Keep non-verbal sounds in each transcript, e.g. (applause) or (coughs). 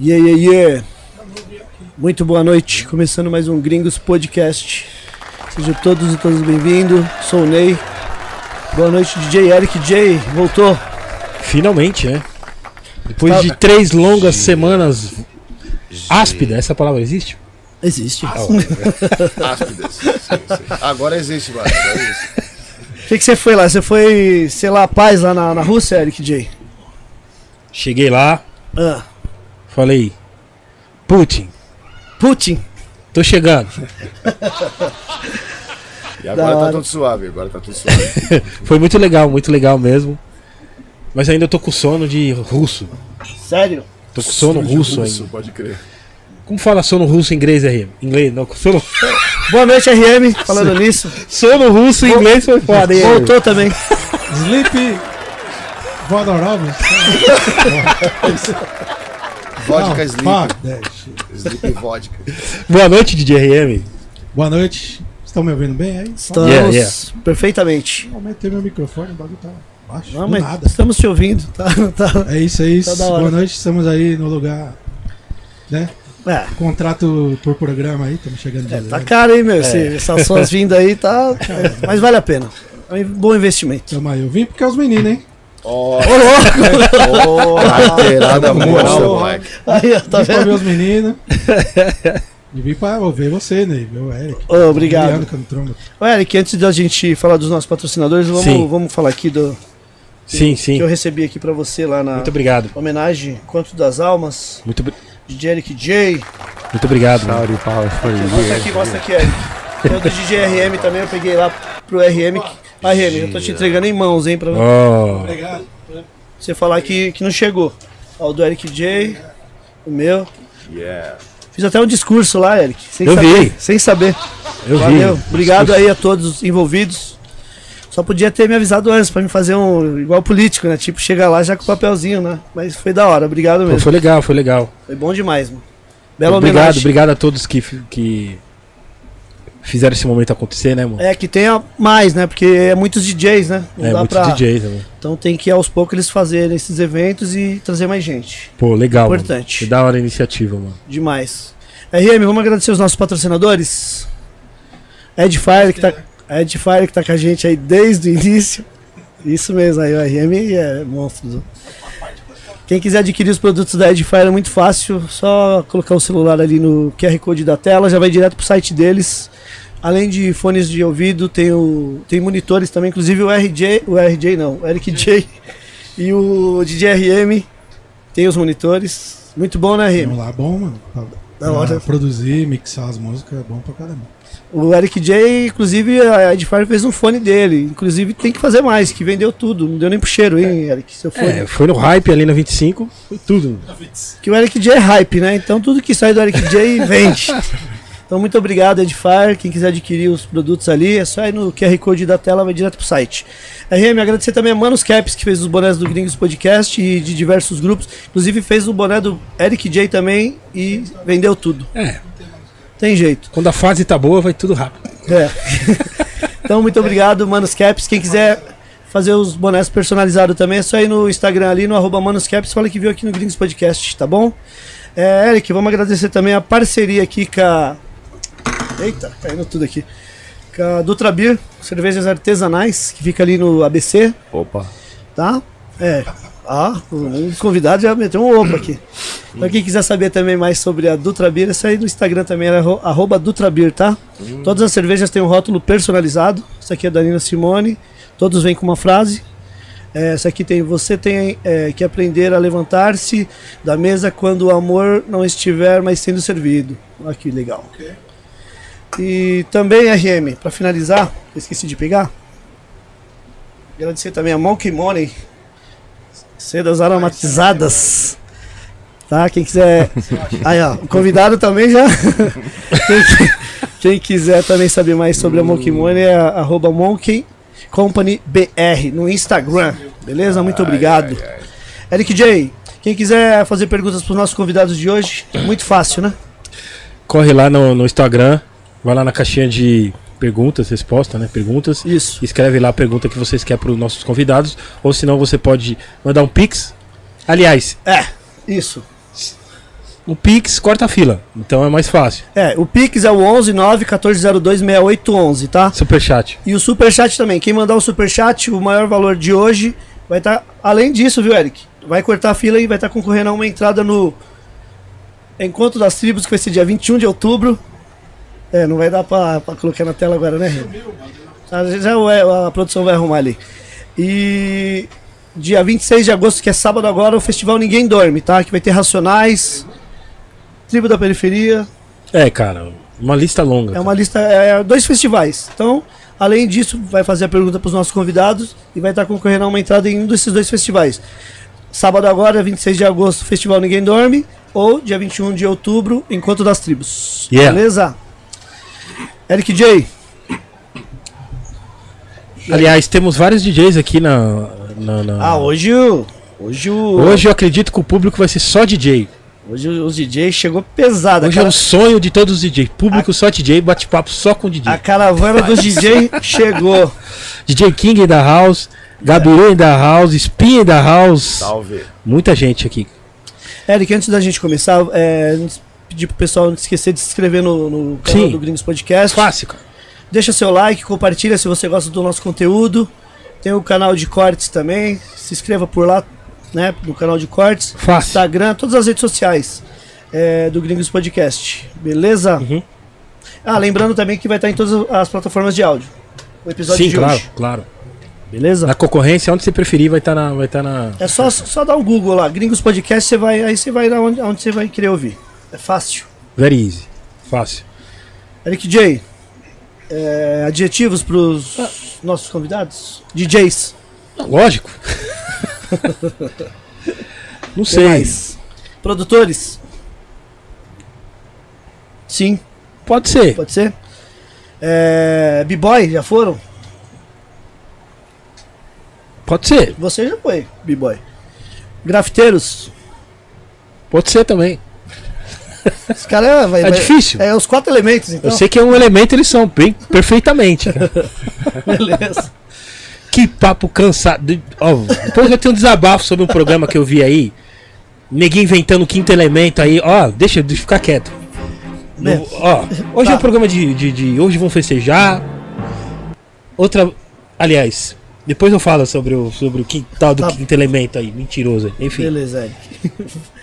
Yeah, yeah, yeah. Muito boa noite. Começando mais um Gringos Podcast. Sejam todos e todas bem-vindos. Sou o Ney. Boa noite, DJ Eric J. Voltou. Finalmente, né? Depois Tá- de três longas semanas áspida, essa palavra existe? Existe. Áspidas. Sim, sim. Agora existe, mano. Agora existe. O que, que você foi lá? Você foi, sei lá, paz lá na, na Rússia, Eric J? Cheguei lá, Ah, falei, Putin, Putin. tô chegando. E Da agora tá hora. tudo suave. Agora tá tudo suave. (laughs) Foi muito legal, muito legal mesmo. Mas ainda tô com sono de russo. Sério? Tô com sono russo Russo, ainda. Pode crer. Como fala sono russo em inglês, RM? Inglês, não, sono, (laughs) Boa noite, RM. Falando nisso. sono russo em inglês foi foda, hein? Voltou também. Sleep Vodorovs. (laughs) Vodka Sleep. Sleep vodka. Boa noite, DJ RM. Boa noite. Estão me ouvindo bem aí? Estamos Yeah, yeah. perfeitamente. Aumentei meu microfone, o bagulho tá baixo. Não, mas nada. estamos te ouvindo. Tá, tá. É isso, é isso. Tá. Boa noite, estamos aí no lugar. Né? É, Contrato por programa aí, estamos chegando de tá dezembro. caro, hein, meu? Esse- Essas suas vindas aí tá. (laughs) Mas vale a pena. É um bom investimento. Tamo aí. Eu vim porque é os meninos, hein? Ô, louco! oh, carteirada Ô, moleque. Aí, ó, tá vendo? ver os meninos. (laughs) e vim pra ver você, né? Ver o Eric. Ô, obrigado. Ô, Eric, antes da gente falar dos nossos patrocinadores, Sim. vamos, vamos falar aqui do Sim, que sim. eu recebi aqui pra você lá na Muito obrigado. homenagem Quanto das Almas, Muito, DJ Eric J. muito obrigado. Salve, Paulo, foi Mostra aqui, mostra aqui, Eric. Tem o do DJ RM também, eu peguei lá pro RM. que- Ah, RM, eu tô te entregando em mãos, hein, pra Obrigado. você falar que, que não chegou. Ó, o do Eric J, o meu. Yeah. Fiz até um discurso lá, Eric. Sem Eu saber, vi. Sem saber. eu Valeu. vi. Obrigado aí a todos os envolvidos. Só podia ter me avisado antes pra me fazer um igual político, né? Tipo, chegar lá já com o papelzinho, né? Mas foi da hora, obrigado Pô, mesmo. foi legal, foi legal. Foi bom demais, mano. Bela obrigado, homenagem. obrigado a todos que, que fizeram esse momento acontecer, né, mano? É que tenha mais, né? Porque é muitos DJs, né? Não É, muitos pra... DJs, né, mano? Então tem que aos poucos eles fazerem esses eventos e trazer mais gente. Pô, legal. Importante. Mano. Que da hora a iniciativa, mano. Demais. RM, vamos agradecer os nossos patrocinadores. Edfire que tá, Edfire que tá com a gente aí desde o início. Isso mesmo, aí o RM é monstro. Quem quiser adquirir os produtos da Edfire é muito fácil, só colocar o celular ali no QR Code da tela, já vai direto pro site deles. Além de fones de ouvido, tem, o, tem monitores também, inclusive o RJ, o RJ não, o Eric J (laughs) e o DJ RM tem os monitores. Muito bom, né, RM? Vamos lá, bom, mano. Pra, Da hora. pra produzir, mixar as músicas é bom pra caramba. O Eric J, inclusive, a Edfire fez um fone dele. Inclusive, tem que fazer mais, que vendeu tudo. Não deu nem pro cheiro, hein, Eric? Seu fone. É, foi no hype ali na 25, foi tudo. Que o Eric J é hype, né? Então, tudo que sai do Eric J vende. (laughs) Então, muito obrigado, Edfire. Quem quiser adquirir os produtos ali, é só ir no QR Code da tela, vai direto pro site. RM, agradecer também a Manos Caps, que fez os bonés do Gringos Podcast e de diversos grupos. Inclusive, fez o boné do Eric J também e vendeu tudo. É, Tem jeito. quando a fase tá boa, vai tudo rápido. É. (laughs) então, muito obrigado, Manos Caps. Quem quiser fazer os bonés personalizados também, é só ir no Instagram ali, no arroba Manos Caps, fala que viu aqui no Gringos Podcast, tá bom? É, Eric, vamos agradecer também a parceria aqui com a... Eita, caindo tudo aqui. Com a Dutra Beer, cervejas artesanais, que fica ali no ABC, Opa. tá? É. Ah, um dos convidados já meteu um opa aqui. Então quem quiser saber também mais sobre a Dutra Beer, é só ir no Instagram também, é arro- arroba Dutra Beer, tá? Todas as cervejas têm um rótulo personalizado. Essa aqui é da Nina Simone. Todos vêm com uma frase. É, essa aqui tem você tem é, que aprender a levantar-se da mesa quando o amor não estiver mais sendo servido. Olha que legal. E também RM, para finalizar, esqueci de pegar. Agradecer também a Monkey Money, sedas aromatizadas. Tá? Quem quiser. (laughs) Aí, ó, o convidado também já. (laughs) quem, quem quiser também saber mais sobre a Monkey Money é a- arroba Monkey Company BR no Instagram. Beleza? Muito obrigado. Eric J, quem quiser fazer perguntas para os nossos convidados de hoje, muito fácil, né? Corre lá no, no Instagram, vai lá na caixinha de perguntas, resposta, né? Perguntas. Isso. Escreve lá a pergunta que vocês querem para os nossos convidados. Ou senão você pode mandar um pix. Aliás, É, isso. O Pix corta a fila. Então é mais fácil. É, o Pix é o 11 9 1402 6811, tá? Superchat. E o Superchat também. Quem mandar o Superchat, o maior valor de hoje, vai estar. além disso, viu, Eric? Vai cortar a fila e vai estar concorrendo a uma entrada no Encontro das Tribos, que vai ser dia 21 de outubro. É, não vai dar pra, pra colocar na tela agora, né, Renan? Já, já o- a produção vai arrumar ali. E dia 26 de agosto, que é sábado agora, o festival Ninguém Dorme, tá? Que vai ter Racionais, Tribo da Periferia, É, cara, uma lista longa. é uma lista, é dois festivais. Então, além disso, vai fazer a pergunta para os nossos convidados e vai estar concorrendo a uma entrada em um desses dois festivais. Sábado agora, 26 de agosto, Festival Ninguém Dorme, ou dia 21 de outubro, Encontro das Tribos. Yeah. Beleza? Eric J, Aliás, temos vários DJs aqui na. na- na- ah, hoje o hoje o Hoje eu acredito que o público vai ser só DJ. hoje os DJs chegou pesada, Hoje é cara. o sonho de todos os DJs. Público só DJ, bate-papo só com DJ. A caravana dos DJ (laughs) chegou. DJ King da House, Gabiru da House, Spin da House. Salve. Muita gente aqui. Eric, antes da gente começar, é, pedir pro pessoal não esquecer de se inscrever no, no canal Sim. do Gringos Podcast. Cara. Deixa seu like, compartilha se você gosta do nosso conteúdo. Tem o canal de cortes também. Se inscreva por lá, né? No canal de cortes. Fácil. Instagram, todas as redes sociais é, do Gringos Podcast. Beleza? Uhum. Ah, lembrando também que vai estar em todas as plataformas de áudio. O episódio Sim, de claro, hoje. claro. Beleza? Na concorrência, onde você preferir, vai estar na. Vai tá na... É só, só dar um Google lá, Gringos Podcast, você vai, aí você vai lá onde, onde você vai querer ouvir. É fácil. Very easy. Fácil. Eric J, é, adjetivos pros nossos convidados? DJs. Lógico. (laughs) Não sei. mais? Produtores? Sim, Pode ser. pode ser. É, B-Boy, já foram? Pode ser. Você já foi, B-Boy. Grafiteiros? Pode ser também. Esse cara vai. É vai- difícil. É os quatro elementos, então. Eu sei que é um elemento, eles são bem perfeitamente. (laughs) Beleza. que papo cansado. Ó, depois eu tenho um desabafo sobre um programa que eu vi aí. Ninguém inventando o quinto elemento aí. Ó, deixa eu ficar quieto. Né? No- ó, hoje é Tá. um programa de, de, de- Hoje vão festejar. Outra. Aliás, depois eu falo sobre o, sobre o quintal do Tá. quinto elemento aí. Mentiroso. Enfim. Beleza, Eric.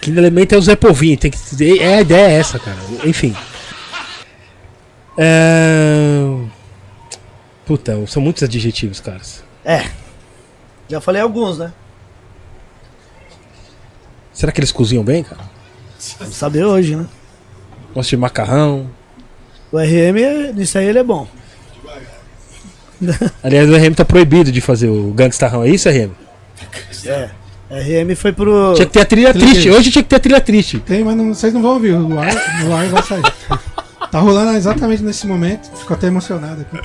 Quinto elemento é o Zé Povinho. Tem que, é, a ideia é essa, cara. Enfim. É... Puta, são muitos adjetivos, caras. É. Já falei alguns, né? Será que eles cozinham bem, cara? Vamos saber hoje, né? Gosto de macarrão. O RM, é- nisso aí ele é bom. (laughs) Aliás, o RM tá proibido de fazer o gangstarrão, é isso, RM? É. RM foi pro. Tinha que ter a trilha Trilha triste. triste. Hoje tinha que ter a trilha triste. Tem, mas não- vocês não vão ouvir. O ar, o ar vai sair. Tá rolando exatamente nesse momento. Fico até emocionado aqui.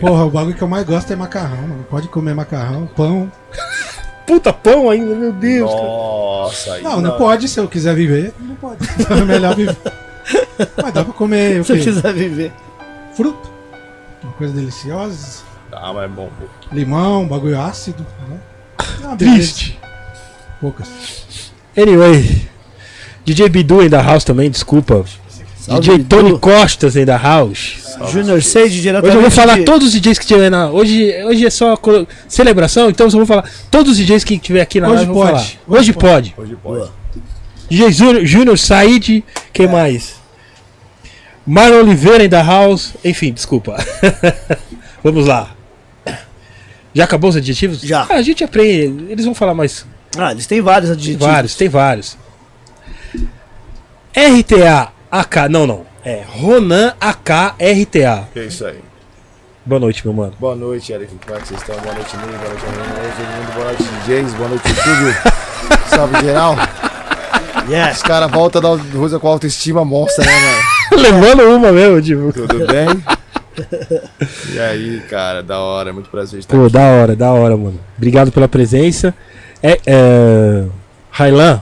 Porra, o bagulho que eu mais gosto é macarrão, mano. Pode comer macarrão, pão. Puta pão ainda, meu Deus. Nossa, aí. Não, não pode. Se eu quiser viver, não pode. Então é melhor viver. Mas dá pra comer Se eu quiser viver. Fruta. Uma coisa deliciosa. Ah, mas é bom. pô. Limão, bagulho ácido. Né? É beleza. Triste. Poucas. Anyway. DJ Bidu ainda house também, desculpa. Salve, DJ Bidu. Tony Costas ainda house. Junior Sage diretamente. Hoje eu vou falar de- todos os DJs que tiver na. Hoje, hoje é só celebração, então eu só vou falar todos os DJs que tiver aqui na Hoje live. eu vou pode. falar. Hoje Hoje pode. Hoje pode. DJ Júnior Said, quem mais? Marlon Oliveira em da House. Enfim, desculpa. (laughs) Vamos lá. Já acabou os adjetivos? Já. Ah, a gente aprende. Eles vão falar mais. Ah, eles têm vários adjetivos. vários, tem vários. RTA AK. Não, não. É Ronan AK RTA. É isso aí. Boa noite, meu mano. Boa noite, Eric. Como é que vocês estão? Boa noite, Ney. Boa noite, Renan. Boa noite, todo mundo. Boa noite, DJs. Boa noite, YouTube. (laughs) Salve, geral. Yes. Os caras voltam da Rosa com autoestima monstra, né, mano? (laughs) Levando uma mesmo, tipo. Tudo bem? E aí, cara, da hora. Muito prazer estar Pô, aqui. da hora, da hora, mano. Obrigado pela presença. É. é... Railan.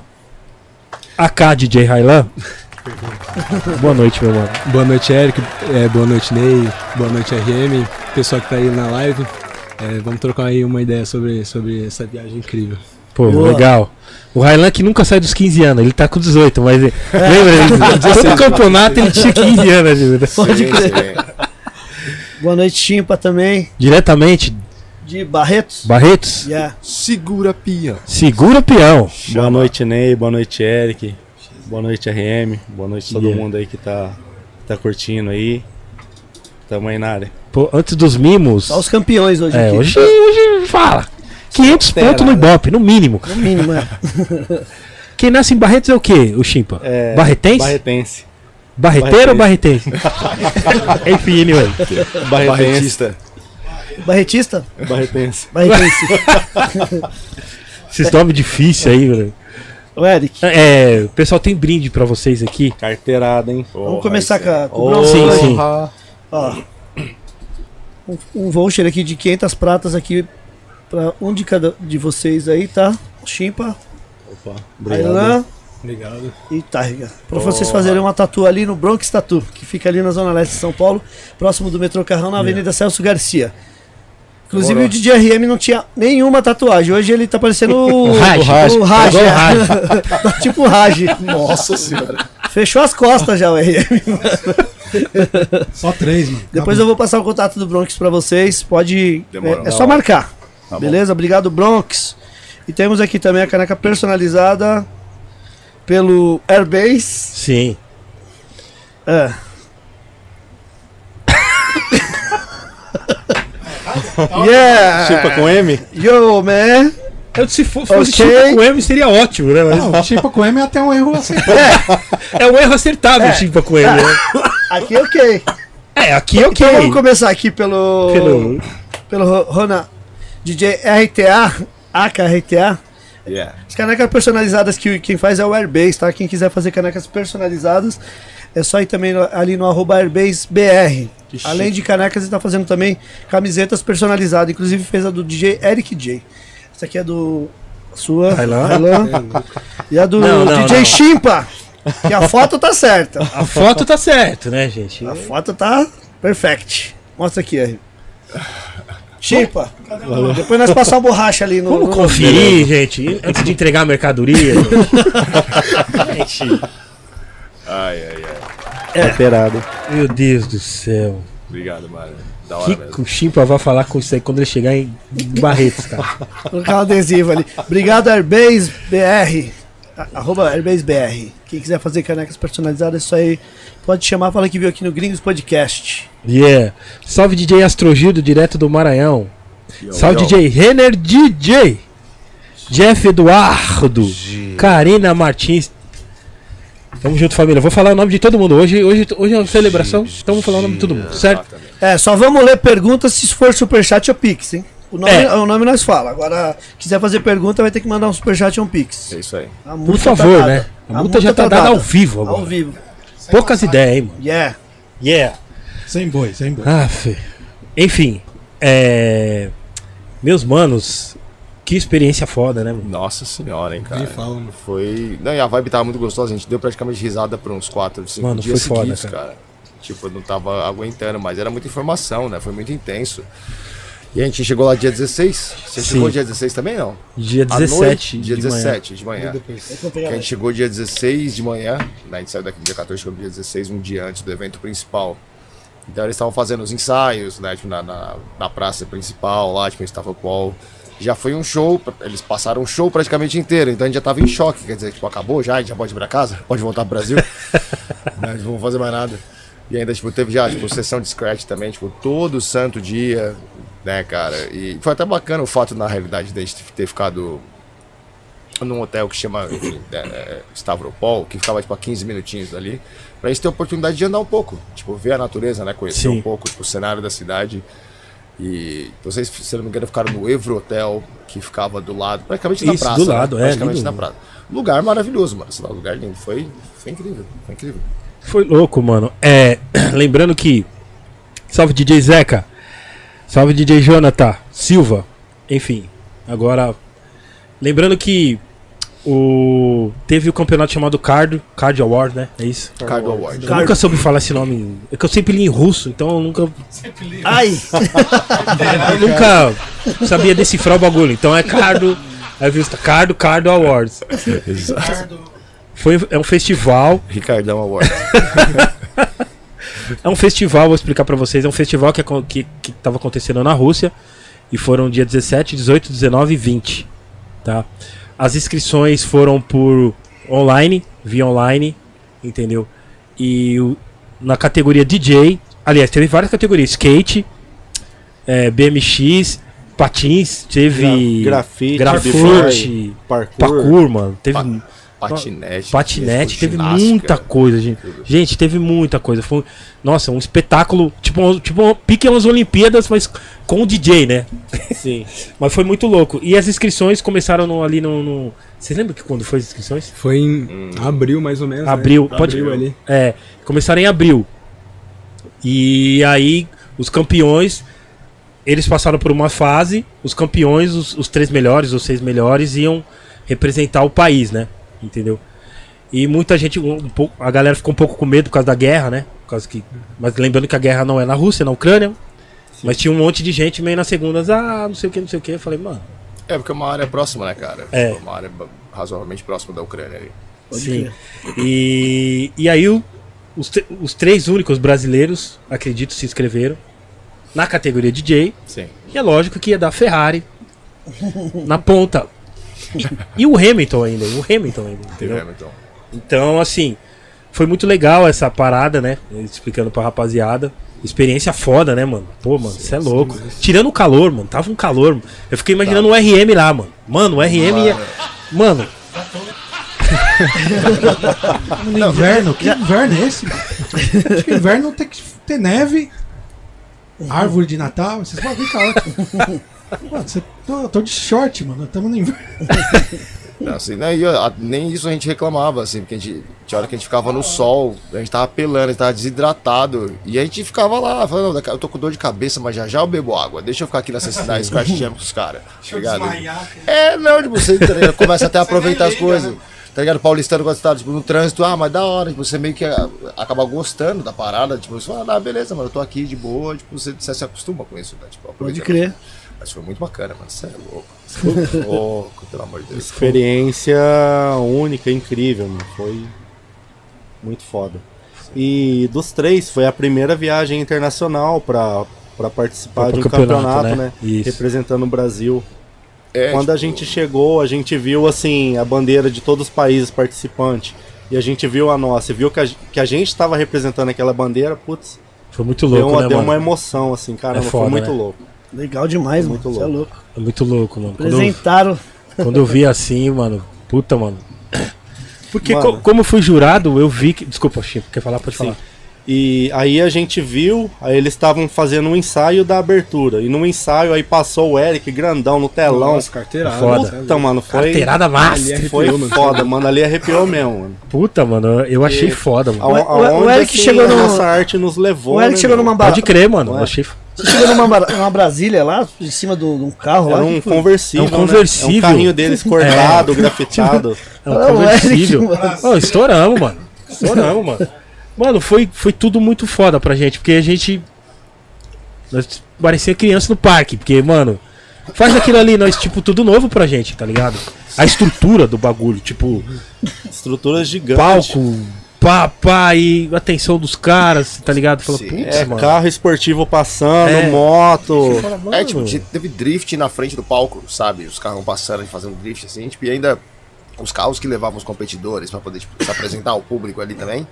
AK DJ Railan. Boa noite, meu mano. Boa noite, Eric. É, boa noite, Ney. Boa noite, RM. Pessoal que tá aí na live. É, vamos trocar aí uma ideia sobre, sobre essa viagem incrível. Pô, Boa. legal. O Railan que nunca sai dos 15 anos, ele tá com 18, mas ele- É. (laughs) lembra? Ele, todo campeonato ele tinha 15 anos. ainda. Pode crer. Boa noite, Chimpa também. Diretamente, De Barretos. Barretos, Yeah. Segura pia. segura peão. Boa noite, Ney. Boa noite, Eric. Boa noite, RM. Boa noite todo Yeah. mundo aí que tá, tá curtindo aí. Tamo aí na área. Pô, antes dos mimos. Só os campeões hoje É, aqui. hoje, hoje fala. 500 pontos no Ibope, no mínimo. No mínimo, é. (laughs) Quem nasce em Barretos é o quê, o Chimpa? É, Barretense? Barretense. Barreteiro ou barretense? (laughs) Enfim, anyway. Barretense. Barretista? Barretense. Barretense. (laughs) Esses nomes difíceis aí, velho. o Eric. É, o pessoal tem brinde pra vocês aqui. Carteirada, hein? Vamos começar com, a, com Oh, sim, sim. Ó. Um, um voucher aqui de 500 pratas aqui pra um de cada de vocês aí, tá? Chimpa, Opa, obrigado. Ailan Obrigado. e Taiga. Pra vocês fazerem uma tatu ali no Bronx Tatu, que fica ali na Zona Leste de São Paulo, próximo do metrô Carrão, na Avenida Celso Garcia. Inclusive Demorou. o DJ RM não tinha nenhuma tatuagem. Hoje ele tá parecendo (laughs) o Raj. O Raj, Igual o é. Raj. Tá (laughs) tipo o Raj. Nossa senhora. Fechou as costas já o RM. Só três, mano. Depois eu vou passar o contato do Bronx pra vocês. Pode. Demorou. É, é só marcar. Tá bom. beleza? Obrigado, Bronx. E temos aqui também a caneca personalizada pelo Airbase. Sim. É. (laughs) yeah! Chipa com M? Yo, man! Eu, se fo- fosse Ok. Chimpa com M seria ótimo, né? Mas Não, tipo com M é até um erro assim. é um erro acertável Chimpa com M, né? (laughs) Aqui ok. É, aqui ok. Então vamos começar aqui pelo. Pelo... Pelo Ro- Rona. DJ RTA. AKRTA. Yeah. As canecas personalizadas que quem faz é o Airbase, tá? Quem quiser fazer canecas personalizadas, é só ir também ali no arroba AirbaseBR. Além de canecas, ele está fazendo também camisetas personalizadas. Inclusive fez a do DJ Eric J. Essa aqui é do. Sua. Ailan. Ailan. (laughs) E a do Não, não, DJ não. Chimpa. Que a foto tá certa. (laughs) A foto tá certo, né, gente? A foto tá perfect. Mostra aqui, aí. (laughs) Chimpa. Depois nós passamos a borracha ali no. Vamos no- conferir, gente, antes de entregar a mercadoria. gente, (laughs) Ai, ai, ai. É. Carteirada. meu Deus do céu. Obrigado, mano. Da O hora que o Chimpa vai falar com isso aí quando ele chegar em Barretos, cara? (laughs) Colocar um adesivo ali. Obrigado, Airbase BR. Arroba Airbase BR. Quem quiser fazer canecas personalizadas, é isso aí. Pode chamar, fala que viu aqui no Gringos Podcast. Yeah. Salve DJ Astrogildo, direto do Maranhão. Yo, Salve yo. DJ Renner DJ. Jeff Eduardo. Karina Martins. Tamo junto, família. Vou falar o nome de todo mundo. Hoje, hoje, hoje é uma celebração, então vou falar o nome de todo mundo, certo? É, só vamos ler perguntas se for superchat ou pix, hein? O nome, É. o nome nós fala. Agora, quiser fazer pergunta, vai ter que mandar um superchat ou um pix. É isso aí. A Por multa favor, tá né? dada. A multa já tá dada ao vivo agora. Ao vivo. Poucas ideias, hein, mano. Yeah. Yeah. Sem boi, sem boi. Ah, fe... Enfim, é... Meus manos, que experiência foda, né, mano? Nossa senhora, hein, cara. Fala. Foi. Não, e a vibe tava muito gostosa, a gente deu praticamente risada por uns 4, 5 Mano, dias foi foda, seguidos, cara. cara. Tipo, eu não tava aguentando, mas era muita informação, né? Foi muito intenso. E a gente chegou lá dia 16. Você Sim. chegou dia 16 também, não? Dia À 17 noite, dia de manhã. 17 de manhã. Que a gente chegou dia 16 de manhã, né? A gente saiu daqui no dia 14, chegou no dia 16, um dia antes do evento principal. Então eles estavam fazendo os ensaios, né? Tipo, na, na, na praça principal, lá, tipo, em Stavropol. Já foi um show, eles passaram um show praticamente inteiro, então a gente já tava em choque, quer dizer, tipo, acabou já, a gente já pode ir pra casa, pode voltar pro Brasil. (laughs) Mas não vamos fazer mais nada. E ainda, tipo, teve já, tipo, sessão de scratch também, tipo, todo santo dia, né, cara? E foi até bacana o fato, na realidade, de ter ficado num hotel que chama, enfim, é, é, Stavropol, que ficava, tipo, a 15 minutinhos ali, pra gente ter a oportunidade de andar um pouco, tipo, ver a natureza, né, conhecer Sim. um pouco, tipo, o cenário da cidade. E vocês, se não me engano, ficaram no Evro Hotel, que ficava do lado, praticamente na Isso, praça. do né? lado, é, Praticamente ali na praça. Lugar maravilhoso, mano. Sei lá, lugar lindo. Foi, foi incrível, foi incrível. Foi louco, mano. É, (clears throat) lembrando que. Salve DJ Zeca. Salve DJ Jonathan Silva. Enfim, agora. Lembrando que o teve o campeonato chamado Card, Card Award, né? É isso? Cargo Award. Eu nunca soube falar esse nome. É que eu sempre li em russo, então eu nunca, Ai! (laughs) eu nunca sabia decifrar o bagulho. Então é Cardo Aí eu vi os Cardo, Cardo Awards. Foi, é um festival. Ricardão Award. (laughs) É um festival, vou explicar pra vocês. É um festival que, acon- que, acontecendo na Rússia. E foram dia 17, 18, 19 e 20. Tá? As inscrições foram por online, via online, entendeu? E o- na categoria DJ, aliás, teve várias categorias: skate, é, BMX, patins, teve Gra- grafite, grafite, Parkour. parkour, mano. Teve Pa- Patinete. patinete, teve ginástica. muita coisa, gente. Gente, teve muita coisa. Foi, nossa, um espetáculo, tipo, um- tipo pique umas Olimpíadas, mas com o DJ, né? Sim. (laughs) Mas foi muito louco. E as inscrições começaram no- ali no, no... Você lembra que quando foi as inscrições? Foi em abril, mais ou menos. né? Abril, pode- Abril ali. É, começaram em abril. E aí, os campeões, eles passaram por uma fase. Os campeões, os, os três melhores, os seis melhores, iam representar o país, né? Entendeu? E muita gente, um, pouco, a galera ficou um pouco com medo por causa da guerra, né? Por causa que, mas lembrando que a guerra não é na Rússia, é na Ucrânia. Mas tinha um monte de gente meio nas segundas, ah, não sei o que, não sei o que. Eu falei, mano, É, porque é uma área próxima, né, cara? É. Uma área razoavelmente próxima da Ucrânia ali. Sim. E, e aí o- os, os três únicos brasileiros, acredito, se inscreveram na categoria DJ. Sim. E é lógico que ia dar Ferrari na ponta. E, o Hamilton ainda, o Hamilton ainda, entendeu? Hamilton. Então, assim, foi muito legal essa parada, né? Explicando pra rapaziada. Experiência foda, né, mano? Pô, mano, você é louco. Tirando o calor, mano. Tava um calor. mano. Eu fiquei imaginando o RM lá, mano. Mano, o RM ia. Mano, (laughs) No inverno, que inverno é esse? mano? Acho que inverno tem que ter neve, árvore de Natal, esses bagulho caótico. Mano, você, tô, tô de short, mano. Estamos no inverno. (laughs) Não, assim, né, e, ó, nem isso a gente reclamava, assim, porque a gente, tinha hora que a gente ficava no sol, a gente tava pelando, a gente tava desidratado, e a gente ficava lá, falando, "Não, eu tô com dor de cabeça, mas já já eu bebo água, deixa eu ficar aqui nessa cidade, Jam com os caras, tá ligado? É, não, tipo, você tá ligado? começa até a (laughs) aproveitar as coisas. Tá ligado? Paulistano quando você tá tipo, no trânsito, ah, mas da hora, tipo, você meio que ah, acaba gostando da parada, tipo, você fala, ah, beleza, mano, eu tô aqui de boa, tipo, você, você se acostuma com isso, né? Tipo, Pode crer. Mas foi muito bacana, mano, você é louco. Você é (laughs) louco, pelo amor de Deus. Experiência única, incrível, mano. Foi muito foda. E dos três, foi a primeira viagem internacional pra, pra participar de um campeonato, campeonato, né? né? Isso. Representando o Brasil. É, Quando a tipo, gente chegou, a gente viu assim a bandeira de todos os países participantes. E a gente viu a nossa, e viu que a, que a gente estava representando aquela bandeira, putz, foi muito deu, louco, uma, né, deu mano? uma emoção, assim, cara, É foi muito né? louco. Legal demais, Muito mano. Você é louco. louco. É muito louco, mano. Quando eu, Apresentaram. quando eu vi assim, mano, puta, mano. Porque Mano. co- como eu fui jurado, eu vi que. Desculpa, Chico, quer falar? Pode Sim. falar. E aí a gente viu, aí eles estavam fazendo um ensaio da abertura. E no ensaio aí passou o Eric grandão no telão. Nossa, carteirada. Foda. né? Puta, mano, foi, Carteirada massa. Foi mano. foda, mano. Ali arrepiou mesmo, mano. Puta, mano, eu achei E- foda, mano. A- O- o- o Eric assim, chegou a no- nossa arte nos levou. O Eric né, chegou numa ba- Pode crer, mano. Ué. Eu achei. Você chegou numa, numa Brasília lá, em cima do- de um carro lá. Um foi? conversível. É um né? conversível. É um carrinho deles cortado, grafitado. (laughs) É um conversível. Eric, estouramos, mano. Estouramos, mano. Mano, foi, foi tudo muito foda pra gente, porque a gente. Nós parecia criança no parque, porque, mano, faz aquilo ali, nós, tipo, tudo novo pra gente, tá ligado? A estrutura do bagulho, tipo, Estruturas gigantes. palco, pá, pá, e a atenção dos caras, tá ligado? Fala, Sim. putz, É, mano. carro esportivo passando, É. moto. Fala, É, tipo, teve drift na frente do palco, sabe? Os carros passando e fazendo drift, assim, tipo, e ainda os carros que levavam os competidores pra poder tipo, se apresentar ao público ali também,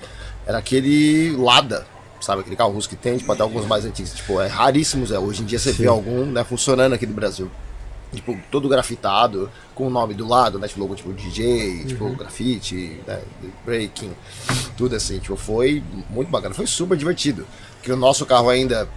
era aquele Lada, sabe? Aquele carro russo que tem, tipo, até alguns mais antigos. Tipo, é raríssimos, é. Hoje em dia você vê algum, né, funcionando aqui no Brasil. Tipo, todo grafitado, com o nome do lado, né? Tipo, logo tipo DJ, tipo, grafite, né? Breaking, tudo assim. Tipo, foi muito bacana, foi super divertido. Porque o nosso carro ainda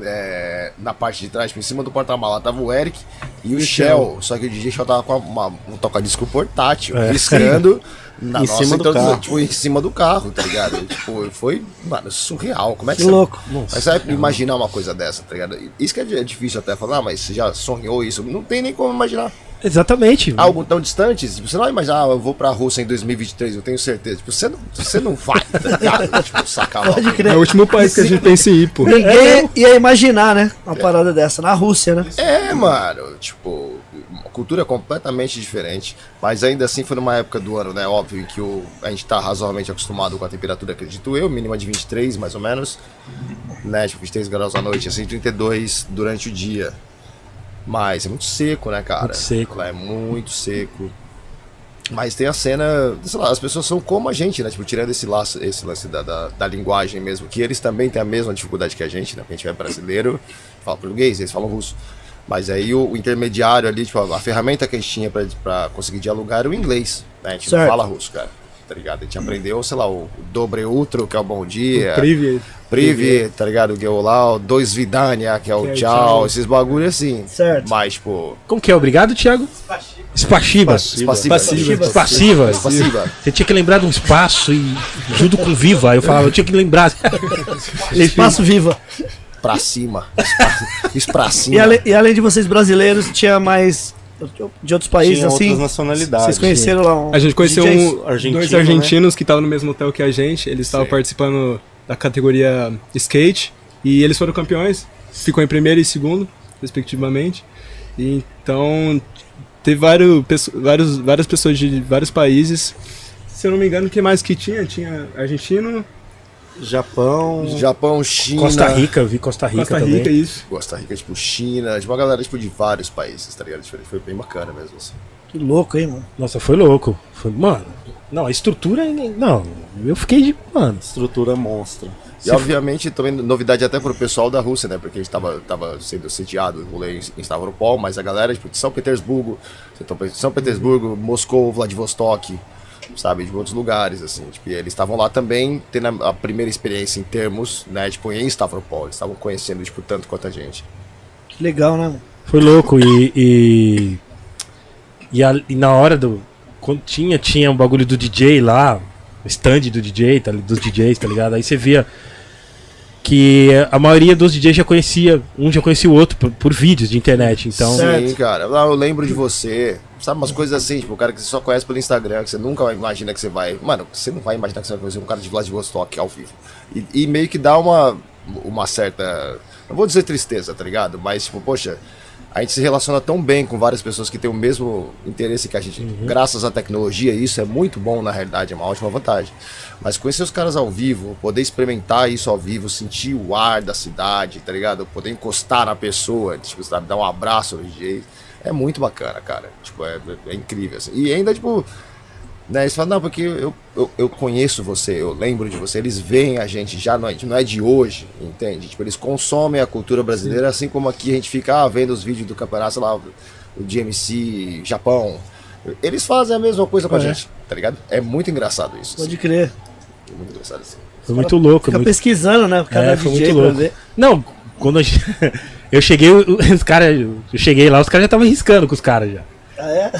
é, na parte de trás, em cima do porta-mala, tava o Eric e o Shell. Só que o DJ Shell tava com uma, um toca-disco portátil, riscando (laughs) na Em nossa cima do introdução, carro. tipo, em cima do carro, tá ligado? (laughs) tipo, foi, mano, surreal. Como é que, Que você. louco. Mas você vai imaginar uma coisa dessa, tá ligado? Isso que é difícil até falar, mas você já sonhou isso? Não tem nem como imaginar. Exatamente. Algo tão distante, tipo, você não vai imaginar, ah, eu vou pra Rússia em 2023, eu tenho certeza. Tipo, você não, você não vai, tá ligado? (laughs) tipo, sacar. É o último país que a gente pensa em ir, pô. Ninguém ia imaginar, né? Uma parada dessa. Na Rússia, né? É, mano, tipo, cultura completamente diferente, mas ainda assim foi numa época do ano, né? Óbvio, em que o, a gente tá razoavelmente acostumado com a temperatura, acredito eu, mínima de 23 mais ou menos, né? Tipo, 23 graus à noite, assim, 32 durante o dia. Mas é muito seco, né, cara? Muito seco. Lá é muito seco. Mas tem a cena, sei lá, as pessoas são como a gente, né? Tipo, tirando esse, laço, esse lance da, da, da linguagem mesmo, que eles também têm a mesma dificuldade que a gente, né? Porque a gente é brasileiro, (laughs) fala português, eles falam russo. Mas aí o, o intermediário ali, tipo, a, a ferramenta que a gente tinha pra, pra conseguir dialogar era o inglês, né? A gente Certo. não fala russo, cara. Tá ligado? A gente aprendeu, sei lá, o, o Dobre Utro, que é o bom dia. Privi. Privi, tá ligado? Que é o lá, o Dois Vidania, que é o Que é o tchau, tchau. esses bagulho assim. Certo. Mas, tipo, Como que é? Obrigado, Thiago? Spassiva. Spassiva. Spassiva. Spassiva. Você tinha que lembrar de um espaço e junto com Viva. Aí eu falava, eu tinha que lembrar. (laughs) Espaço Viva. Pra cima. Isso pra E, cima. ale- e além de vocês brasileiros, tinha mais de outros países Tinha assim? outras nacionalidades. Vocês conheceram lá um A gente conheceu um, Argentino, dois argentinos que estavam no mesmo hotel que a gente. Eles estavam participando da categoria skate. E eles foram campeões. Ficou em primeiro e segundo, respectivamente. E então, teve vários, vários, várias pessoas de vários países. Se eu não me engano, o que mais que tinha? Tinha argentino, Japão. Japão, China. Costa Rica, eu vi Costa Rica Costa também. Rica, isso. Costa Rica, tipo, China, tipo, uma galera tipo, de vários países, tá ligado? Foi bem bacana mesmo. Assim. Que louco, hein, mano? Nossa, foi louco. Foi, mano, não, a estrutura. Não, eu fiquei de. Mano, Estrutura monstra. E obviamente também novidade até pro pessoal da Rússia, né? Porque a gente tava, tava sendo sediado, o rolê em Stavropol, mas a galera tipo, de São Petersburgo, São Petersburgo, Moscou, Vladivostok, sabe, de outros lugares, assim. Tipo, e eles estavam lá também tendo a, primeira experiência em termos, né, tipo, em Stavropol. Eles estavam conhecendo, tipo, tanto quanto a gente. Que legal, né, foi louco. E. E, e, a- e na hora do. Quando tinha, tinha um bagulho do DJ lá, o stand do DJ, tá, dos DJs, tá ligado? Aí você via que a maioria dos DJs já conhecia, um já conhecia o outro por, por vídeos de internet. Então. Sim, cara. Eu lembro de você. Sabe, umas coisas assim, tipo, o cara que você só conhece pelo Instagram, que você nunca imagina que você vai. Mano, você não vai imaginar que você vai conhecer um cara de Vladivostok ao vivo. E, e meio que dá uma, uma certa. Não vou dizer tristeza, tá ligado? Mas, tipo, poxa, a gente se relaciona tão bem com várias pessoas que têm o mesmo interesse que a gente. Graças à tecnologia, isso é muito bom, na realidade, é uma ótima vantagem. Mas conhecer os caras ao vivo, poder experimentar isso ao vivo, sentir o ar da cidade, tá ligado? Poder encostar na pessoa, tipo, sabe, dar um abraço no DJ. É muito bacana, cara. Tipo, é, é incrível, assim. E ainda, tipo, né, eles falam, não, porque eu, eu, eu conheço você, eu lembro de você, eles veem a gente já, não é, não é de hoje, entende? Tipo, eles consomem a cultura brasileira, assim como aqui a gente fica ah, vendo os vídeos do campeonato, sei lá, o GMC, Japão. Eles fazem a mesma coisa com a É. gente, tá ligado? É muito engraçado isso. Pode assim. crer. É muito engraçado assim. foi muito louco. Fica muito- pesquisando, né? Cada É, foi DJ muito louco. Não, quando eu, (laughs) eu cheguei, os caras. Eu cheguei lá, os caras já estavam riscando com os caras já. Ah, é?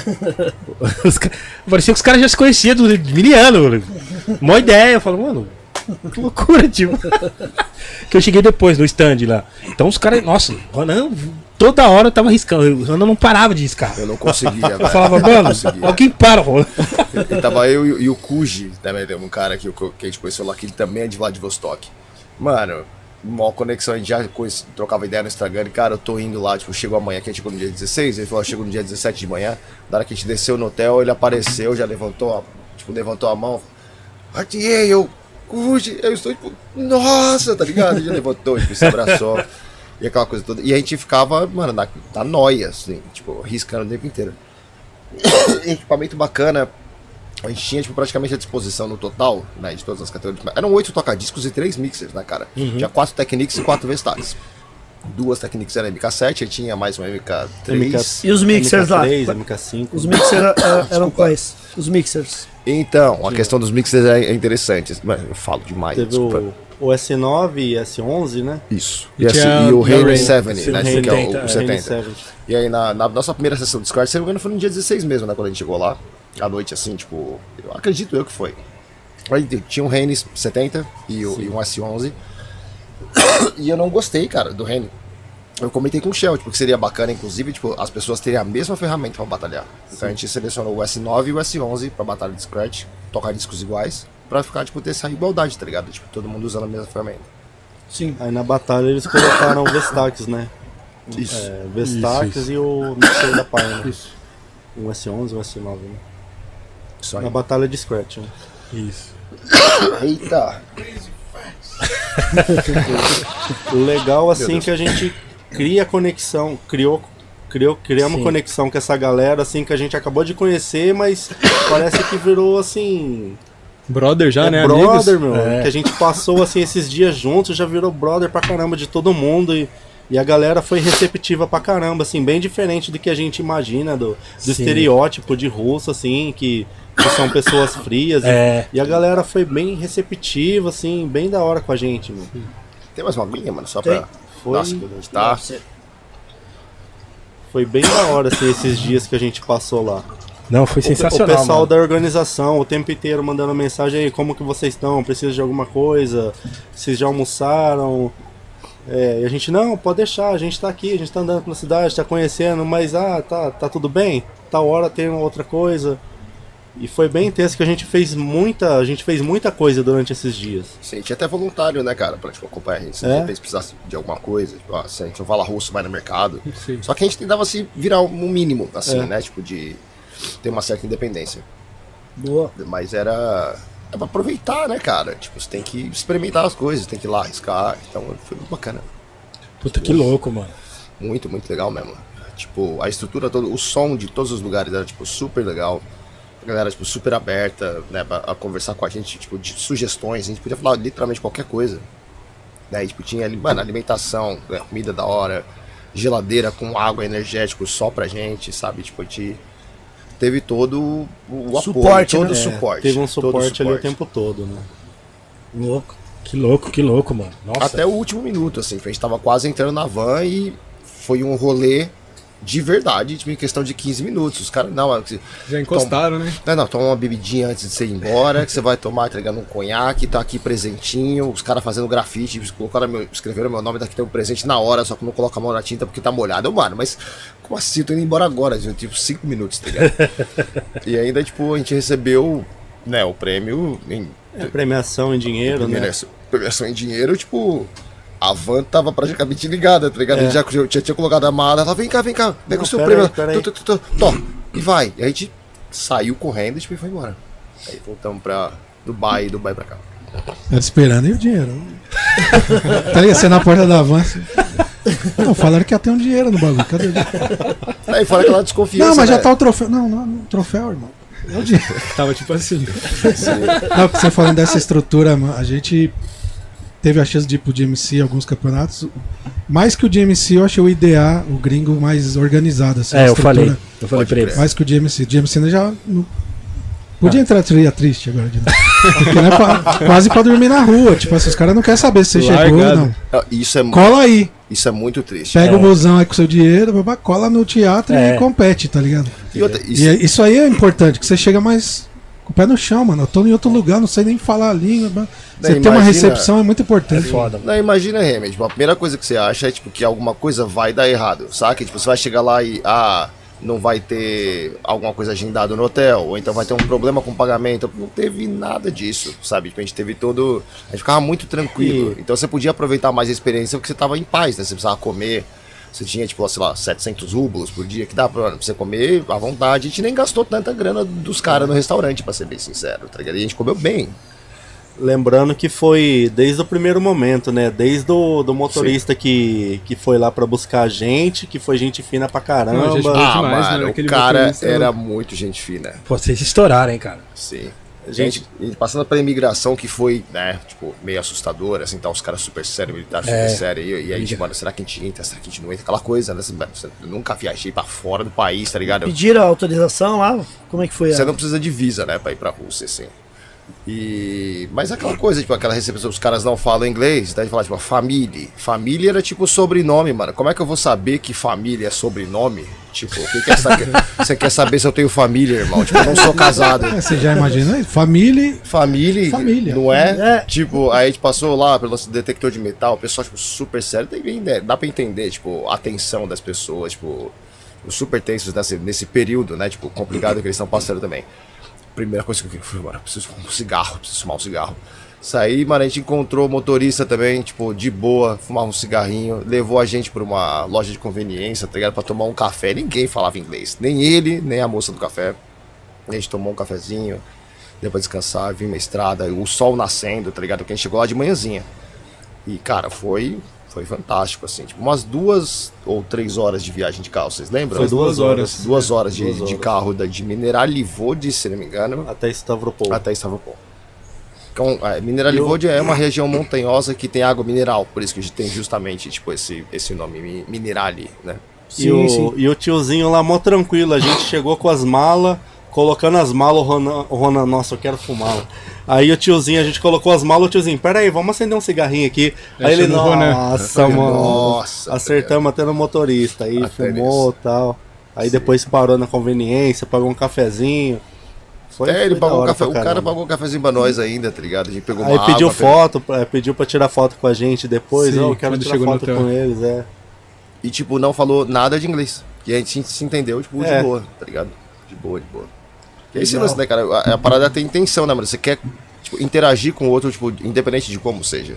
(laughs) Os ca- Parecia que os caras já se conheciam do miliano. Mó ideia. Eu falo, mano, que loucura, tipo. (laughs) que eu cheguei depois no stand lá. Então os caras, nossa, o Ronan, toda hora eu tava riscando. O Ronan não parava de riscar. Eu não conseguia. Eu falava, mano, alguém para, Ronan. E tava eu e, o- e o Kuji, também tem um cara que, que a gente conheceu lá, que ele também é de Vladivostok. Mano, uma conexão, a gente já conhece- trocava ideia no Instagram, e cara, eu tô indo lá, tipo, chegou amanhã, que a gente chegou no dia 16, ele falou, chegou no dia 17 de manhã, na hora que a gente desceu no hotel, ele apareceu, já levantou, a, tipo, levantou a mão, Artiei, eu, Kuji, eu estou, tipo, nossa, tá ligado? Ele já levantou, tipo, se abraçou, (laughs) e aquela coisa toda, e a gente ficava, mano, na, na noia, assim, tipo, riscando o tempo inteiro. (coughs) equipamento bacana. A gente tinha tipo, praticamente a disposição no total, né, de todas as categorias. Eram oito tocadiscos e três mixers, né, cara? Tinha quatro Technics e quatro Vestales. Duas Technics eram MK7, aí tinha mais uma MK3. E os mixers lá? MK3, MK5. Os mixers era- (coughs) eram quais? Os mixers. Então, a questão dos mixers é é interessante. Mano, eu falo demais, Teve desculpa. o, o S9 e S11, né? Isso. E tinha e o Rain. 70, Sim, né? o que é Rain o, o Rain 70. 70. E aí na, na nossa primeira sessão de Discord, se não me engano, foi no dia 16 mesmo, né? Quando a gente chegou lá. À noite, assim, tipo. Eu acredito eu que foi. Aí tinha um Rene 70 e, o- e um S11. (coughs) E eu não gostei, cara, do Rene. Eu comentei com o Shell, tipo, que seria bacana, inclusive, tipo, as pessoas terem a mesma ferramenta pra batalhar. Então a gente selecionou o S9 e o S11 pra batalha de Scratch, tocar discos iguais, pra ficar, tipo, ter essa igualdade, tá ligado? Tipo, todo mundo usando a mesma ferramenta. Sim. Aí na batalha eles colocaram o Vestax, né? Isso. É, Vestax e o mixer da Pioneer. Um S11, um S9, né? Isso aí. Na batalha de Scratch. Né? Isso. Eita! O legal, assim, que a gente cria conexão, criou, criou, criamos Sim. conexão com essa galera, assim, que a gente acabou de conhecer, mas parece que virou, assim, Brother já, é né? brother, amigos? meu. É. Que a gente passou, assim, esses dias juntos, já virou brother pra caramba de todo mundo e... E a galera foi receptiva pra caramba, assim, bem diferente do que a gente imagina, do, do estereótipo de russo, assim, que, que são pessoas frias. e- É. E, a galera foi bem receptiva, assim, bem da hora com a gente, meu. Tem mais uma aguinha, mano? Só Tem. pra. Foi- Nossa, que a gente tá. Foi bem da hora, assim, esses dias que a gente passou lá. Não, foi O- sensacional. O pessoal mano. da organização o tempo inteiro mandando mensagem aí, como que vocês estão? Precisa de alguma coisa? Vocês já almoçaram? É, e a gente, não, pode deixar, a gente tá aqui, a gente tá andando pela cidade, tá conhecendo, mas ah, tá, tá tudo bem? Tal hora tem outra coisa. E foi bem intenso que a gente fez muita, a gente fez muita coisa durante esses dias. Sim, tinha até voluntário, né, cara, pra tipo, acompanhar a gente. Se É? de repente precisasse de alguma coisa, tipo, ah, se a gente não fala russo, vai no mercado. Sim. Só que a gente tentava se virar um mínimo, assim, É. né? Tipo, de ter uma certa independência. Boa. Mas era. É pra aproveitar, né, cara? Tipo, você tem que experimentar as coisas, tem que ir lá arriscar. Então foi muito bacana. Puta que louco, mano. Muito, muito legal mesmo. Tipo, a estrutura toda, o som de todos os lugares era, tipo, super legal. A galera, tipo, super aberta, né, pra, a conversar com a gente, tipo, de sugestões. A gente podia falar literalmente qualquer coisa. Né, e, tipo, tinha ali, mano, alimentação, né, comida da hora, geladeira com água energético só pra gente, sabe? Tipo, a gente teve todo o o apoio, Suporte, todo né? o É, suporte. Teve um o suporte ali o suporte. tempo todo, né? Louco. Que louco, que louco, mano. Nossa. Até o último minuto, assim, a gente tava quase entrando na van e foi um rolê de verdade, tipo, em questão de 15 minutos. Os caras, não, Já encostaram, né? não, não, toma uma bebidinha antes de você ir embora, que você vai tomar entregando um conhaque, tá aqui presentinho, os caras fazendo grafite, colocaram meu, escreveram meu nome, daqui tem um presente na hora, só que não coloca a mão na tinta porque tá molhado. Eu, mano, mas como assim? Tô indo embora agora, gente, tipo, 5 minutos, tá ligado? (laughs) e ainda, tipo, a gente recebeu, né, o prêmio em É, premiação em dinheiro, né? premiação, premiação em dinheiro, tipo. A van tava praticamente ligada, tá ligado? A gente já, já, já tinha colocado a mala, ela, vem cá, vem cá, pega Não, o seu prêmio. Tô, tô, tô, tô, e vai. E a gente saiu correndo tipo, e foi embora. Aí voltamos pra Dubai, Dubai pra cá. Ela esperando e o dinheiro. tá ligado? Você na porta da van. assim. Não, falaram que ia ter um dinheiro no bagulho. Cadê o dinheiro? Aí fora aquela desconfiança. Não, mas já né? tá o troféu. Não, não, não, troféu, irmão. É o dinheiro. Tava tipo assim. Não, porque você falando dessa estrutura, mano, a gente teve a chance de ir pro GMC em alguns campeonatos. Mais que o GMC, eu achei o IDA, o gringo, mais organizado. Assim, É, eu falei. Eu falei pra ele. Mais que o GMC. O GMC né, já. não- Podia entrar tria triste agora de novo. Porque, né, pra- quase pra dormir na rua. Tipo, assim, os caras não querem saber se você chegou ou Largado. não. Ah, Isso é, Cola aí. isso é muito triste. Pega É. o busão aí com seu dinheiro, babá, cola no teatro É. e compete, tá ligado? E outra, E isso, é- isso aí é importante, que você chega mais com o pé no chão, mano. Eu tô em outro lugar, não sei nem falar a língua. mano. Você Não, ter uma imagina- recepção é muito É importante. foda, mano. Não, imagina, Remed, tipo, a primeira coisa que você acha é tipo, que alguma coisa vai dar errado, saca? Tipo, você vai chegar lá e, ah, não vai ter alguma coisa agendada no hotel, ou então vai ter um problema com o pagamento. Não teve nada disso, sabe? Tipo, a gente teve todo. A gente ficava muito tranquilo. Então você podia aproveitar mais a experiência porque você tava em paz, né? Você precisava comer. Você tinha, tipo, sei lá, 700 rublos por dia, que dá pra pra você comer à vontade. A gente nem gastou tanta grana dos caras no restaurante, pra ser bem sincero, tá ligado? E a gente comeu bem. Lembrando que foi desde o primeiro momento, né? Desde o do motorista que, que foi lá pra buscar a gente, que foi gente fina pra caramba. Não, gente, Ah, demais, né? mano, Aquele o cara motorista- era muito gente fina. Pô, vocês estouraram, hein, cara. Sim. Gente- Gente, passando pela imigração que foi, né, tipo, meio assustadora, assim, tá os caras super sérios, militares super É. sérios, e, e aí, tipo, mano, será que a gente entra, será que a gente não entra? Aquela coisa, né, assim, você- eu nunca viajei pra fora do país, tá ligado? Pediram a autorização lá? Como é que foi? Você a- não precisa de visa, né, pra ir pra Rússia, assim. E... Mas aquela coisa, tipo, aquela recepção, os caras não falam inglês, daí fala, tipo, família. Família era tipo sobrenome, mano. Como é que eu vou saber que família é sobrenome? Tipo, o que, que é essa... (laughs) você quer saber se eu tenho família, irmão? Tipo, eu não sou casado. É, (laughs) você já imagina aí? Família. Família, Família. não é? É. Tipo, aí a gente passou lá pelo nosso detector de metal, o pessoal, tipo, super sério, né, dá pra entender, tipo, a tensão das pessoas, tipo, os super tensos nesse, nesse período, né, tipo, complicado que eles estão passando também. Primeira coisa que eu fui, mano, eu preciso fumar um cigarro, preciso fumar um cigarro. Saí, mano, a gente encontrou o motorista também, tipo, de boa, fumava um cigarrinho, levou a gente pra uma loja de conveniência, tá ligado? Pra tomar um café. Ninguém falava inglês. Nem ele, nem a moça do café. A gente tomou um cafezinho, deu pra descansar, vim na estrada, o sol nascendo, tá ligado? Porque a gente chegou lá de manhãzinha. E, cara, foi, foi fantástico, assim. Tipo, umas duas ou três horas de viagem de carro, vocês lembram? Foi duas horas. Duas horas de, Duas de horas. carro da, de Mineralivode, se não me engano, Até Stavropol. até Stavropol. Então, é, Mineralivode é uma região montanhosa que tem água mineral, por isso que a gente tem justamente tipo, esse, esse nome, Mi- Minerali, né? E o, e o tiozinho lá, mó tranquilo, a gente chegou com as malas, colocando as malas, o Ronan, o Ronan, nossa, eu quero fumar. Aí o tiozinho, a gente colocou as malas, o tiozinho, pera aí, vamos acender um cigarrinho aqui. Aí Aí ele, chamou o Ronan. nossa, mano, Nossa, acertamos até no motorista, aí Até fumou e tal. Aí depois parou na conveniência, pagou um cafezinho. Foi, É, ele pagou um café, o cara pagou um cafezinho pra nós ainda, tá ligado? A gente pegou Aí pediu água, foto, pra- pediu pra tirar foto com a gente depois, Sim, ó, eu quero tirar foto com eles, é. E, tipo, não falou nada de inglês. E a gente se entendeu, tipo, É. de boa, tá ligado? De boa, de boa. E é esse lance, né, cara? A, a parada tem intenção, né, mano? Você quer tipo, interagir com o outro, tipo, independente de como seja.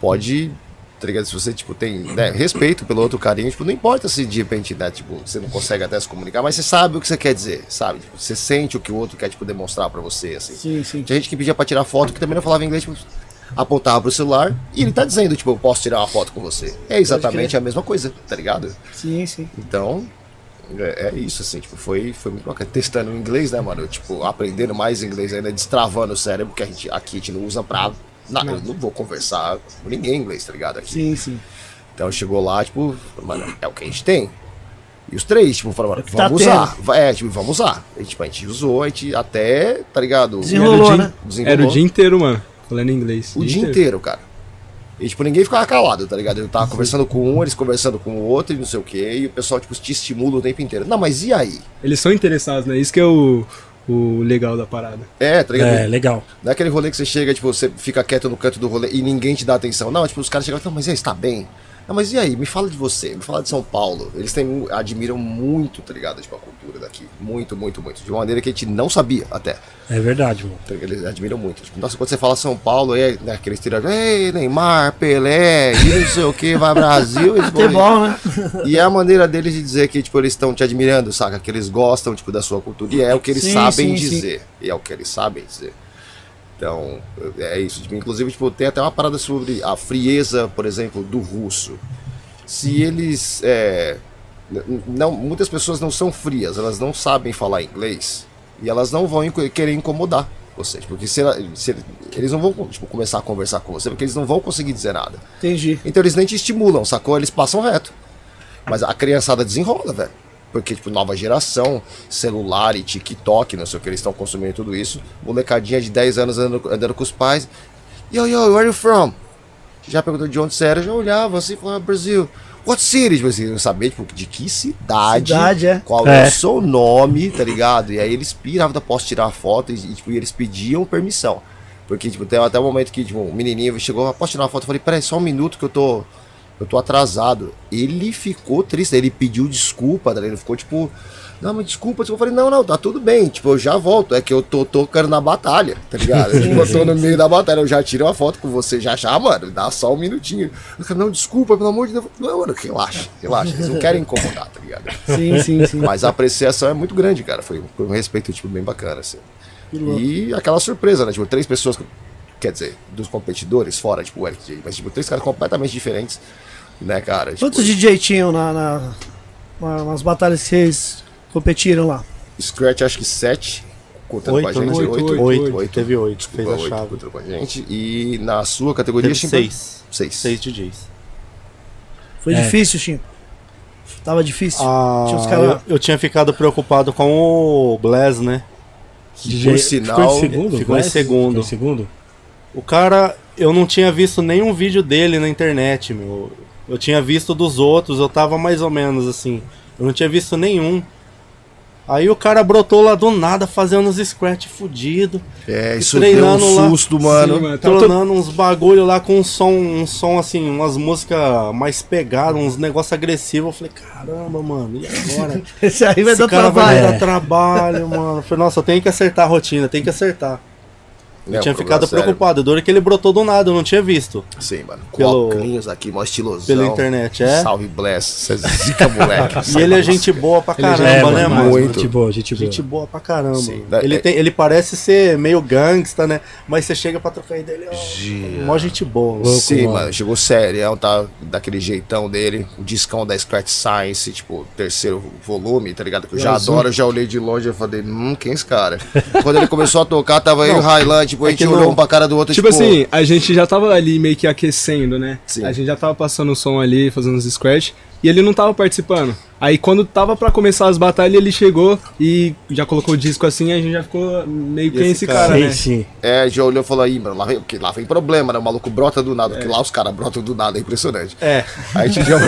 Pode, tá ligado? Se você, tipo, tem né, respeito pelo outro carinho, tipo, não importa se de repente, né, tipo, você não consegue até se comunicar, mas você sabe o que você quer dizer, sabe? Tipo, você sente o que o outro quer, tipo, demonstrar pra você, assim. Sim, sim. Tinha gente que pedia pra tirar foto que também não falava inglês, tipo, apontava pro celular e ele tá dizendo, tipo, eu posso tirar uma foto com você. É exatamente a mesma coisa, tá ligado? Sim, sim. Então, é, é isso, assim, tipo, foi, foi muito bacana. Testando o inglês, né, mano? Tipo, aprendendo mais inglês ainda, destravando o cérebro, que a gente, aqui a gente não usa pra. Não, eu não vou conversar com ninguém em inglês, tá ligado? Aqui. Sim, sim. Então chegou lá, tipo, mano, é o que a gente tem. E os três, tipo, falaram, mano, É o que tá vamos usar. Vai- É, tipo, vamos usar. E, tipo, a gente usou, a gente até, tá ligado? Desenrolou, Era o dia- né? Desenrolou. Era o dia inteiro, mano. Falando inglês. O dia inteiro, cara. E, tipo, ninguém ficava calado, tá ligado? Eu tava conversando com um, eles conversando com o outro e não sei o quê. E o pessoal, tipo, te estimula o tempo inteiro. Não, mas e aí? Eles são interessados, né? Isso que é o, o legal da parada. É, tá ligado? É, legal. Não é aquele rolê que você chega, tipo, você fica quieto no canto do rolê e ninguém te dá atenção. Não, tipo, os caras chegam e falam, mas e aí, você tá bem? Não, mas e aí? Me fala de você, me fala de São Paulo. Eles têm, admiram muito, tá ligado? Tipo, a cultura daqui. Muito, muito, muito. De uma maneira que a gente não sabia até. É verdade, mano. Tá? Eles admiram muito. Tipo, nossa, quando você fala São Paulo, é né, aquele estereótipo, ei, Neymar, Pelé, e não sei o que, vai Brasil. Eles vão- Futebol, né? E é a maneira deles de dizer que, tipo, eles estão te admirando, saca? Que eles gostam, tipo, da sua cultura. E é o que eles Sim, sabem sim, sim. dizer. E é o que eles sabem dizer. Então, é isso. Tipo, inclusive, tipo, tem até uma parada sobre a frieza, por exemplo, do russo. Se eles. é, não, muitas pessoas não são frias, elas não sabem falar inglês. E elas não vão querer incomodar vocês. Porque se, se eles não vão tipo, começar a conversar com você, porque eles não vão conseguir dizer nada. Entendi. Então eles nem te estimulam, sacou? Eles passam reto. Mas a criançada desenrola, velho. Porque, tipo, nova geração, celular e TikTok, não sei o que, eles estão consumindo tudo isso. Molecadinha de 10 anos andando, andando com os pais. Yo, yo, where are you from? Já perguntou de onde você era, já olhava assim, falava, Brasil. What city? Tipo assim, sabia, tipo, de que cidade, Cidade, é. qual é. É. o seu nome, tá ligado? E aí eles piravam, posso tirar a foto, e, e, tipo, eles pediam permissão. Porque, tipo, tem até o momento que, tipo, um menininho chegou, "Ah, posso tirar uma foto? Eu falei, peraí, só um minuto que eu tô, eu tô atrasado. Ele ficou triste, ele pediu desculpa, tá? Ele ficou, tipo, não, mas desculpa. Eu falei, não, não, tá tudo bem, tipo, eu já volto. É que eu tô tocando na batalha, tá ligado? (laughs) tipo, eu tô no meio da batalha, eu já tiro uma foto com você, já já, mano, dá só um minutinho. Eu falei, não, desculpa, pelo amor de Deus. Não, mano, relaxa, relaxa. Eles não querem incomodar, tá ligado? Sim, sim, sim. Mas a apreciação é muito grande, cara. Foi, foi um respeito, tipo, bem bacana, assim. E aquela surpresa, né? Tipo, três pessoas, quer dizer, dos competidores, fora, tipo, o Eric J, mas, tipo, três caras completamente diferentes, né, cara? Tipo, Quantos DJ tinham na, na, na- nas batalhas que vocês competiram lá? Scratch, acho que sete, contando com a Oito, gente. né? Oito, oito, oito, oito. Teve oito, fez a oito, chave. contando com a gente. E na sua categoria, Teve Chimpa- seis. Seis. Seis DJs. Foi É. difícil, Chico? Tava difícil? Ah, Tinha cara- eu, eu tinha ficado preocupado com o Blaz, né? Que, por sinal, Ficou em segundo? ficou em Bless? segundo. Ficou em segundo? O cara, eu não tinha visto nenhum vídeo dele na internet, meu. Eu tinha visto dos outros, eu tava mais ou menos assim. Eu não tinha visto nenhum. Aí o cara brotou lá do nada, fazendo uns scratch fudido, é, isso deu treinando um lá. susto, mano. Sim, mano. Tornando uns bagulho lá com um som, um som assim, umas músicas mais pegadas, uns negócios agressivos. Eu falei, caramba, mano, e agora? (laughs) Esse aí vai Esse dar cara trabalho. vai É. dar trabalho, mano. Eu falei, nossa, eu tenho que acertar a rotina, tenho que acertar. Eu É, tinha ficado sério. preocupado. Dura que ele brotou do nada, eu não tinha visto. Sim, mano. Com Pelo- óculos aqui, mó estilosão. pela internet, é? Salve Bless. Você é zica, (laughs) moleque. E ele é gente boa pra é caramba, gente né, mano? muito. Gente boa, gente boa. Gente boa pra caramba. Sim. Ele, É- tem, ele parece ser meio gangsta, né? Mas você chega pra trocar ideia, ele é mó gente boa. Louco, Sim, mano. mano, chegou sério, tá daquele jeitão dele, o discão da Scratch Science, tipo, terceiro volume, tá ligado? Que eu já azul. adoro, eu já olhei de longe e falei, hum, quem é esse cara? Quando ele começou a tocar, tava eu e o Highland, tipo, a é gente que olhou não- um pra cara do outro, Tipo assim, a gente já tava ali meio que aquecendo, né? Sim. A gente já tava passando o som ali, fazendo os scratch, e ele não tava participando. Aí quando tava pra começar as batalhas, ele chegou e já colocou o disco assim, a gente já ficou meio que esse cara? cara, sim, né? sim. É, já olhou e falou, aí, mano, lá vem, porque lá vem problema, né? O maluco brota do nada, porque lá os caras brotam do nada, é impressionante. É. Aí a gente já.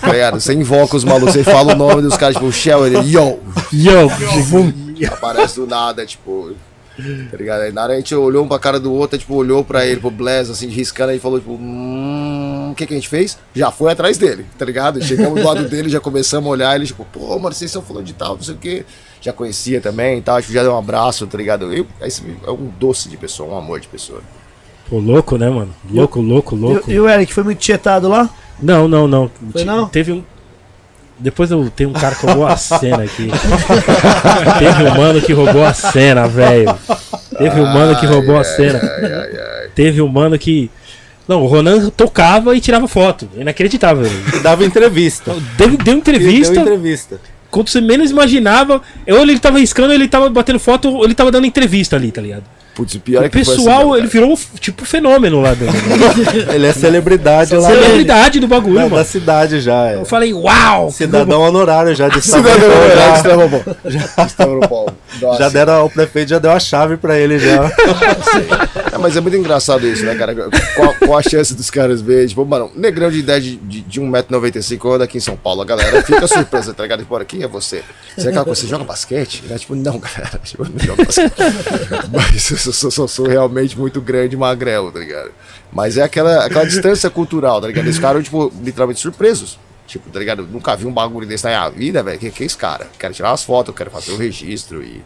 Cara, (laughs) você invoca os malucos, você fala o nome dos caras, tipo, o Shell, ele, yo! Yo, (laughs) bum. aparece do nada, tipo. Tá ligado? Aí na hora a gente olhou um pra cara do outro, tipo, olhou pra ele, pro Bless, assim, riscando, aí falou, tipo, hum, o que que a gente fez? Já foi atrás dele, tá ligado? Chegamos do lado (laughs) dele, já começamos a olhar, ele, tipo, pô, mano, vocês estão falando de tal, não sei o quê. Já conhecia também e tal, tipo, já deu um abraço, tá ligado? Eu, esse é um doce de pessoa, um amor de pessoa. Pô, louco, né, mano? Louco, louco, louco. E, e o Eric foi muito tietado lá? Não, não, não. Foi não? Teve um. Depois eu tenho um cara que roubou a cena aqui. Teve um mano que roubou a cena, velho. Teve um mano que roubou a cena. Teve um mano que. Não, o Ronan tocava e tirava foto. Inacreditável. E dava entrevista. Deu, deu entrevista. Deu entrevista. Quando você menos imaginava, ou ele tava riscando, ou ele tava batendo foto, ou ele tava dando entrevista ali, tá ligado? Putz, o pior é O que foi assim pessoal, mesmo, ele virou tipo fenômeno lá dentro. (laughs) Ele é celebridade lá Celebridade do bagulho, da, mano. da cidade já. É. Eu falei, uau! Cidadão honorário já de (laughs) Cidadão, é, já, bom. Estavam bom. Nossa. já deram, o prefeito já deu a chave pra ele já. (laughs) É, mas é muito engraçado isso, né, cara? Qual, qual a chance dos caras verem? Tipo, mano, negrão de idade de, de 1,95m anda aqui em São Paulo, a galera fica surpresa, tá ligado? Bora, quem é você? Você é aquela coisa, você joga basquete? Né? Tipo, não, galera, tipo, eu não jogo basquete. mas sou, sou- sou- realmente muito grande e magrelo, tá ligado? Mas é aquela, aquela distância cultural, tá ligado? Eles ficaram, tipo, literalmente surpresos. Tipo, tá ligado? Nunca vi um bagulho desse na minha vida, velho. Que, que é esse cara? Quero tirar umas fotos, quero fazer o registro e,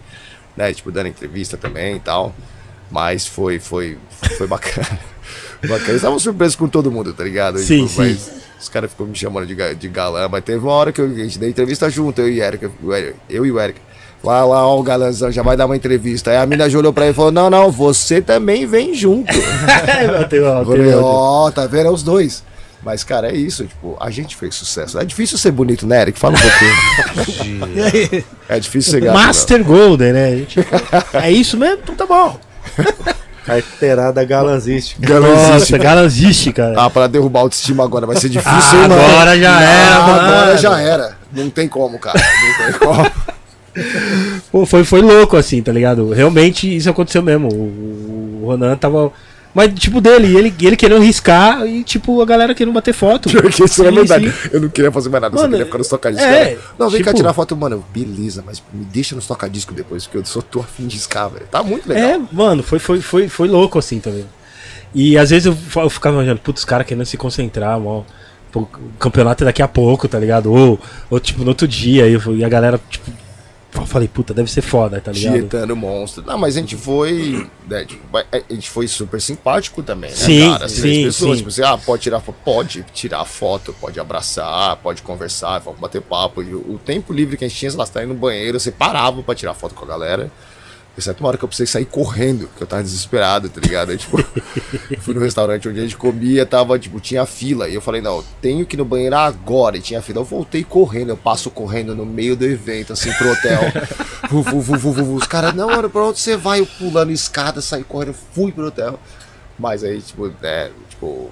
né, tipo, dando entrevista também e tal. Mas foi, foi, foi bacana. (laughs) bacana. Eles estavam surpresos com todo mundo, tá ligado? Sim, Tipo, Mas os caras ficam me chamando de, de galã. Mas teve uma hora que eu- a gente deu entrevista junto, eu e Eric- Eu e o Eric. Lá, lá, ó, o galãzão já vai dar uma entrevista. Aí a mina já olhou pra ele e falou: Não, não, você também vem junto. (laughs) Bateu, Eu bateu, falei, bateu. Ó, tá vendo? É os dois. Mas, cara, é isso, tipo, a gente fez sucesso. É difícil ser bonito, né, Eric? Fala um pouquinho. (laughs) É difícil ser gato. Master Golden, né? A gente- É isso mesmo? Então tá bom. Carteirada galanzística. não. Nossa, cara. Ah, pra derrubar a autoestima agora vai ser difícil, Ah, hein, mano? agora já era, Ah, Agora mano. já era. Não tem como, cara. Não tem como. Pô, foi, foi louco, assim, tá ligado? Realmente isso aconteceu mesmo. O, o Ronan tava. Mas, tipo, dele, ele, ele querendo riscar e, tipo, a galera querendo bater foto. Porque isso é Sim, verdade. sim. Eu não queria fazer mais nada, eu só Mano, queria ficar nos tocadiscos. é, cara. Não, vem cá tipo- tirar foto, mano. Beleza, mas me deixa nos tocadiscos depois, porque eu só tô afim de riscar, velho. Tá muito legal. É, mano, foi, foi, foi, foi louco, assim, também. E às vezes eu, eu ficava imaginando, putz, os caras querendo se concentrar, mó. Pô, o campeonato é daqui a pouco, tá ligado? Ou, ou tipo, no outro dia, e a galera, tipo. Eu falei, puta, deve ser foda, tá ligado? Tietando monstro. Não, mas a gente foi. né, tipo, a gente foi super simpático também, né, Sim, cara? As sim, três pessoas, sim. tipo assim, ah, pode tirar foto, pode tirar foto, pode abraçar, pode conversar, vamos bater papo. E O tempo livre que a gente tinha, lá, você tá indo no banheiro, você parava pra tirar foto com a galera. Exceto uma hora que eu precisei sair correndo, que eu tava desesperado, tá ligado? Aí, tipo, (laughs) eu fui no restaurante onde a gente comia, tava, tipo, tinha fila. E eu falei, não, eu tenho que ir no banheiro agora. E tinha fila. Eu voltei correndo, eu passo correndo no meio do evento, assim, pro hotel. (laughs) Vu, vu, vu, vu, vu. Os caras, não, mano, pra onde você vai? Eu pulando escada, saí correndo, fui pro hotel. Mas aí, tipo, é, tipo.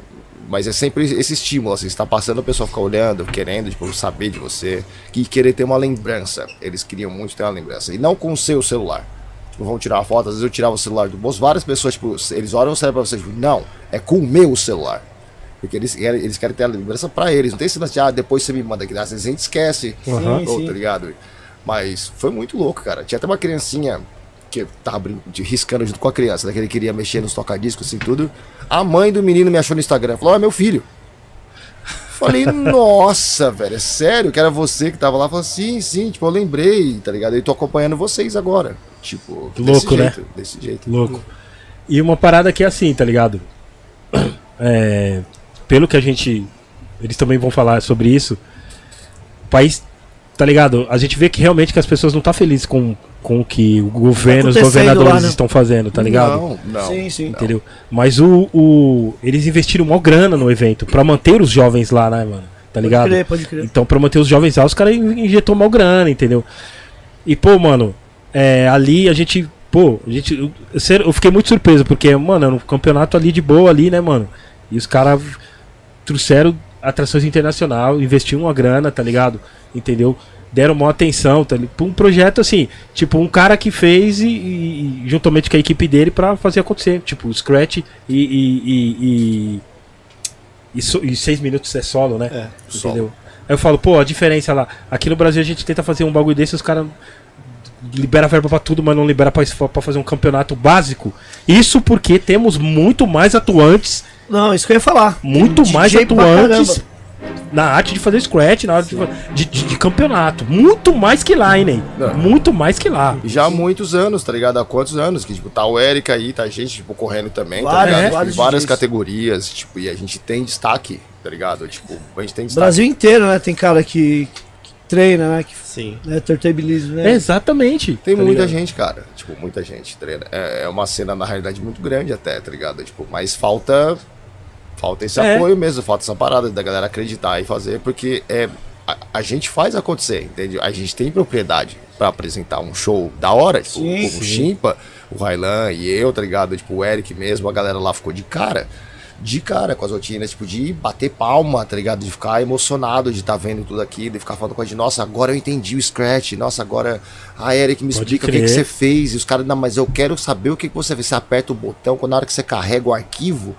Mas é sempre esse estímulo, assim, você tá passando, a pessoa fica olhando, querendo, tipo, saber de você, e querer ter uma lembrança. Eles queriam muito ter uma lembrança. E não com o seu celular. Tipo, vão tirar uma foto, às vezes eu tirava o celular do bolso, várias pessoas, tipo, eles olham o celular pra você, tipo, não, é com o meu celular. Porque eles, querem- eles querem ter a lembrança pra eles. Não tem esse lance de, ah, depois você me manda aqui. Às vezes a gente esquece. Ou, tá ligado? Mas foi muito louco, cara. Tinha até uma criancinha que tava de- riscando junto com a criança, né? Que ele queria mexer nos tocadiscos, assim, tudo. A mãe do menino me achou no Instagram. Falou, é meu filho. Falei, (laughs) nossa, velho, é sério que era você que tava lá? Falei, sim, sim, tipo, eu lembrei, tá ligado? Eu tô acompanhando vocês agora. Tipo, Louco, né? jeito, Desse jeito. Louco. E uma parada que é assim, tá ligado? (clears throat) É, pelo que a gente. Eles também vão falar sobre isso. O país. Tá ligado? A gente vê que realmente que as pessoas não estão tá felizes com, com o que o governo, os governadores lá, né? estão fazendo, tá ligado? Não, não. Sim, sim. Entendeu? Mas o, o. Eles investiram uma grana no evento pra manter os jovens lá, né, mano? Tá ligado? Pode crer, pode crer. Então, pra manter os jovens lá, os caras injetou mal grana, entendeu? E, pô, mano, é, ali a gente. Pô, a gente. Eu, eu fiquei muito surpreso, porque, mano, era um campeonato ali de boa ali, né, mano? E os caras trouxeram atrações internacional, investiram uma grana, tá ligado? Entendeu? Deram uma atenção, tá ligado? um projeto assim, tipo, um cara que fez e, e juntamente com a equipe dele para fazer acontecer. Tipo, o Scratch e. e, e, e seis minutos é solo, né? É, entendeu? Solo. Aí eu falo, pô, a diferença lá. Aqui no Brasil a gente tenta fazer um bagulho desse, os caras libera verba para tudo, mas não libera para fazer um campeonato básico. Isso porque temos muito mais atuantes não, isso que eu ia falar. Muito DJ mais atuantes na arte de fazer scratch, na arte de, de, de, campeonato. Muito mais que lá, hein, Ney? Muito mais que lá. E já há muitos anos, tá ligado? Há quantos anos? Que, tipo, tá o Eric aí, tá gente, tipo, correndo também, tá ligado? É, tipo, várias categorias, tipo, e a gente tem destaque, tá ligado? Tipo, a gente tem destaque. Brasil inteiro, né? Tem cara que treina, né? Que, Sim. Né, Turntablismo, né? Exatamente. Tem tá muita ligado? gente, cara. Tipo, muita gente treina. É, é uma cena, na realidade, muito grande até, tá ligado? Tipo, mas falta Falta esse é. apoio mesmo, falta essa parada da galera acreditar e fazer, porque é, a, a gente faz acontecer, entende? A gente tem propriedade para apresentar um show da hora, tipo, sim, o Chimpa, o Railan e eu, tá ligado? Tipo, o Eric mesmo, a galera lá ficou de cara de cara com as rotinas, tipo, de bater palma, tá ligado? De ficar emocionado de estar tá vendo tudo aquilo, de ficar falando com a gente, nossa, agora eu entendi o Scratch, nossa, agora a Eric me explica o que, que você fez, e os caras, não, mas eu quero saber o que, que você fez, você aperta o botão, quando na hora que você carrega o arquivo,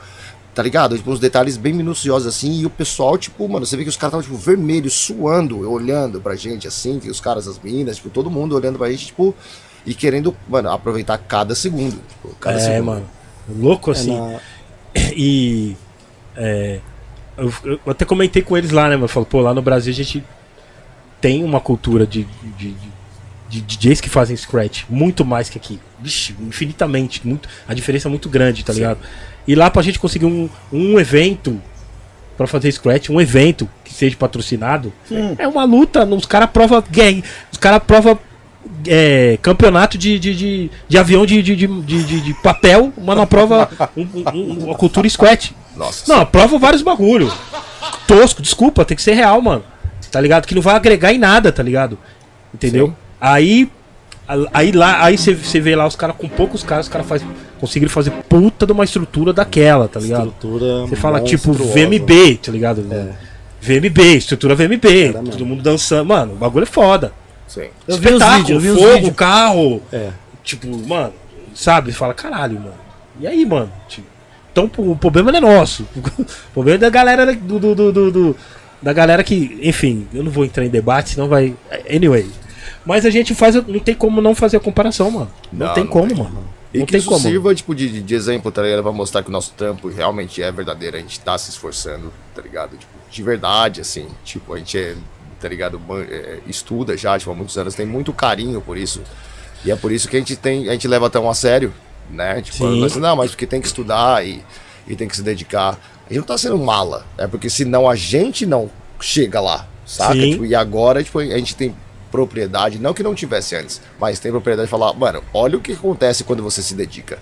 Tá ligado? Tipo, uns detalhes bem minuciosos assim. E o pessoal, tipo, mano, você vê que os caras estavam, tipo, vermelhos, suando, olhando pra gente, assim. Que os caras, as meninas, tipo, todo mundo olhando pra gente, tipo, e querendo, mano, aproveitar cada segundo. Tipo, cada é, segundo. mano. Louco assim. É na... E. É, eu, eu, até comentei com eles lá, né, mano? Falou, pô, lá no Brasil a gente tem uma cultura de, de, de de DJs que fazem scratch, muito mais que aqui. Vixe, infinitamente. Muito, a diferença é muito grande, tá Sim. ligado? E lá pra gente conseguir um, um evento para fazer scratch, um evento que seja patrocinado, Sim. é uma luta. Os caras prova gang, os caras prova é, campeonato de, de, de, de, avião de, de, de, de, papel, mas não prova um, um, uma cultura scratch. Nossa. Não, prova vários bagulho. Tosco, desculpa, tem que ser real, mano. Tá ligado? Que não vai agregar em nada, tá ligado? Entendeu? Sim. Aí Aí lá, aí você vê lá os caras com poucos caras, os caras faz, conseguiram fazer puta de uma estrutura daquela, tá ligado? Estrutura. Você fala tipo VMB, tá ligado? É. VMB, estrutura VMB, todo mundo dançando. Mano, o bagulho é foda. Sim. Eu vi os vídeos, eu vi os fogo, vídeos. carro. É. Tipo, mano, sabe? Fala, caralho, mano. E aí, mano? Tipo, então o problema não é nosso. (laughs) O problema é da galera do, do, do, do da galera que, enfim, eu não vou entrar em debate, senão vai. Anyway, mas a gente faz. Não tem como não fazer a comparação, mano. Não, não tem não como, tem. mano. E não que isso como. sirva tipo, de, de exemplo, tá ligado? Pra mostrar que o nosso trampo realmente é verdadeiro, a gente tá se esforçando, tá ligado? Tipo, de verdade, assim. Tipo, a gente é, tá ligado? É, estuda já, tipo, há muitos anos, tem muito carinho por isso. E é por isso que a gente tem, a gente leva tão a sério, né? Tipo, assim, não, mas porque tem que estudar e, e tem que se dedicar. A gente não tá sendo mala, é porque senão a gente não chega lá, saca? Tipo, e agora, tipo, a gente tem propriedade, não que não tivesse antes, mas tem propriedade de falar, mano, olha o que acontece quando você se dedica.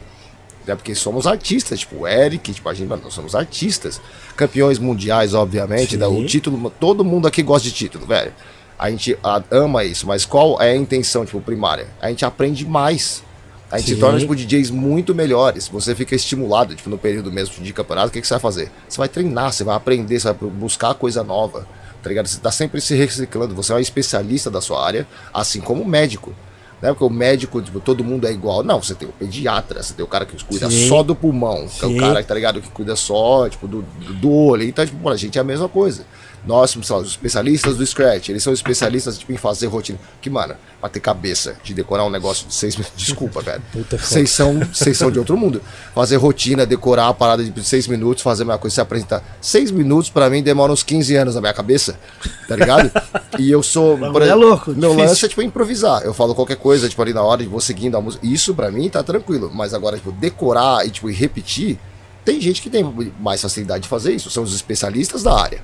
É porque somos artistas, tipo o Eric, tipo a gente, nós somos artistas. Campeões mundiais, obviamente, dá o título, todo mundo aqui gosta de título, velho. A gente ama isso, mas qual é a intenção, tipo, primária? A gente aprende mais. A gente Sim. se torna, tipo, DJs muito melhores. Você fica estimulado, tipo, no período mesmo de campeonato, o que, que você vai fazer? Você vai treinar, você vai aprender, você vai buscar coisa nova tá ligado? Você está sempre se reciclando, você é um especialista da sua área, assim como o médico. Porque o médico, tipo, todo mundo é igual. Não, você tem o pediatra, você tem o cara que cuida Sim. só do pulmão, que é o cara, tá ligado, que cuida só, tipo, do, do olho. Então, tipo, a gente é a mesma coisa. Nós somos, lá, os especialistas do Scratch, eles são especialistas tipo, em fazer rotina. Que, mano, pra ter cabeça de decorar um negócio de seis minutos. Desculpa, velho. (laughs) Vocês são, vocês são de outro mundo. Fazer rotina, decorar a parada de seis minutos, fazer a mesma coisa, se apresentar. Seis minutos pra mim demora uns 15 anos na minha cabeça, tá ligado? E eu sou. (laughs) bagulho é louco, Meu difícil. lance é tipo improvisar. Eu falo qualquer coisa, tipo, ali na hora, e vou seguindo a música. Isso pra mim tá tranquilo. Mas agora, tipo, decorar e, tipo, e repetir, tem gente que tem mais facilidade de fazer isso. São os especialistas da área.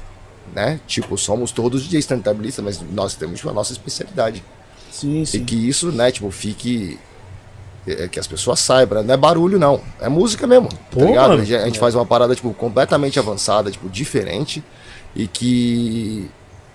Né? Tipo, somos todos DJs turntablistas, mas nós temos tipo, a nossa especialidade. Sim, E sim. que isso, né, tipo, fique. é, que as pessoas saibam, não é barulho, não. É música mesmo. Pô, tá ligado? mano. a gente, faz uma parada, tipo, completamente avançada, tipo, diferente. E que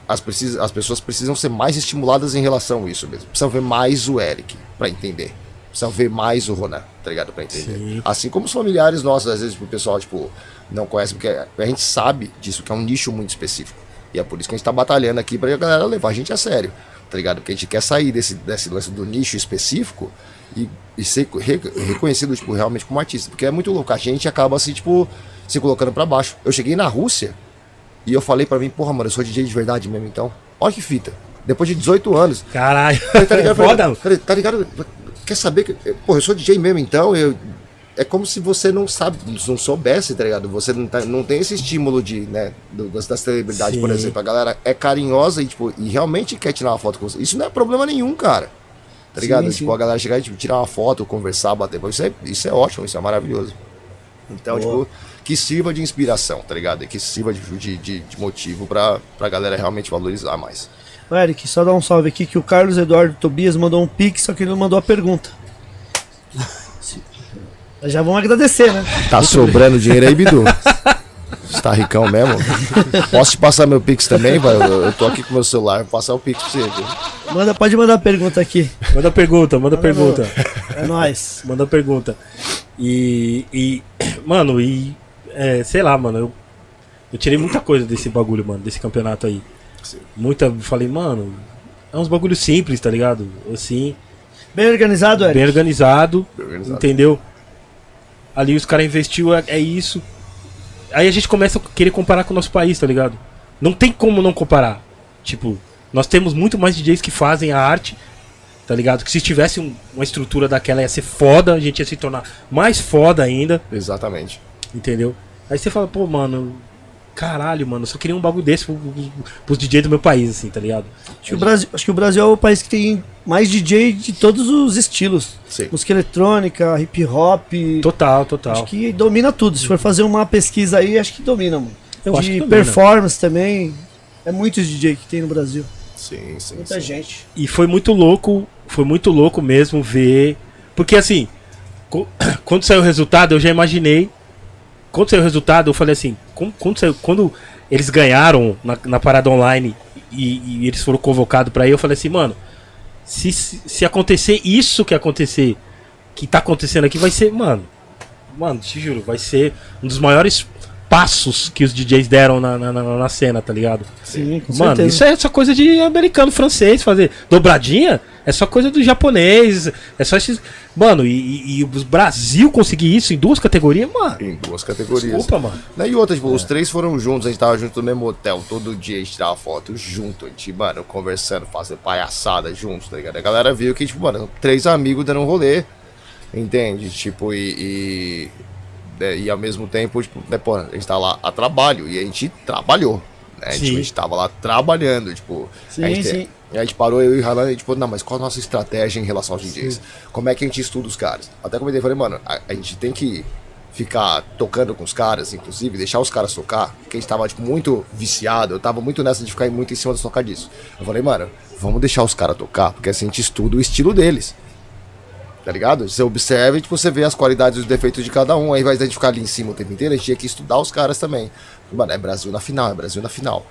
as, precis- as pessoas precisam ser mais estimuladas em relação a isso mesmo. Precisam ver mais o Eric pra entender. Precisam ver mais o Ronan, tá ligado? Pra entender. Sim. Assim como os familiares nossos, às vezes tipo, o pessoal, tipo, não conhece, porque a gente sabe disso, que é um nicho muito específico. E é por isso que a gente tá batalhando aqui pra galera levar a gente a sério, tá ligado? Porque a gente quer sair desse, desse lance do nicho específico e, e ser re- reconhecido, tipo, realmente como artista. Porque é muito louco, a gente acaba assim, tipo, se colocando pra baixo. Eu cheguei na Rússia e eu falei pra mim, porra, mano, eu sou DJ de verdade mesmo, então. Olha que fita. Depois de 18 anos, Caralho. Tá ligado? (laughs) Foda, Tá ligado? Quer saber que. Pô, eu sou DJ mesmo, então eu. É como se você não sabe, não soubesse, tá ligado? Você não, tá- não tem esse estímulo de, né, do- das, das celebridades, por Sim. exemplo. A galera é carinhosa e, tipo, e realmente quer tirar uma foto com você. Isso não é problema nenhum, cara. Tá Sim, ligado? sim. Tipo, a galera chegar e tipo, tirar uma foto, conversar, bater. Isso é, isso é ótimo, isso é maravilhoso. Então, Boa. tipo, que sirva de inspiração, tá ligado? Que sirva de, de, de, motivo pra, pra galera realmente valorizar mais. Ô, Eric, só dar um salve aqui que o Carlos Eduardo Tobias mandou um pix, só que ele não mandou a pergunta. Já vamos agradecer, né? Tá sobrando dinheiro aí, Bidu? (laughs) Você tá ricão mesmo? Posso te passar meu Pix também, vai? Eu, eu tô aqui com meu celular, vou passar o Pix pra você. viu? Manda, pode mandar a pergunta aqui. Manda pergunta, manda pergunta. É nóis. (laughs) Manda pergunta. E. e mano, e. é, sei lá, mano. Eu, eu tirei muita coisa desse bagulho, mano, desse campeonato aí. Sim. Muita. Falei, mano. É uns bagulhos simples, tá ligado? Assim. Bem organizado, Eric. Bem organizado. Bem organizado. Entendeu? Ali os caras investiu, é, é isso. Aí a gente começa a querer comparar com o nosso país, tá ligado? Não tem como não comparar. Tipo, nós temos muito mais DJs que fazem a arte, tá ligado? Que se tivesse um- uma estrutura daquela ia ser foda, a gente ia se tornar mais foda ainda, Exatamente. entendeu? Aí você fala, pô, mano, caralho, mano, eu só queria um bagulho desse pro, pro, pros DJs do meu país, assim, tá ligado? Acho que, o Brasil, acho que o Brasil é o país que tem mais DJ de todos os estilos. Sim. Música eletrônica, hip hop. Total, total. Acho que domina tudo. Se for fazer uma pesquisa aí, acho que domina, mano. Eu de acho que domina. performance também. É muitos DJ que tem no Brasil. Sim, sim. Muita sim. gente. E foi muito louco, foi muito louco mesmo ver. Porque assim, (coughs) quando saiu o resultado, eu já imaginei. Quando saiu o resultado, eu falei assim, quando, quando, saiu- quando eles ganharam na, na parada online e, e eles foram convocados pra ir, eu falei assim, mano, se, se, se acontecer isso que acontecer, que tá acontecendo aqui, vai ser, mano. Mano, te juro, vai ser um dos maiores passos que os DJs deram na, na, na- na cena, tá ligado? Sim, com Mano, certeza. isso é só coisa de americano, francês fazer. Dobradinha é só coisa do japonês. É só esses. Mano, e, e, e o Brasil conseguir isso em duas categorias, mano. Em duas categorias. Desculpa, mano. E outra, tipo, os três foram juntos, a gente tava junto no mesmo hotel, todo dia a gente tirava foto junto, a gente, mano, conversando, fazendo palhaçada juntos, tá ligado? A galera viu que, tipo, mano, três amigos dando um rolê, entende? Tipo, e. E, né, e ao mesmo tempo, tipo, né, pô, a gente tá lá a trabalho, e a gente trabalhou, né? Sim. Tipo, a gente tava lá trabalhando, tipo. Sim, a gente, sim. e a gente parou, eu e o Hanan, e tipo, não, mas qual a nossa estratégia em relação aos DJs? Como é que a gente estuda os caras? Até comentei, falei, mano, a, a gente tem que ficar tocando com os caras, inclusive, deixar os caras tocar, porque a gente tava, tipo, muito viciado, eu tava muito nessa de ficar muito em cima de tocar disso. Eu falei, mano, vamos deixar os caras tocar, porque assim a gente estuda o estilo deles. Tá ligado? Você observa e tipo, você vê as qualidades e os defeitos de cada um. Ao invés de a gente ficar ali em cima o tempo inteiro, a gente tinha que estudar os caras também. Mano, é Brasil na final, é Brasil na final.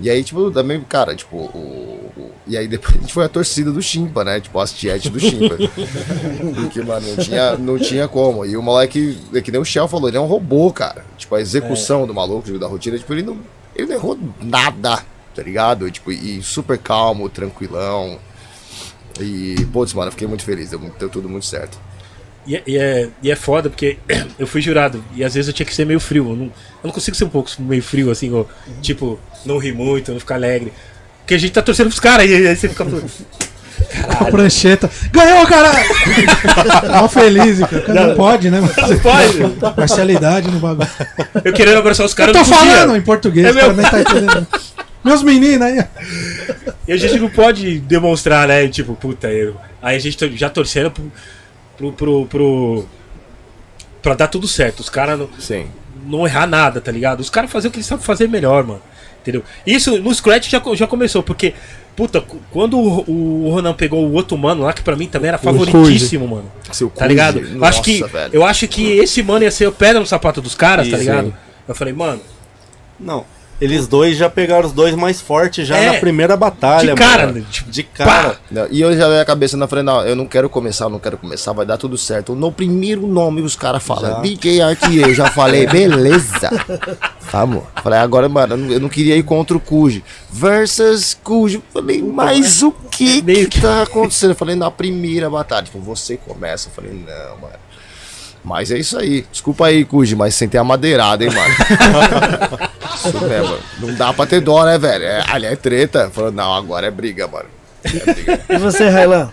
E aí, tipo, também, cara, tipo, o. o- e aí depois a gente foi a torcida do Chimpa, né? Tipo, as tietes do Chimpa. (laughs) Porque, mano, não tinha, não tinha como. E o moleque, é que nem o Shell falou, ele é um robô, cara. Tipo, a execução do maluco, da rotina, tipo, ele não. Ele não errou nada, tá ligado? Tipo, e super calmo, tranquilão. E, putz, mano, eu fiquei muito feliz, deu, deu tudo muito certo. E, é- e é, e é foda porque (clears throat) eu fui jurado e às vezes eu tinha que ser meio frio. Eu não, eu não consigo ser um pouco meio frio, assim, ou, tipo, não rir muito, não ficar alegre. Porque a gente tá torcendo pros caras e aí você fica. A prancheta. Ganhou, caralho! (laughs) Mó feliz, cara. Não, pode, né? Não pode. Parcialidade no bagulho. Eu querendo abraçar os Eu caras tô não podia. falando em português, É o cara meu- nem tá entendendo. Meus meninos aí. E a gente não pode demonstrar, né? Tipo, puta, eu. Aí a gente tá já torcendo pro. pro. pro. pro pra dar tudo certo. Os caras não, Sim. não errar nada, tá ligado? Os caras fazer o que eles sabem fazer melhor, mano. Entendeu? Isso no Scratch já, já começou, porque. Puta, quando o, o Ronan pegou o outro mano lá, que pra mim também era favoritíssimo, mano. Seu Tá ligado? Eu acho que, velho. eu acho que esse mano ia ser o pedra no sapato dos caras, tá Isso, ligado? sim. Eu falei, mano, Não. Eles dois já pegaram os dois mais fortes já É, na primeira batalha, de cara, mano. tipo, de cara. Não, E eu já dei a cabeça na frente, não, eu não quero começar, eu não quero começar, vai dar tudo certo. No primeiro nome os caras falam, Já. DJ Artier, eu já falei, (laughs) beleza. (laughs) Vamos. Falei, agora, mano, eu não, eu não queria ir contra o Cuji. Versus Cuji. Falei, mas o que que tá acontecendo? Eu falei, na primeira batalha, tipo, você começa. Eu falei, não, mano. Mas é isso aí. Desculpa aí, Cuji, mas sem ter a madeirada, hein, mano. (laughs) isso mesmo. Não dá pra ter dó, né, velho? É, ali é treta. Falou, não, agora é briga, mano. É briga. E você, Railan,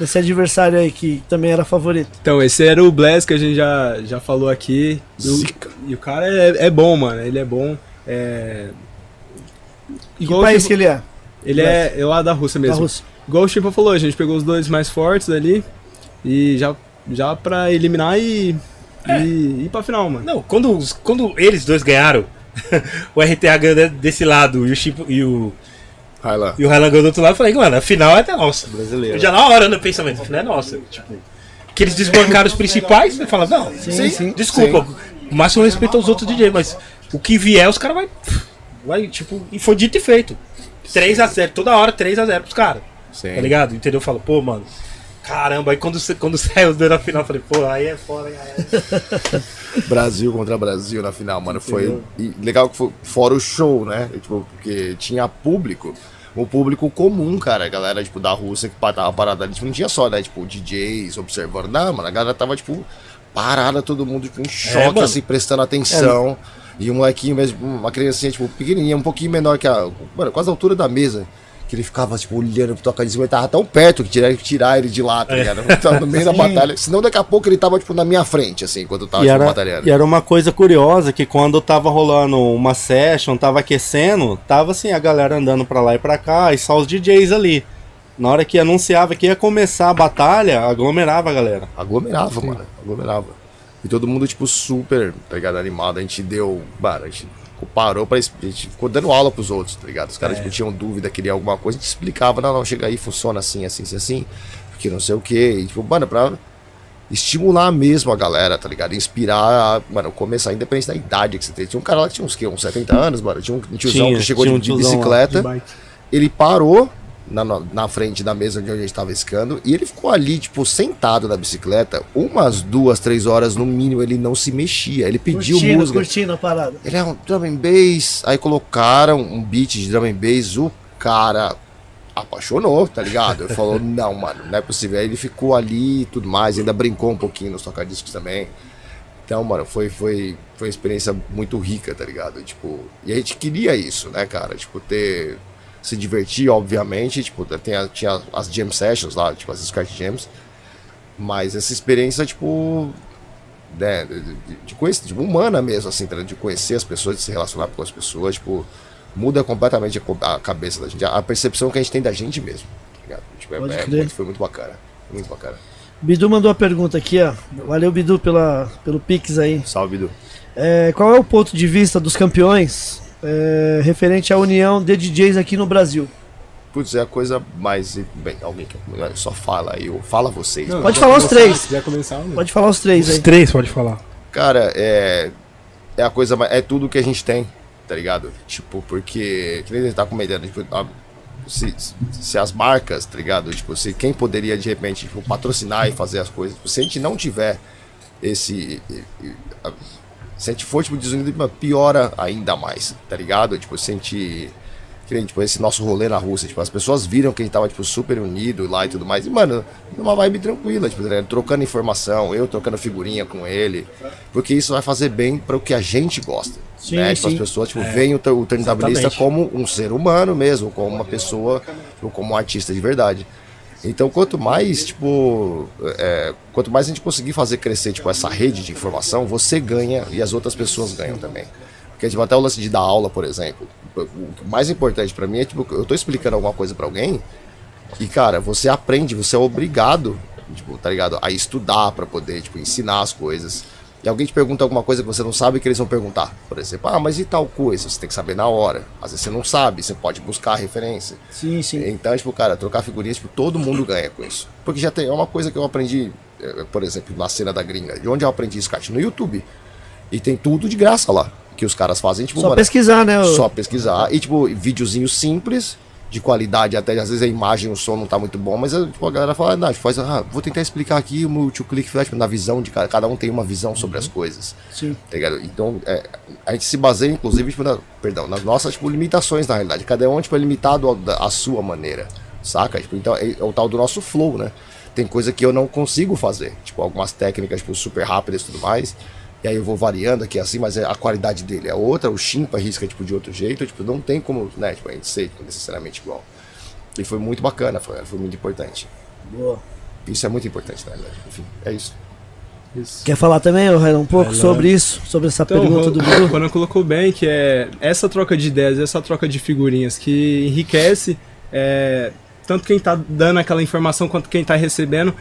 esse adversário aí que também era favorito? Então, esse era o Bless que a gente já, já falou aqui. E o, Zica. e o cara é, é bom, mano. Ele é bom. É... Que Igual o país que ele é? Ele é, é lá da Rússia Da mesmo. Rússia. Igual o Chico falou, a gente pegou os dois mais fortes ali. E já, já pra eliminar e, e ir pra final, mano. Não, quando, os- quando eles dois ganharam, (laughs) o RTA ganhou de- desse lado e o Chip e o, lá. e o Highland ganhou do outro lado, eu falei, mano, a final é até nossa. Brasileiro. Já na hora no pensamento, a final é nossa. Tipo, que eles desbancaram os principais, você fala, não, Sim, sim. desculpa, o máximo respeito aos outros DJ, mas o que vier, os caras vai, vai, tipo, e foi dito e feito. 3x0, toda hora 3x0 pros caras. Sim. Tá ligado? Entendeu? Eu falo, pô, mano. Caramba, aí quando, você- quando (laughs) saiu na final, eu falei, pô, aí é foda, aí é. (laughs) Brasil contra Brasil na final, mano. Foi legal que foi fora o show, né? Tipo, porque tinha público. O público comum, cara, a galera, tipo, da Rússia que tava parada ali, tipo, não tinha só, né, tipo, DJs observando, não, mano, a galera tava, tipo, parada, todo mundo, tipo, em choque, mano. assim, prestando atenção, e um molequinho mesmo, uma criancinha, tipo, pequenininha, um pouquinho menor que a, mano, quase a altura da mesa, que ele ficava, tipo, olhando pro tocadismo, ele tava tão perto que tirar, tirar ele de lá, tá ligado? Tava no meio da batalha, senão daqui a pouco ele tava, tipo, na minha frente, assim, enquanto eu tava, E tipo, era, batalhando. e era uma coisa curiosa que quando tava rolando uma session, tava aquecendo, tava assim a galera andando pra lá e pra cá, e só os DJs ali. Na hora que anunciava que ia começar a batalha, aglomerava a galera. Aglomerava, mano. Aglomerava. E todo mundo, tipo, super, tá ligado? Animado. A gente deu. Mano, a gente parou pra. A gente ficou dando aula pros outros, tá ligado? Os caras, tipo, tinham dúvida, queriam alguma coisa. A gente explicava, não, não, chega aí, funciona assim, assim, assim, assim. Porque não sei o quê. E, tipo, mano, pra estimular mesmo a galera, tá ligado? Inspirar, a, mano, começar, independente da idade que você tem. Tinha um cara lá que tinha uns, quê? uns 70 anos, mano. Tinha um tiozão Tinha, que chegou de, um de tiozão lá, bicicleta De ele parou na, na, frente da mesa onde a gente tava escando e ele ficou ali, tipo, sentado na bicicleta, umas duas, três horas no mínimo, ele não se mexia. Ele pediu Curtindo, música. curtindo a parada. Ele é um drum and bass. Aí colocaram um beat de drum and bass, o cara apaixonou, tá ligado? Ele falou, (laughs) não, mano, não é possível. Aí ele ficou ali e tudo mais, ainda brincou um pouquinho nos tocadiscos também. Então, mano, foi, foi, foi uma experiência muito rica, tá ligado? Tipo, e a gente queria isso, né, cara? Tipo, ter. Se divertir, obviamente. Tipo, tem a- tinha as jam sessions lá, tipo, as Skype Jams. Mas essa experiência, tipo. Né, de, de, conhecer, tipo, humana mesmo, assim, tá de conhecer as pessoas, de se relacionar com as pessoas, tipo, muda completamente a, cabeça da gente, a percepção que a gente tem da gente mesmo. Tá? Tipo, é- é muito- foi muito bacana. Muito bacana. Bidu mandou a pergunta aqui, ó. Valeu, Bidu, pela, pelo Pix aí. Salve, Bidu. É, qual é o ponto de vista dos campeões é, referente à união de DJs aqui no Brasil? Putz, é a coisa mais. Bem, alguém que só fala aí, ou fala vocês. Não, Pode falar os três. Se quiser começar, mano. Pode falar os três Os aí. três, pode falar. Cara, é. É a coisa mais. É tudo que a gente tem, tá ligado? Tipo, porque. Que nem a gente tá comentando, tipo, a- se, se as marcas, tá ligado? Tipo, se quem poderia de repente tipo, patrocinar e fazer as coisas. tipo, Se a gente não tiver esse. a- Se a gente for, tipo, desunido, piora ainda mais, tá ligado? Tipo, se a gente tipo, esse nosso rolê na Rússia, tipo, as pessoas viram que a gente tava, tipo, super unido lá e tudo mais. E, mano, numa vibe tranquila, tipo, né, trocando informação, eu trocando figurinha com ele. Porque isso vai fazer bem para o que a gente gosta. Sim, né? Tipo, sim. as pessoas, tipo, veem o, o Exatamente. como um ser humano mesmo, como uma pessoa, tipo, como um artista de verdade. Então, quanto mais, tipo, é, quanto mais a gente conseguir fazer crescer, tipo, essa rede de informação, você ganha e as outras pessoas ganham também. Porque, tipo, até o lance de dar aula, por exemplo, o mais importante pra mim é, tipo, eu tô explicando alguma coisa pra alguém e, cara, você aprende, você é obrigado, tipo, tá ligado, a estudar pra poder, tipo, ensinar as coisas. E alguém te pergunta alguma coisa que você não sabe, que eles vão perguntar. Por exemplo, ah, mas e tal coisa? Você tem que saber na hora. Às vezes você não sabe, você pode buscar a referência. Sim, sim. Então, tipo, cara, trocar figurinhas, tipo, todo mundo ganha com isso. Porque já tem, é uma coisa que eu aprendi, eh, por exemplo, na cena da gringa. De onde eu aprendi isso, cara? No YouTube. E tem tudo de graça lá. Que os caras fazem, tipo, Só mano, pesquisar, né? só pesquisar. E, tipo, videozinhos simples, de qualidade, até às vezes a imagem, o som não tá muito bom, mas tipo, a galera fala, não, faz, ah, vou tentar explicar aqui o multi-click flash, na visão de cada, cada um tem uma visão sobre as coisas. Sim. Tá? Então, é, a gente se baseia, inclusive, tipo, na, perdão, nas nossas tipo, limitações, na realidade. Cada um tipo, é limitado à sua maneira, saca? Tipo, então, é, é o tal do nosso flow, né? Tem coisa que eu não consigo fazer. Tipo, algumas técnicas tipo, super rápidas e tudo mais. E aí eu vou variando aqui assim, mas é- a qualidade dele é outra. O chimpa risca tipo, de outro jeito. Tipo, não tem como né, tipo, a gente ser tipo, necessariamente igual. E foi muito bacana, foi, foi muito importante. Boa. Isso é muito importante, na realidade. Enfim, é isso. Isso. Quer falar também, Renan, um pouco lá. sobre isso? Sobre essa Então, pergunta o do Bidu? Conan colocou bem que é essa troca de ideias, essa troca de figurinhas que enriquece é, tanto quem tá dando aquela informação quanto quem tá recebendo.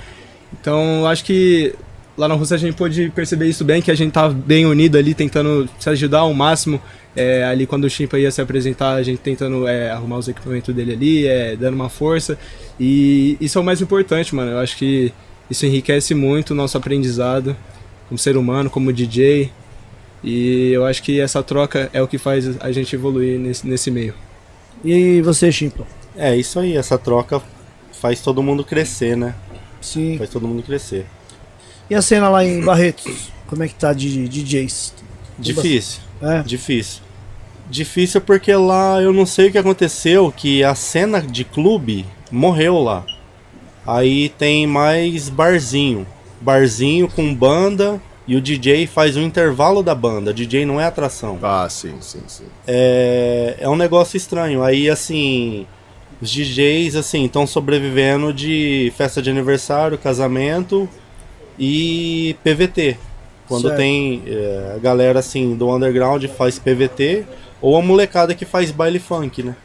Então, eu acho que lá na Rússia a gente pôde perceber isso bem, que a gente tá bem unido ali, tentando se ajudar ao máximo. É, ali quando o Chimpa ia se apresentar, a gente tentando é, arrumar os equipamentos dele ali, é, dando uma força. E isso é o mais importante, mano. Eu acho que isso enriquece muito o nosso aprendizado como ser humano, como DJ. E eu acho que essa troca é o que faz a gente evoluir nesse, nesse meio. E você, Chimpa? É isso aí, essa troca faz todo mundo crescer, né? Sim. Faz todo mundo crescer. E a cena lá em Barretos? Como é que tá de DJs? Difícil, É. difícil. Difícil porque lá eu não sei o que aconteceu, que a cena de clube morreu lá. Aí tem mais barzinho. Barzinho com banda e o DJ faz o intervalo da banda. DJ não é atração. Ah, sim, sim, sim. é, é um negócio estranho. Aí, assim, os DJs, assim, estão sobrevivendo de festa de aniversário, casamento e PVT. Quando Certo. tem é, a galera, assim, do underground faz PVT ou a molecada que faz baile funk, né?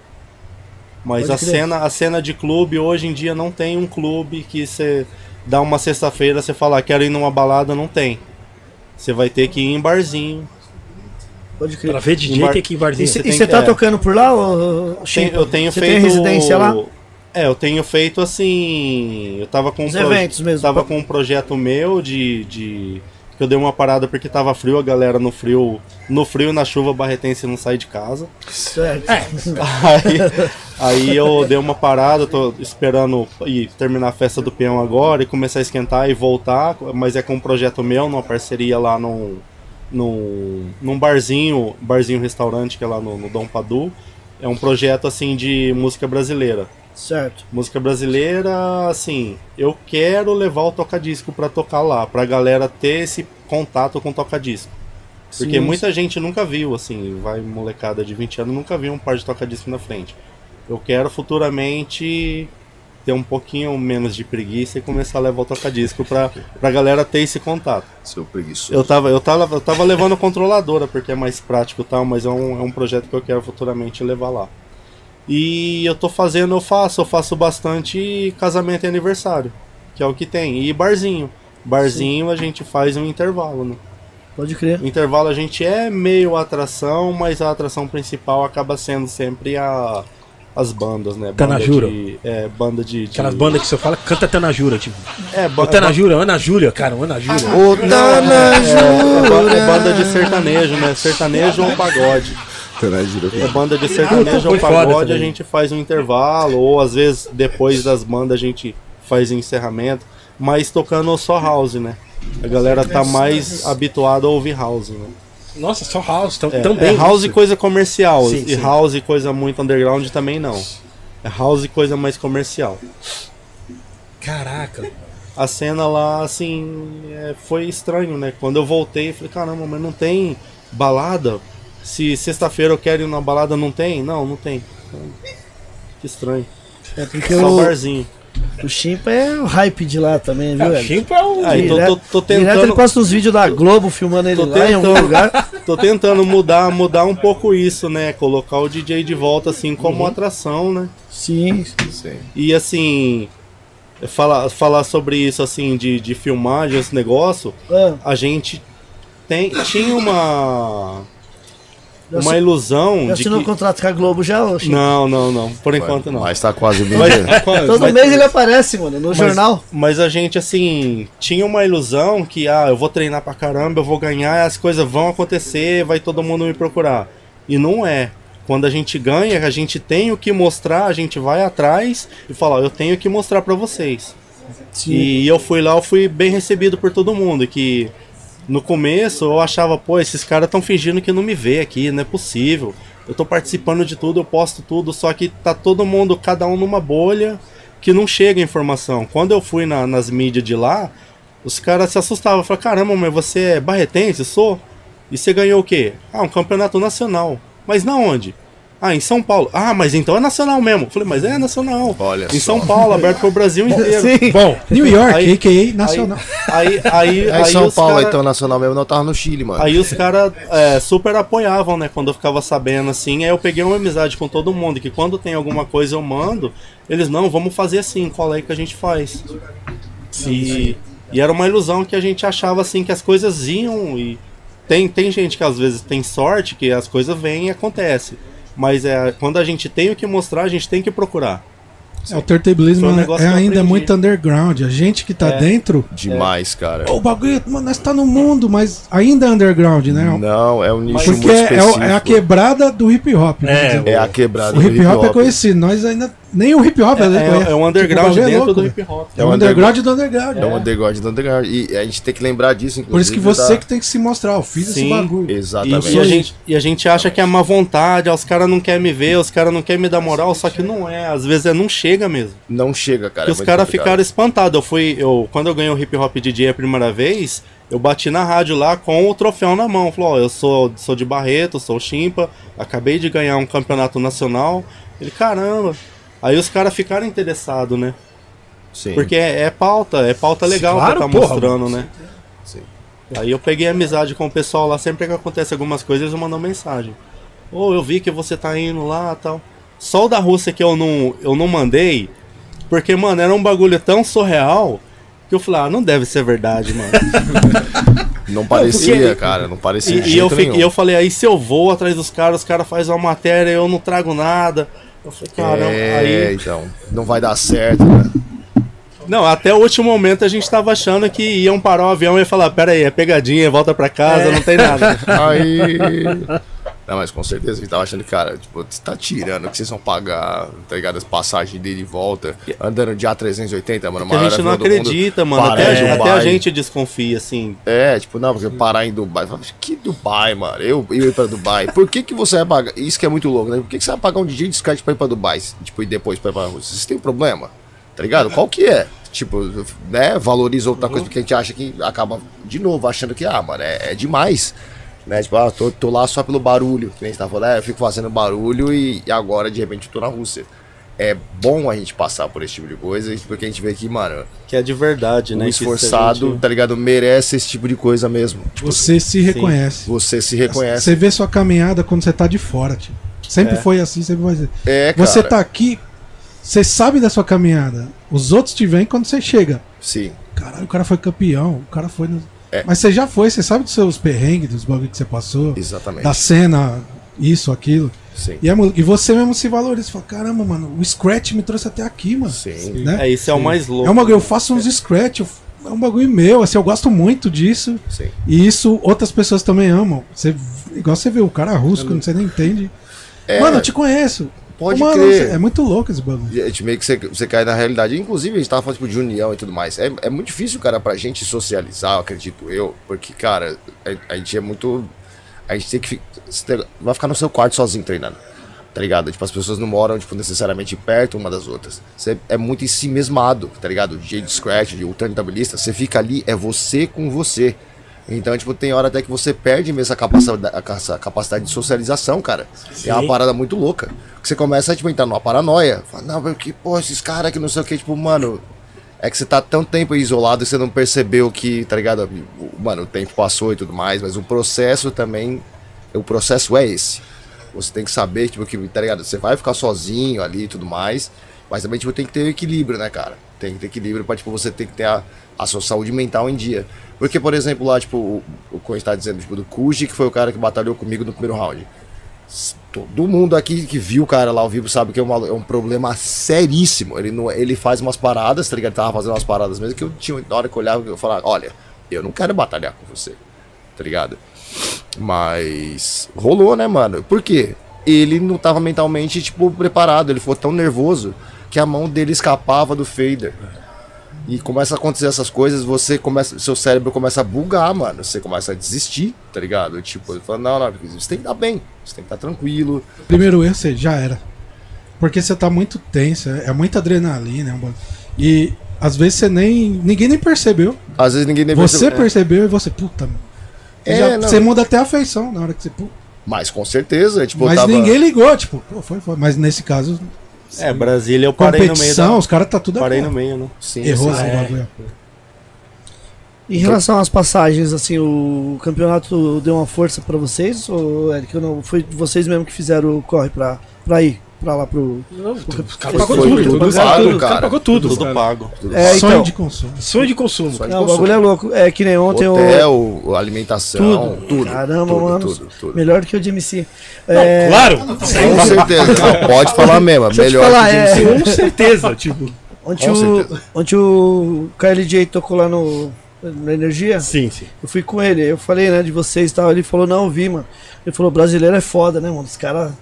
Mas Pode a crer. cena, a cena de clube hoje em dia não tem um clube que você dá uma sexta-feira, você fala, "Ah, quero ir numa balada, não tem. Você vai ter que ir em barzinho, Pode crer. Pra ver DJ Embar- tem que ir em E barzinho. você tem tá é. tocando por lá, ô, Tem- eu tenho você feito. tem residência lá? É, eu tenho feito assim. Eu tava com um Os eventos mesmo. Tava com um projeto meu de, de. Que eu dei uma parada porque tava frio, a galera no frio. No frio, na chuva, barretense não sai de casa. Certo. Aí, aí eu dei uma parada, tô esperando ir terminar a festa do peão agora e começar a esquentar e voltar, mas é com um projeto meu, numa parceria lá num, num, num barzinho, barzinho restaurante que é lá no, no Dom Padu. É um projeto assim de música brasileira. Certo. Música brasileira, assim, eu quero levar o toca-disco pra tocar lá, pra galera ter esse contato com o toca-disco. Porque Sim, muita gente nunca viu, assim, vai molecada de 20 anos, nunca viu um par de toca-disco na frente. Eu quero futuramente ter um pouquinho menos de preguiça e começar a levar o toca-disco pra, pra galera ter esse contato. Seu preguiçoso. Eu tava, eu tava, eu tava levando controladora porque é mais prático e tal, mas é um, é um projeto que eu quero futuramente levar lá. E eu tô fazendo, eu faço, eu faço bastante casamento e aniversário, que é o que tem. E barzinho. Barzinho a gente faz um intervalo, né? Pode crer. O intervalo a gente é meio atração, mas a atração principal acaba sendo sempre a as bandas, né? Banda Tanajura. de- É, banda de. de Aquelas bandas que você fala, canta Tanajura, tipo. É, ba Ô Tanajura, Ana Júlia, cara, Ana Júlia. Ô, é, ba- é banda de sertanejo, né? Sertanejo ou pagode. É banda de sertanejo Foi ou foda pagode, a gente faz um intervalo, ou às vezes depois das bandas a gente faz encerramento, mas tocando só house, né? A galera tá mais habituada a ouvir house, né? Nossa, só house tam- É, também. é house isso. coisa comercial. Sim, e sim. house coisa muito underground também não. É house coisa mais comercial. Caraca. A cena lá, assim, é, foi estranho, né? Quando eu voltei, eu falei, caramba, mas não tem balada? Se sexta-feira eu quero ir na balada, não tem? Não, não tem. Que estranho. É porque Só o, barzinho. o Chimpa é o hype de lá também, viu, É, o Ed? Chimpa é um. Aí, tô, Direto- tô, tô Direto ele tentando. posta uns vídeos da Globo filmando ele Tô lá em algum lugar. (laughs) Tô tentando mudar, mudar um pouco isso, né? Colocar o DJ de volta, assim, como atração, né? Sim. Sim. E assim, falar, falar sobre isso, assim, de, de filmagem, esse negócio, Ah, a gente tem, tinha uma. Já Uma ilusão já de assinou que. um contrato com a Globo já, Chimpa? Não, não, não. Por enquanto não. Mas tá quase bem. Mas- (laughs) Todo mas- mês ele aparece, mano, no mas- jornal. Mas a gente, assim, tinha uma ilusão que, ah, eu vou treinar pra caramba, eu vou ganhar, as coisas vão acontecer, vai todo mundo me procurar. E não é. Quando a gente ganha, a gente tem o que mostrar, a gente vai atrás e fala, ó, eu tenho que mostrar pra vocês. Sim. E eu fui lá, eu fui bem recebido por todo mundo, que no começo eu achava, pô, esses caras estão fingindo que não me vê aqui, não é possível. Eu tô participando de tudo, eu posto tudo, só que tá todo mundo, cada um numa bolha, que não chega informação. Quando eu fui na- nas mídias de lá, os caras se assustavam, falaram, caramba, mas você é barretense? Sou? E você ganhou o quê? Ah, um campeonato nacional. Mas na onde? Ah, em São Paulo. Ah, mas então é nacional mesmo. Falei, mas é nacional. Olha em só. São Paulo, aberto pro Brasil (laughs) inteiro. Sim. Bom, New York, Aí- a.k.a. Nacional. Aí, aí, É aí, em São os Paulo, cara- então nacional mesmo, não tava no Chile, mano. Aí os caras super apoiavam, né? Quando eu ficava sabendo assim. Aí eu peguei uma amizade com todo mundo. Que quando tem alguma coisa eu mando. Eles, não, vamos fazer assim. Qual é que a gente faz? E, e era uma ilusão que a gente achava assim que as coisas iam. E tem, tem gente que às vezes tem sorte que as coisas vêm e acontece. Mas é, quando a gente tem o que mostrar, a gente tem que procurar. É, o turntablismo Foi um é eu ainda muito underground. A gente que tá É. dentro. Demais, cara. "Ô, o bagulho, mano, nós tá no mundo, mas ainda é underground, né? Não, é um nicho Porque muito é, específico. é a quebrada do hip hop. vamos É. É a quebrada o do hip hop é conhecido. Nós ainda. Nem o hip hop É, é, é um Tipo, underground o bagulho é dentro do hip hop. É um underground do underground. É um underground do underground. E a gente tem que lembrar disso, inclusive. Por isso que você que tem que se mostrar. Eu fiz esse Sim. bagulho. Exatamente. E, e a gente, e a gente acha que é má vontade, ah, os caras não querem me ver, os caras não querem me dar moral, só que não é. Às vezes é, não chega mesmo. Não chega, cara. Porque é os caras ficaram espantados. Eu fui, eu, quando eu ganhei o hip hop DJ a primeira vez, eu bati na rádio lá com o troféu na mão. Falou, ó, eu sou, sou de Barreto, sou Chimpa, acabei de ganhar um campeonato nacional. Ele, caramba. Aí os caras ficaram interessados, né? Sim. Porque é, é pauta, é pauta legal Claro, pra tá porra, mostrando, né? Sim. Aí eu peguei amizade com o pessoal lá, sempre que acontece algumas coisas, eles mandam mensagem. Ô, eu vi que você tá indo lá tal. Só o da Rússia que eu não, eu não mandei, porque, mano, era um bagulho tão surreal que eu falei, ah, não deve ser verdade, mano. (laughs) Não parecia, porque- cara. Não parecia. de e, e eu fiquei, eu falei, aí se eu vou atrás dos caras, os caras fazem uma matéria eu não trago nada. Eu falei, caramba, É, aí. então. Não vai dar certo, né? Não, até o último momento a gente tava achando que iam parar o avião e ia falar, pera aí, é pegadinha, volta pra casa, não tem nada. (laughs) Aí. Não, mas com certeza gente tava achando, cara, tipo, você tá tirando que vocês vão pagar, tá ligado? As passagens dele de volta, andando de A380, mano. A gente não acredita, mano. Até, até a gente desconfia, assim. É, tipo, não, porque parar em Dubai. Que Dubai, mano? Eu, eu ir pra Dubai. Por que, que você vai pagar? Isso que é muito louco, né? Por que, que você vai pagar um DJ discreto pra ir pra Dubai? Tipo, e depois pra ir pra Rússia? Vocês têm problema? Tá ligado? Qual que é? Tipo, né? Valoriza outra coisa porque a gente acha que acaba, de novo, achando que, ah, mano, é, é demais. Né? Tipo, ah, tô, tô lá só pelo barulho. Que nem você tá falando, é, eu fico fazendo barulho e, e agora, de repente, eu tô na Rússia. É bom a gente passar por esse tipo de coisa, porque a gente vê que, mano, Que é de verdade, né? o a esforçado, gente- tá ligado? Merece esse tipo de coisa mesmo. Tipo, Você se reconhece. você se reconhece. Você vê sua caminhada quando você tá de fora, tio. Sempre É. foi assim, sempre vai ser. É, cara. Você tá aqui, você sabe da sua caminhada. Os outros te veem quando você chega. Sim. Caralho, o cara foi campeão, o cara foi. No... É. Mas você já foi, você sabe dos seus perrengues, dos bagulhos que você passou, Exatamente. da cena, isso, aquilo. Sim. E, é e você mesmo se valoriza. Você fala, caramba, mano, o Scratch me trouxe até aqui, mano. Sim. Né? É, isso é o mais louco. É um bagulho, eu faço uns Scratch, eu- é um bagulho meu, assim, eu gosto muito disso. Sim. E isso outras pessoas também amam. Você, igual você vê o cara russo, quando você nem entende. É, Mano, eu te conheço. Pode mano, crer. É muito louco esse bagulho. Gente meio que você, você cai na realidade. Inclusive, a gente tava falando tipo, de união e tudo mais. É, é muito difícil, cara, pra gente socializar, acredito eu. Porque, cara, a, a gente é muito. A gente tem que. fi- você tem- vai ficar no seu quarto sozinho treinando. Tá ligado? Tipo, as pessoas não moram, tipo, necessariamente perto uma das outras. Você é muito em si mesmado, tá ligado? DJ de scratch, de turntablista, você fica ali, é você com você. Então, tipo, tem hora até que você perde mesmo essa capacidade, essa capacidade de socialização, cara. É uma Sim. parada muito louca. Que você começa a tipo, entrar numa paranoia. Fala, não, mas que, pô, esses caras que não sei o que, tipo, mano. É que você tá tão tempo isolado e você não percebeu que, tá ligado? Mano, o tempo passou e tudo mais, mas o processo também. O processo é esse. Você tem que saber, tipo, que, tá ligado? Você vai ficar sozinho ali e tudo mais. Mas também, tipo, tem que ter equilíbrio, né, cara? Tem que ter equilíbrio pra, tipo, você ter que ter a, a sua saúde mental em dia. Porque, por exemplo, lá, tipo, o, o que a gente tá dizendo, tipo, do Kuji, que foi o cara que batalhou comigo no primeiro round. Todo mundo aqui que viu o cara lá ao vivo sabe que é, uma- é um problema seríssimo. Ele, não, ele faz umas paradas, tá ligado? Ele tava fazendo umas paradas mesmo que eu tinha, na hora que eu olhava, eu falava, olha, eu não quero batalhar com você, tá ligado? Mas rolou, né, mano? Por quê? Ele não tava mentalmente, tipo, preparado. Ele ficou tão nervoso que a mão dele escapava do fader. E começa a acontecer essas coisas, você começa, seu cérebro começa a bugar, mano. Você começa a desistir, tá ligado? Tipo, ele fala, não, não, você tem que estar bem, você tem que estar tranquilo. Primeiro erro, você já era. Porque você tá muito tenso, é é muita adrenalina. é um E às vezes você nem. ninguém nem percebeu. Às vezes ninguém deve Você percebeu e você, puta. mano. Você, É, já- não. você muda até a feição na hora que você. Mas com certeza, tipo, Mas tava... ninguém ligou, tipo, foi, foi. Mas nesse caso, É, Brasília eu parei no meio competição, da... os caras tá tudo Parei no meio, né? Sim, Errou sim. esse é. bagulho. Em relação às passagens, assim, o campeonato deu uma força pra vocês? Ou Eric, não, foi vocês mesmo que fizeram o corre pra, pra ir pra lá pro. Não, Foi pagou tudo, tudo. tudo pago, tudo, cara. pagou tudo. Tudo cara. pago. É, Sonho então. de consumo. Sonho de consumo. Só de Não, o consumo. bagulho é louco. É que nem ontem o. Hotel, alimentação, tudo. Caramba, tudo, mano. Tudo, tudo. Melhor do que o de MC. Não, É, claro. Com certeza. Não, pode (laughs) falar mesmo. Deixa eu te melhor falar, que o é- James Com certeza, tipo. Ontem, o, certeza. ontem o Kylie J tocou lá no, na Energia. Sim, sim. Eu fui com ele. Eu falei, né, de vocês e tal. Ele falou, não, eu vi, mano. Ele falou, brasileiro é foda, né, mano? Os caras.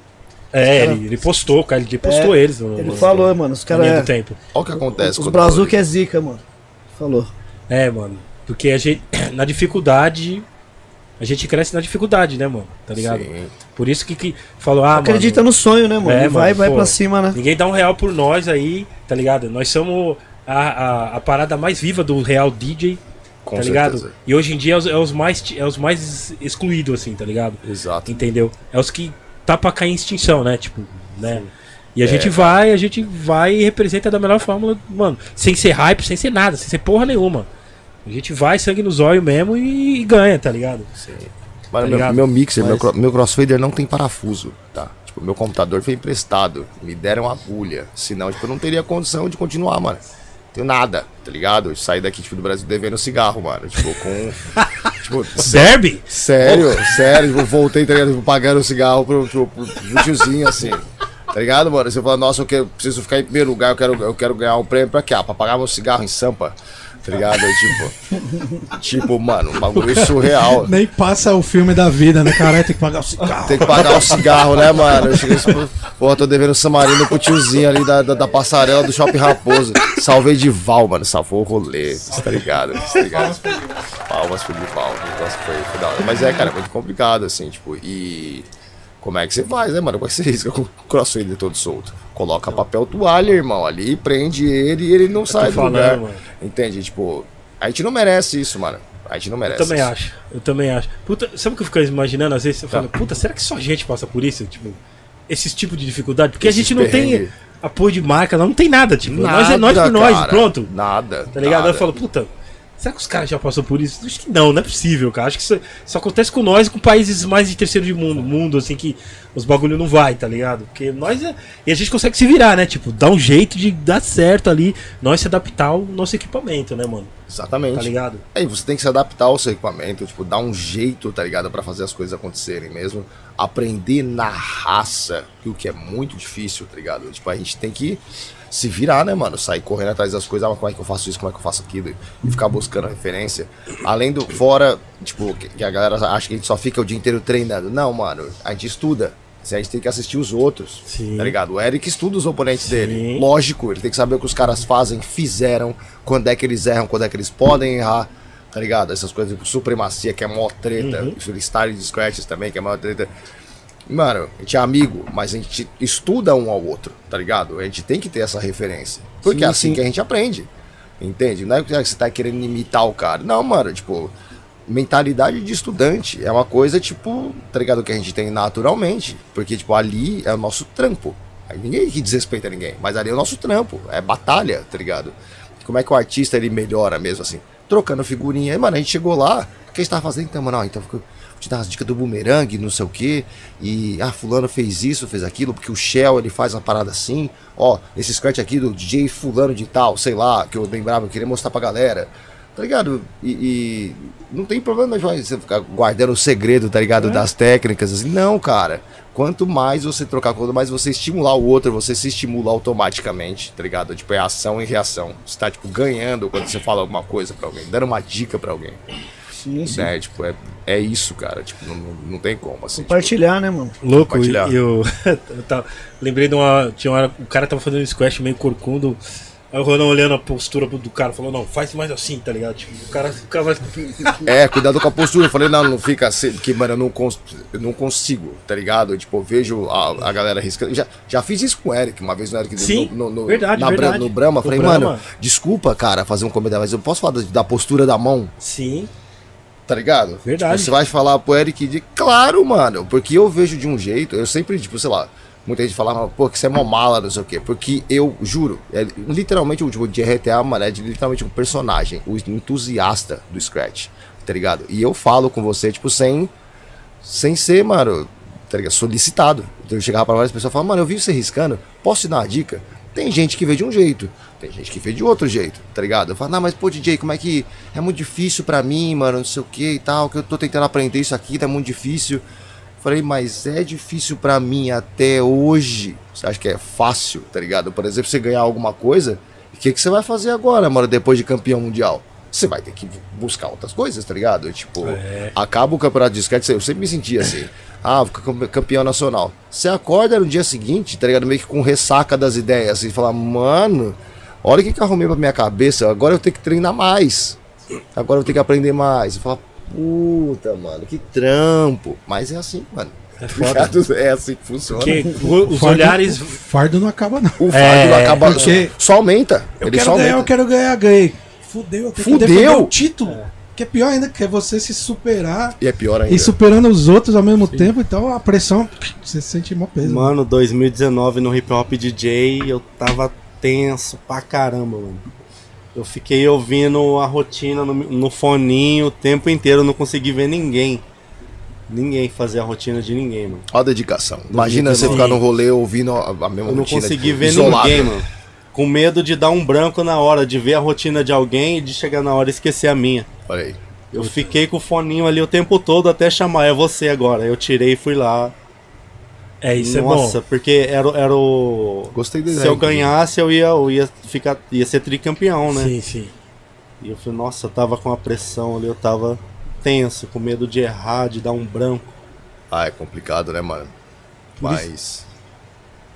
É, cara- ele, ele postou, cara, ele postou eles. No, Ele no- falou, mano. Os caras. É, tempo. Olha o que acontece. os quando Brazuca é zica, mano. Falou. É, mano. Porque a gente, (clears throat) na dificuldade, a gente cresce na dificuldade, né, mano? Tá ligado? Sim. Por isso que, que falou, ah, Acredita mano, no sonho, né, mano? É, vai, mano, vai pô. pra cima, né? ninguém dá um real por nós aí, tá ligado? Nós somos a, a, a parada mais viva do real DJ, Com tá ligado? certeza. E hoje em dia é os, é os mais, é os mais excluídos, assim, tá ligado? Exato. Entendeu? É os que tá pra cair em extinção, né? Tipo, né? E a É, gente vai, a gente vai e representa da melhor forma, mano. Sem ser hype, sem ser nada, sem ser porra nenhuma. A gente vai, sangue nos olhos mesmo e, e ganha, tá ligado? Mano, Tá meu, ligado? meu mixer, meu, Mas- cro- meu crossfader não tem parafuso, tá? Tipo, meu computador foi emprestado. Me deram agulha. Senão, tipo, eu não teria condição de continuar, mano. Tenho nada, tá ligado? Eu saí daqui, tipo, do Brasil devendo cigarro, mano. Tipo, com. (laughs) tipo, Derby? sério, sério. Tipo, voltei, tá ligado? Tipo, pagando o cigarro pro, pro, pro, pro tiozinho, assim. Tá ligado, mano? Você fala, nossa, eu quero, preciso ficar em primeiro lugar, eu quero, eu quero ganhar um prêmio pra quê? Ah, pra pagar meu cigarro em Sampa. Tá ligado? Tipo, tipo, mano, um bagulho surreal. Nem passa o filme da vida, né, caralho? Tem que pagar o cigarro. Tem que pagar o cigarro, né, mano? Eu cheguei assim, Porra, tô devendo Samarino pro tiozinho ali da, da, da passarela do Shopping Raposo. Salvei de Val, mano. Salvou o rolê. Tá ligado? Tá ligado? Palmas pro Dival. O negócio foi, foi da hora. Mas é, cara, é muito complicado, assim, tipo, e. Como é que você faz, né, mano? Como é que você (laughs) risca com o crossfader todo solto? Coloca papel toalha, irmão, ali, prende ele e ele não sai do falando, lugar. mano. Entende? Tipo, a gente não merece isso, mano. A gente não Eu merece. também isso. acho. Eu também acho. Puta, sabe o que eu fico imaginando? Às vezes eu falo, puta, será que só a gente passa por isso? Tipo, esses tipos de dificuldade? Porque Esses a gente não tem apoio de marca, não tem nada. Tipo, nós é nós Nada, por nós, cara. pronto. Nada. Tá ligado? nada. Eu falo, puta, será que os caras já passaram por isso? Acho que não, não é possível, cara. Acho que isso, isso acontece com nós e com países mais de terceiro de mundo, mundo, assim, que os bagulho não vai, tá ligado? Porque nós é. E a gente consegue se virar, né? Tipo, dar um jeito de dar certo ali, nós se adaptar ao nosso equipamento, né, mano? Exatamente. Tá ligado? Aí você tem que se adaptar ao seu equipamento, tipo, dar um jeito, tá ligado? Pra fazer as coisas acontecerem mesmo. Aprender na raça, que o que é muito difícil, tá ligado? Tipo, a gente tem que se virar, né, mano? Sair correndo atrás das coisas, ah, como é que eu faço isso, como é que eu faço aquilo, e ficar buscando referência. Além do, fora, tipo, que a galera acha que a gente só fica o dia inteiro treinando. Não, mano, a gente estuda. A gente tem que assistir os outros, Sim. tá ligado? O Eric estuda os oponentes dele. Sim. Lógico, ele tem que saber o que os caras fazem, fizeram, quando é que eles erram, quando é que eles podem errar, Tá ligado? Essas coisas tipo supremacia, que é mó treta. Uhum. Freestyle de scratches também, que é mó treta. Mano, a gente é amigo, mas a gente estuda um ao outro, tá ligado? A gente tem que ter essa referência. Porque sim, é assim sim. que a gente aprende. Entende? Não é que você tá querendo imitar o cara. Não, mano, tipo, mentalidade de estudante é uma coisa, tipo, tá ligado? Que a gente tem naturalmente. Porque, tipo, ali é o nosso trampo. Aí ninguém que desrespeita ninguém, mas ali é o nosso trampo, é batalha, tá ligado? Como é que o artista ele melhora mesmo assim? Trocando figurinha. Aí, mano, a gente chegou lá, o que a gente tava fazendo? Então, mano, ó, então ficou te dar as dicas do boomerang, não sei o que. E, ah, fulano fez isso, fez aquilo, porque o Shell ele faz uma parada assim. Ó, esse scratch aqui do DJ fulano de tal, sei lá, que eu lembrava, eu queria mostrar pra galera. Tá ligado? E, e não tem problema você ficar guardando o segredo, tá ligado? É. Das técnicas, assim. Não, cara. Quanto mais você trocar, quanto mais você estimular o outro, você se estimula automaticamente, tá ligado? Tipo, é ação e reação. Você tá, tipo, ganhando quando você fala alguma coisa pra alguém, dando uma dica pra alguém. Sim, sim. Né? Tipo, é, é isso, cara. Tipo, não, não tem como. Assim, Compartilhar, tipo, né, mano? Louco, Compartilhar. E eu, (laughs) eu tava, lembrei de uma. Tinha uma hora, o cara tava fazendo um squash meio corcundo. Aí o Ronan olhando a postura do cara, falou, não, faz mais assim, tá ligado? Tipo, o cara, o cara vai... É, cuidado com a postura. Eu falei, não, não fica assim, porque, mano, eu não, cons eu não consigo, tá ligado? Tipo, eu vejo a, a galera riscando. Já, já fiz isso com o Eric, uma vez no Eric. Sim, no, no, verdade, na, verdade. No Brahma, falei, Brahma. mano, desculpa, cara, fazer um comentário, mas eu posso falar da postura da mão? Sim. Tá ligado? Verdade. Tipo, você vai falar pro Eric de. Claro, mano, porque eu vejo de um jeito, eu sempre, tipo, sei lá Muita gente falava, pô, que você é mó mala, não sei o quê. Porque eu juro, é, literalmente o tipo, de RTA, mano, é de, literalmente um personagem, o entusiasta do Scratch, tá ligado? E eu falo com você, tipo, sem, sem ser, mano, tá ligado? Solicitado. Então eu chegava pra várias pessoas e falava, mano, eu vi você riscando, posso te dar uma dica? Tem gente que vê de um jeito, tem gente que vê de outro jeito, tá ligado? Eu falo, não, mas pô, DJ, como é que. É muito difícil pra mim, mano, não sei o que e tal, que eu tô tentando aprender isso aqui, tá muito difícil. Falei, mas é difícil para mim até hoje. Você acha que é fácil, tá ligado? Por exemplo, você ganhar alguma coisa, o que, que você vai fazer agora, mano, depois de campeão mundial? Você vai ter que buscar outras coisas, tá ligado? Tipo, é. acaba o campeonato de skate, eu sempre me sentia assim. (laughs) Ah, campeão nacional. Você acorda no dia seguinte, tá ligado? Meio que com ressaca das ideias, assim, falar, mano, olha o que, que eu arrumei pra minha cabeça, agora eu tenho que treinar mais. Agora eu tenho que aprender mais. E falar, puta, mano, que trampo. Mas é assim, mano. É foda. (laughs) É assim que funciona. Porque os fardo, olhares. O fardo não acaba, não. O fardo é, não acaba. Porque só aumenta. Eu ele quero só ganhar, aumenta. eu quero ganhar, ganhei. Fudeu, eu tenho Fudeu. o título. É. Que é pior ainda, que é você se superar. E é pior ainda. E superando os outros ao mesmo Sim. tempo, então a pressão, você sente mó peso. Mano, 2019 no Hip Hop DJ, eu tava tenso pra caramba, mano. Eu fiquei ouvindo a rotina no, no foninho o tempo inteiro, não consegui ver ninguém. Ninguém fazer a rotina de ninguém, mano. Olha a dedicação. Imagina você ficar no rolê ouvindo a, a mesma Eu não rotina. consegui tipo, ver isolado. ninguém, mano. Com medo de dar um branco na hora, de ver a rotina de alguém e de chegar na hora e esquecer a minha. Olha aí. Eu fiquei com o foninho ali o tempo todo até chamar, é você agora. Eu tirei e fui lá. É, isso Nossa, é bom. Nossa, porque era, era o. Gostei dele. Se eu ganhasse, eu ia, eu ia ficar. ia ser tricampeão, né? Sim, sim. E eu falei, nossa, eu tava com a pressão ali, eu tava tenso, com medo de errar, de dar um branco. Ah, é complicado, né, mano? Mas.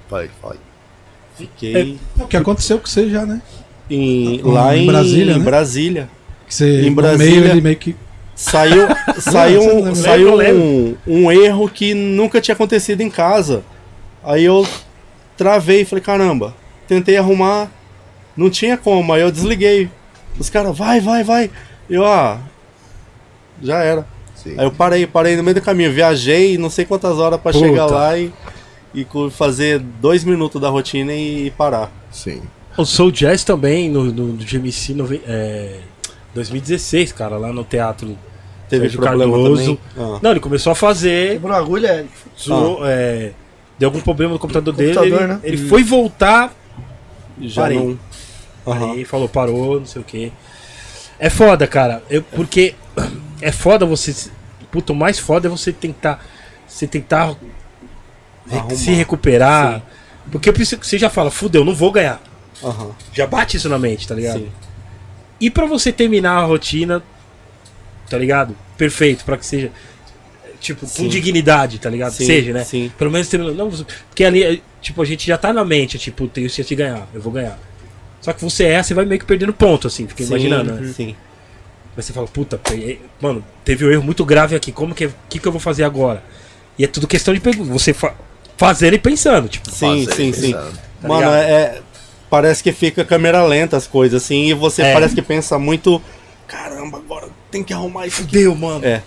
Falei, falei. Fiquei. É, o que aconteceu com você já, né? Em, lá em Brasília. Em né? Brasília. Que você, em Brasília. Meio, ele meio que Saiu, (laughs) saiu, um, saiu um, um erro que nunca tinha acontecido em casa. Aí eu travei e falei, caramba, tentei arrumar, não tinha como, aí eu desliguei. Os caras, vai, vai, vai. Eu, ah, já era. Sim. Aí eu parei, parei no meio do caminho, viajei não sei quantas horas para chegar lá e, e fazer dois minutos da rotina e, parar. Sim. O Soul Jazz também, no, no, no GMC no, é, 2016, cara, lá no teatro Teve Sérgio Cardoso. Ah. Não, ele começou a fazer. Quebrou a agulha, zoou, ah. é, deu algum problema no computador, computador dele. Ele, né? ele foi voltar. Já parei. Não... Uhum. Aí falou, parou, não sei o que. É foda, cara. Eu, porque (clears throat) é foda você. Puta, o mais foda é você tentar. Você tentar Arrumar. se recuperar. Sim. Porque você já fala, fudeu, não vou ganhar. Uhum. Já bate isso na mente, tá ligado? Sim. E para você terminar a rotina, tá ligado? Perfeito, para que seja tipo sim. com dignidade, tá ligado? Sim, seja, né? Sim. Pelo menos não, porque ali tipo a gente já tá na mente, tipo, tenho chance de ganhar, eu vou ganhar. Só que você é, você vai meio que perdendo ponto assim, fica imaginando, né? Sim. Mas você fala, puta, mano, teve um erro muito grave aqui, como que, que, que eu vou fazer agora? E é tudo questão de pe- você fa fazendo e pensando, tipo, Sim, Fazer, sim, sim. Tá Mano, é, é- Parece que fica câmera lenta as coisas, assim, e você É. parece que pensa muito. Caramba, agora tem que arrumar isso deu, mano. É.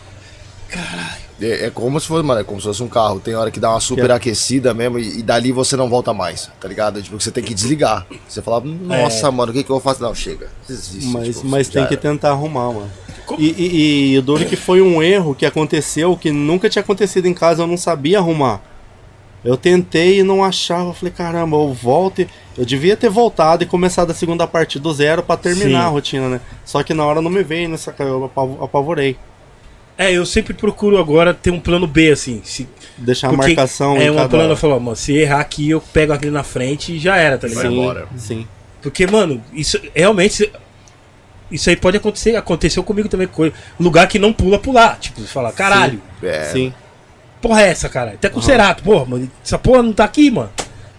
É, é como se fosse, mano, é como se fosse um carro. Tem hora que dá uma super aquecida mesmo e, e dali você não volta mais, tá ligado? Tipo, você tem que desligar. Você fala, nossa, mano, o que, que eu vou fazer? Não, chega. Desiste. Mas, tipo, mas tem que era. tentar arrumar, mano. E, e, e o duro que foi um erro que aconteceu que nunca tinha acontecido em casa, eu não sabia arrumar. Eu tentei e não achava. Eu falei, caramba, eu volto. e- Eu devia ter voltado e começado a segunda parte do zero pra terminar Sim. a rotina, né? Só que na hora não me veio nessa. Eu apav- apavorei. É, eu sempre procuro agora ter um plano B, assim. Se, Deixar a porque marcação É uma cada... plano, eu falo, mano, se errar aqui, eu pego aquele na frente e já era, tá ligado? Sim, embora. sim. Porque, mano, isso realmente. Isso aí pode acontecer. Aconteceu comigo também. com Lugar que não pula, pular. Tipo, você fala, caralho, É, Sim. Porra é essa, cara? Até com o Cerato, porra, mano, essa porra não tá aqui, mano.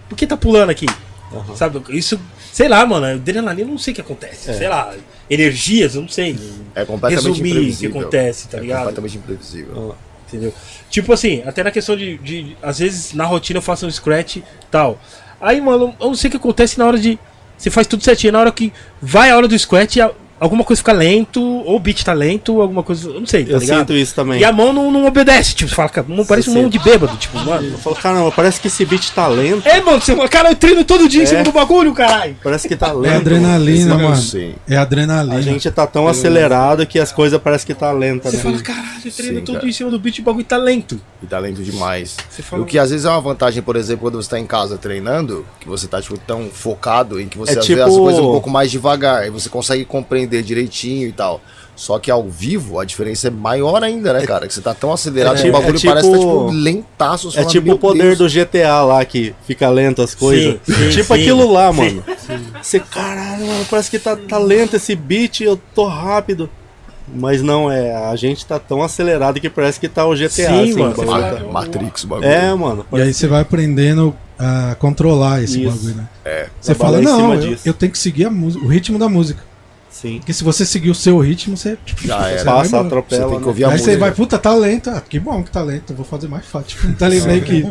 Por que tá pulando aqui? Aham. Sabe? Isso, sei lá, mano, adrenalina, não sei o que acontece. É. Sei lá, energias, eu não sei. é completamente Resumir o que imprevisível. acontece, tá é ligado? completamente imprevisível. Entendeu? Tipo assim, até na questão de, de. Às vezes na rotina eu faço um scratch e tal. Aí, mano, eu não sei o que acontece na hora de. Você faz tudo certinho. Na hora que vai a hora do scratch, a- alguma coisa fica lento, ou o beat tá lento, alguma coisa. Eu não sei, tá Eu ligado? sinto isso também. E a mão não, não obedece, tipo, você fala, cara, não parece um mão de bêbado, tipo, mano. Eu falo, caramba, parece que esse beat tá lento. É, mano, você fala, cara, eu treino todo dia em É. cima do bagulho, caralho. Parece que tá É lento. adrenalina, Esse eu mano. sei. É adrenalina. A gente tá tão acelerado que as coisas parecem que tá lenta, Você né? fala, caralho, eu treino Sim, todo cara. dia em cima do beat e o bagulho tá lento. E tá lento demais. Você fala- O que às vezes é uma vantagem, por exemplo, quando você tá em casa treinando, que você tá tipo, tão focado em que você É às tipo- vezes as coisas um pouco mais devagar, e você consegue compreender direitinho e tal. Só que ao vivo a diferença é maior ainda, né, cara? Que você tá tão acelerado é que o bagulho é tipo- parece que tá tipo lentaço. você É tipo "Meu o poder Deus". do GTA lá que fica lento as coisas. Sim, sim, (laughs) tipo sim. aquilo lá, mano. Você, caralho, mano, parece que tá, tá lento esse beat, eu tô rápido. Mas não, é, a gente tá tão acelerado que parece que tá o GTA, Sim, assim, mano, tá- Ma- Matrix, o bagulho. É, mano. E aí você vai aprendendo a controlar esse Isso. bagulho, né? É. Você fala, não, eu, disso." eu tenho que seguir o ritmo da música. Sim. Porque se você seguir o seu ritmo, você. Já você era. vai Passa, embora. atropela. Você tem que né? ouvir a Aí música. você vai, puta, tá lento. Ah, que bom que tá lento, vou fazer mais fácil. Tipo, tá ligado meio que.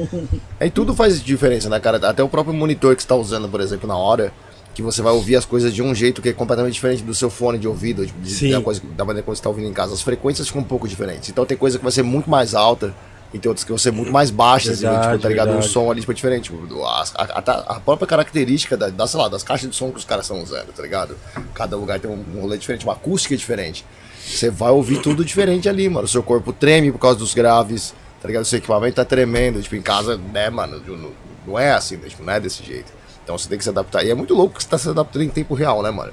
Aí tudo faz diferença, né, cara? Até o próprio monitor que você tá usando, por exemplo, na hora, que você vai ouvir as coisas de um jeito que é completamente diferente do seu fone de ouvido, tipo, de- Sim. da, coisa, da maneira como você tá ouvindo em casa. As frequências ficam um pouco diferentes. Então tem coisa que vai ser muito mais alta e tem outras que vão ser muito mais baixas, Verdade, e, tipo, tá ligado? O verdade. som ali, tipo, é diferente. Tipo, a, a- a- a própria característica da, da, sei lá, das caixas de som que os caras estão usando, tá ligado? Cada lugar tem um, um rolê diferente, uma acústica diferente. Você vai ouvir tudo diferente ali, mano. O seu corpo treme por causa dos graves, tá ligado? O seu equipamento tá tremendo. Tipo, em casa, né, mano? Não, não é assim, né? tipo, não é desse jeito. Então você tem que se adaptar. E é muito louco que você tá se adaptando em tempo real, né, mano?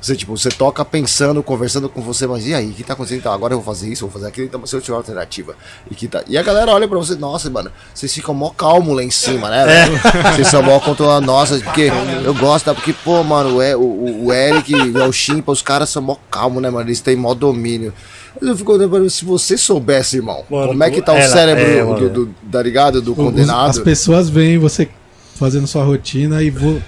Você, tipo, você toca pensando, conversando com você, mas e aí, o que tá acontecendo? Então, agora eu vou fazer isso, vou fazer aquilo, então se eu tiver uma alternativa. E, que tá... e a galera olha pra você, nossa, mano, vocês ficam mó calmo lá em cima, né? velho? Vocês são mó controlando, nossa, porque eu gosto, tá? Porque, pô, mano, o, o, o Eric e o Chimpa, os caras são mó calmo, né, mano? Eles têm mó domínio. Mas eu fico olhando, se você soubesse, irmão, Mano, como é que tá o ela- cérebro é, do, mano. do, tá ligado? Do condenado. As pessoas veem você fazendo sua rotina e vou.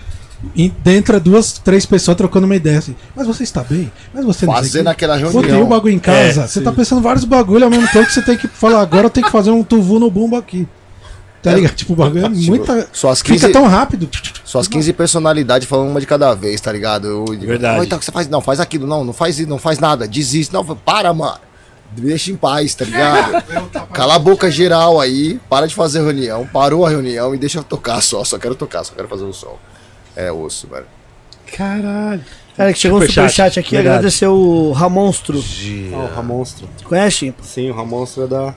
Em- Entra duas, três pessoas trocando uma ideia assim. Mas você está bem? Mas você não o Fazendo quê." aquela Botei o reunião. bagulho em casa. É, você tá pensando vários bagulho ao mesmo tempo que você tem que falar, agora eu tenho que fazer um tuvu no bumbo aqui. Tá É, ligado? Tipo, o bagulho é tipo, muita. suas Fica 15 tão rápido. Suas 15 personalidades falando uma de cada vez, tá ligado? Eu, Verdade. "Ah, então o você faz? Não, faz aquilo, não, não faz isso, não faz nada, desiste. Não, para, mano. Deixa em paz, tá ligado? (laughs) Cala a boca geral aí, para de fazer reunião, parou a reunião e deixa eu tocar só. Só quero tocar, só quero fazer um som. É osso, velho. Caralho. Cara, que chegou um Superchat, superchat aqui, verdade. agradecer o Ramonstro. Ah, o Ramonstro. Conhece, Chimpa? Sim, o Ramonstro é da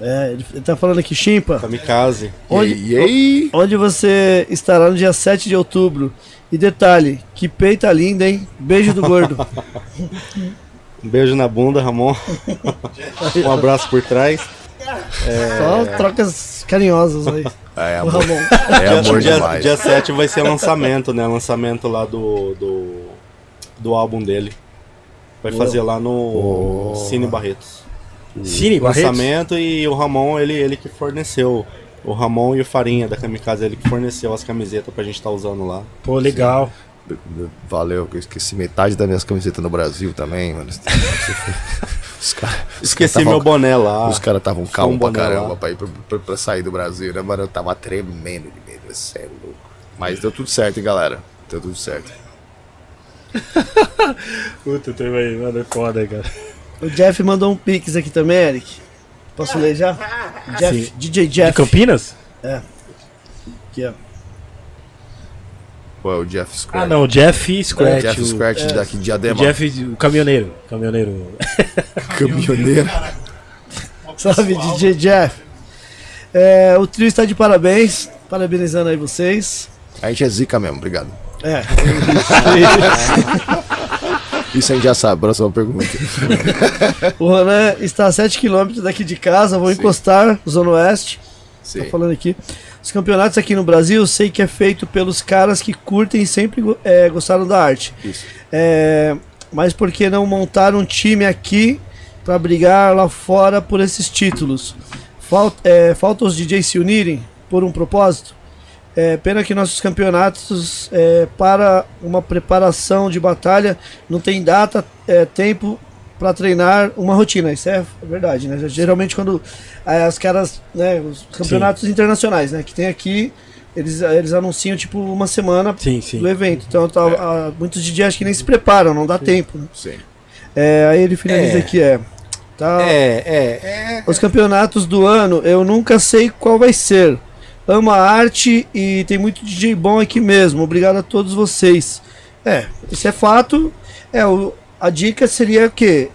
É, ele ele tá falando aqui, Chimpa. Kamikaze. Onde, E aí? onde você estará no dia 7 de outubro? E detalhe, que peita linda, hein? Beijo do gordo. (laughs) Um beijo na bunda, Ramon. (laughs) um abraço por trás. Só trocas carinhosas aí. É amor, Ramon. é amor dia, demais. dia 7 vai ser lançamento, né? Lançamento lá do, do, do álbum dele. Vai fazer lá no Cine Barretos. Cine, Barretos? Lançamento e o Ramon, ele, ele que forneceu. O Ramon e o Farinha da Kamikaze, ele que forneceu as camisetas pra gente estar usando lá. Pô, legal. Valeu, que eu esqueci metade das minhas camisetas no Brasil também, mano. (laughs) Os cara, os Esqueci cara meu tavam- boné lá. Os caras estavam calmos pra caramba lá. pra, ir pra, pra- pra sair do Brasil, né, mano? Eu tava tremendo de medo, é sério, louco. Mas deu tudo certo, hein, galera? Deu tudo certo. (laughs) Puta, também, mano, é foda, cara. O Jeff mandou um pix aqui também, Eric. Posso ler já? Jeff, Sim. DJ De Jeff. Campinas? Aqui, ó. Pô, é o Jeff Scratch. Ah, não, Jeff Scratch. Jeff o- Scratch é. daqui de o Diadema. Jeff, o caminhoneiro. Caminhoneiro. Caminhoneiro. Salve, DJ Jeff. É, o trio está de parabéns. Parabenizando aí vocês. A gente é zica mesmo, obrigado. É, (laughs) Isso a gente já sabe, próxima pergunta. (laughs) o Ronan está a 7km daqui de casa. Vou Sim. encostar, Zona Oeste. Sim. Tá falando aqui. Os campeonatos aqui no Brasil, sei que é feito pelos caras que curtem e sempre é, gostaram da arte. Isso. É, mas por que não montar um time aqui para brigar lá fora por esses títulos? Falta, é, falta os DJs se unirem por um propósito? É, pena que nossos campeonatos é, para uma preparação de batalha não tem data, é, tempo para treinar uma rotina. Isso é verdade, né? Geralmente quando é, as caras, né, os campeonatos internacionais, né, que tem aqui, eles, eles anunciam tipo uma semana Sim, sim. do evento. Então tá, a- muitos DJs acho que nem se preparam, não dá tempo. né? Sim. É, aí ele finaliza É. aqui, é. Tá, É, é. Os campeonatos do ano, eu nunca sei qual vai ser. Amo a arte e tem muito DJ bom aqui mesmo. Obrigado a todos vocês. É, isso é fato. É, o, a dica seria que.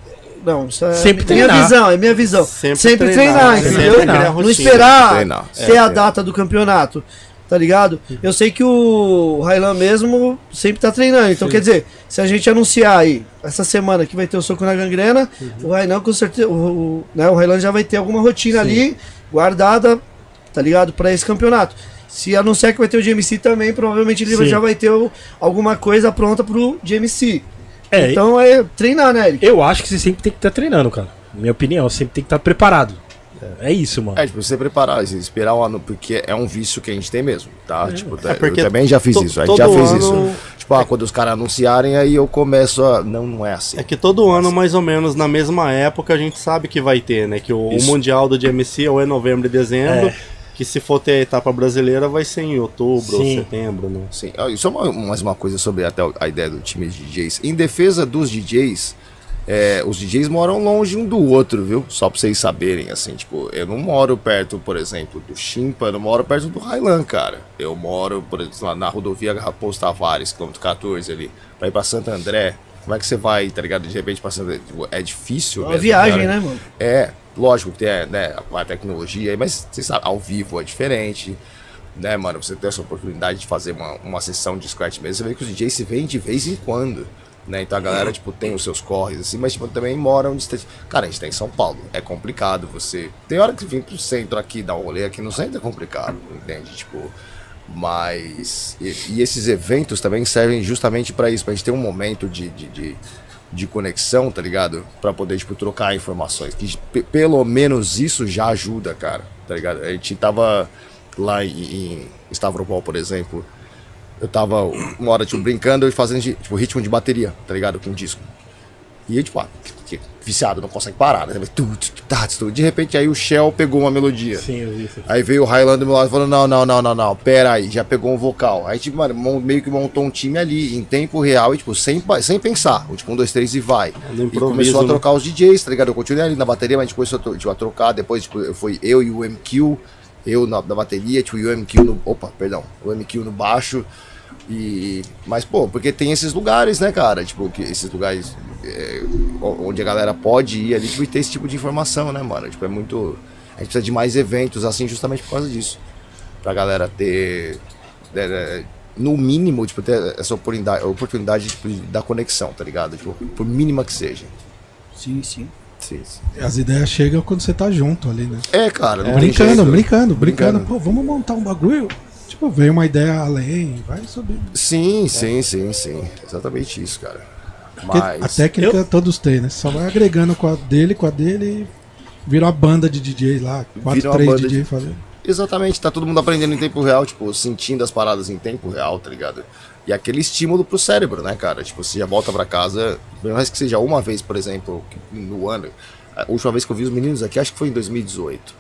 Não, isso é Sempre minha treinar. visão, é minha visão. Sempre, Sempre treinar, treinar, entendeu? sempre treinar a Não esperar Treinar, ter é, a é. data do campeonato. Tá ligado? Eu sei que o Railan mesmo sempre tá treinando. Então, quer dizer, se a gente anunciar aí essa semana que vai ter o soco na gangrena, o Railan com certeza. O, o, né, o Railan já vai ter alguma rotina ali guardada, tá ligado? Pra esse campeonato. Se anunciar que vai ter o GMC também, provavelmente ele Sim. já vai ter o- alguma coisa pronta pro GMC. É, Então é treinar, né, Eric? eu acho que você sempre tem que estar treinando, cara. Minha opinião, sempre tem que estar preparado. É isso, mano. É, tipo, você preparar, assim, esperar um ano, porque é um vício que a gente tem mesmo, tá? Tipo, tá- porque eu também já fiz isso, a gente já fez ano- isso. Tipo, ah, quando os caras anunciarem, aí eu começo a. Não, não é assim. É que todo ano, mais ou menos, na mesma época, a gente sabe que vai ter, né? Que o, o. Mundial do GMC ou é novembro e dezembro. Que se for ter a etapa brasileira, vai ser em outubro ou Sim. setembro, né? Sim, ah, isso é uma, mais uma coisa sobre até a ideia do time de DJs. Em defesa dos DJs, é, os DJs moram longe um do outro, viu? Só pra vocês saberem, assim, tipo, eu não moro perto, por exemplo, do Chimpa, eu não moro perto do Highland, cara. Eu moro, por exemplo, lá na rodovia Raposo Tavares, quilômetro 14 ali, pra ir pra Santo André. Como é que você vai, tá ligado? De repente pra Santo André, tipo, é difícil É uma mesmo, viagem, cara. né, mano? É, lógico que tem né, a tecnologia mas você sabe, ao vivo é diferente. Né, mano? Você tem essa oportunidade de fazer uma, uma sessão de scratch mesmo. Você vê que os DJs se veem de vez em quando. Né? Então a galera, tipo, tem os seus corres, assim, mas tipo, também moram distante. Cara, a gente tá em São Paulo. É complicado você. Tem hora que vem pro centro aqui, dar um rolê aqui no centro é complicado, entende? Tipo. Mas. E, e esses eventos também servem justamente pra isso, pra gente ter um momento de, de, de, de conexão, tá ligado? Pra poder, tipo, trocar informações. Que pe- pelo menos isso já ajuda, cara, tá ligado? A gente tava lá em, em Stavropol, por exemplo. Eu tava uma hora, tipo, brincando e fazendo, tipo, ritmo de bateria, tá ligado? Com disco. E tipo, ah, que- viciado, não consegue parar, né? Tá. De repente aí o Shell pegou uma melodia. Sim, eu vi isso. Aí veio o Highland do meu lado e falou: não, não, não, não, não, pera aí, já pegou um vocal. Aí, tipo, mano, meio que montou um time ali, em tempo real, e, tipo, sem, sem pensar. Tipo, um, dois, três e vai. E começou a né? trocar os DJs, tá ligado? Eu continuei ali na bateria, mas a gente começou tipo, a trocar. Depois, tipo, foi eu e o MQ, eu na, na bateria, tipo, e o MQ no. Opa, perdão, o MQ no baixo. E. Mas, pô, porque tem esses lugares, né, cara? Tipo, que esses lugares é, onde a galera pode ir ali tipo, e ter esse tipo de informação, né, mano? Tipo, é muito. A gente precisa de mais eventos, assim, justamente por causa disso. Pra galera ter. é, é, no mínimo, tipo, ter essa oportunidade, oportunidade tipo, da conexão, tá ligado? Tipo, por mínima que seja. Sim, sim. Sim, sim. As ideias chegam quando você tá junto ali, né? É, cara, não tem brincando, brincando, brincando, Brincando. Pô, vamos montar um bagulho. Tipo, veio uma ideia além, vai subir. Sim, sim, sim, sim. Exatamente isso, cara. Mas. a técnica todos têm, né? Você só vai agregando com a dele, com a dele e vira uma banda de DJ lá. Quatro, três DJ de- fazendo. Exatamente, tá todo mundo aprendendo em tempo real, tipo, sentindo as paradas em tempo real, tá ligado? E aquele estímulo pro cérebro, né, cara? Tipo, você já volta pra casa, pelo menos que seja uma vez, por exemplo, no ano. A última vez que eu vi os meninos aqui, acho que foi em 2018,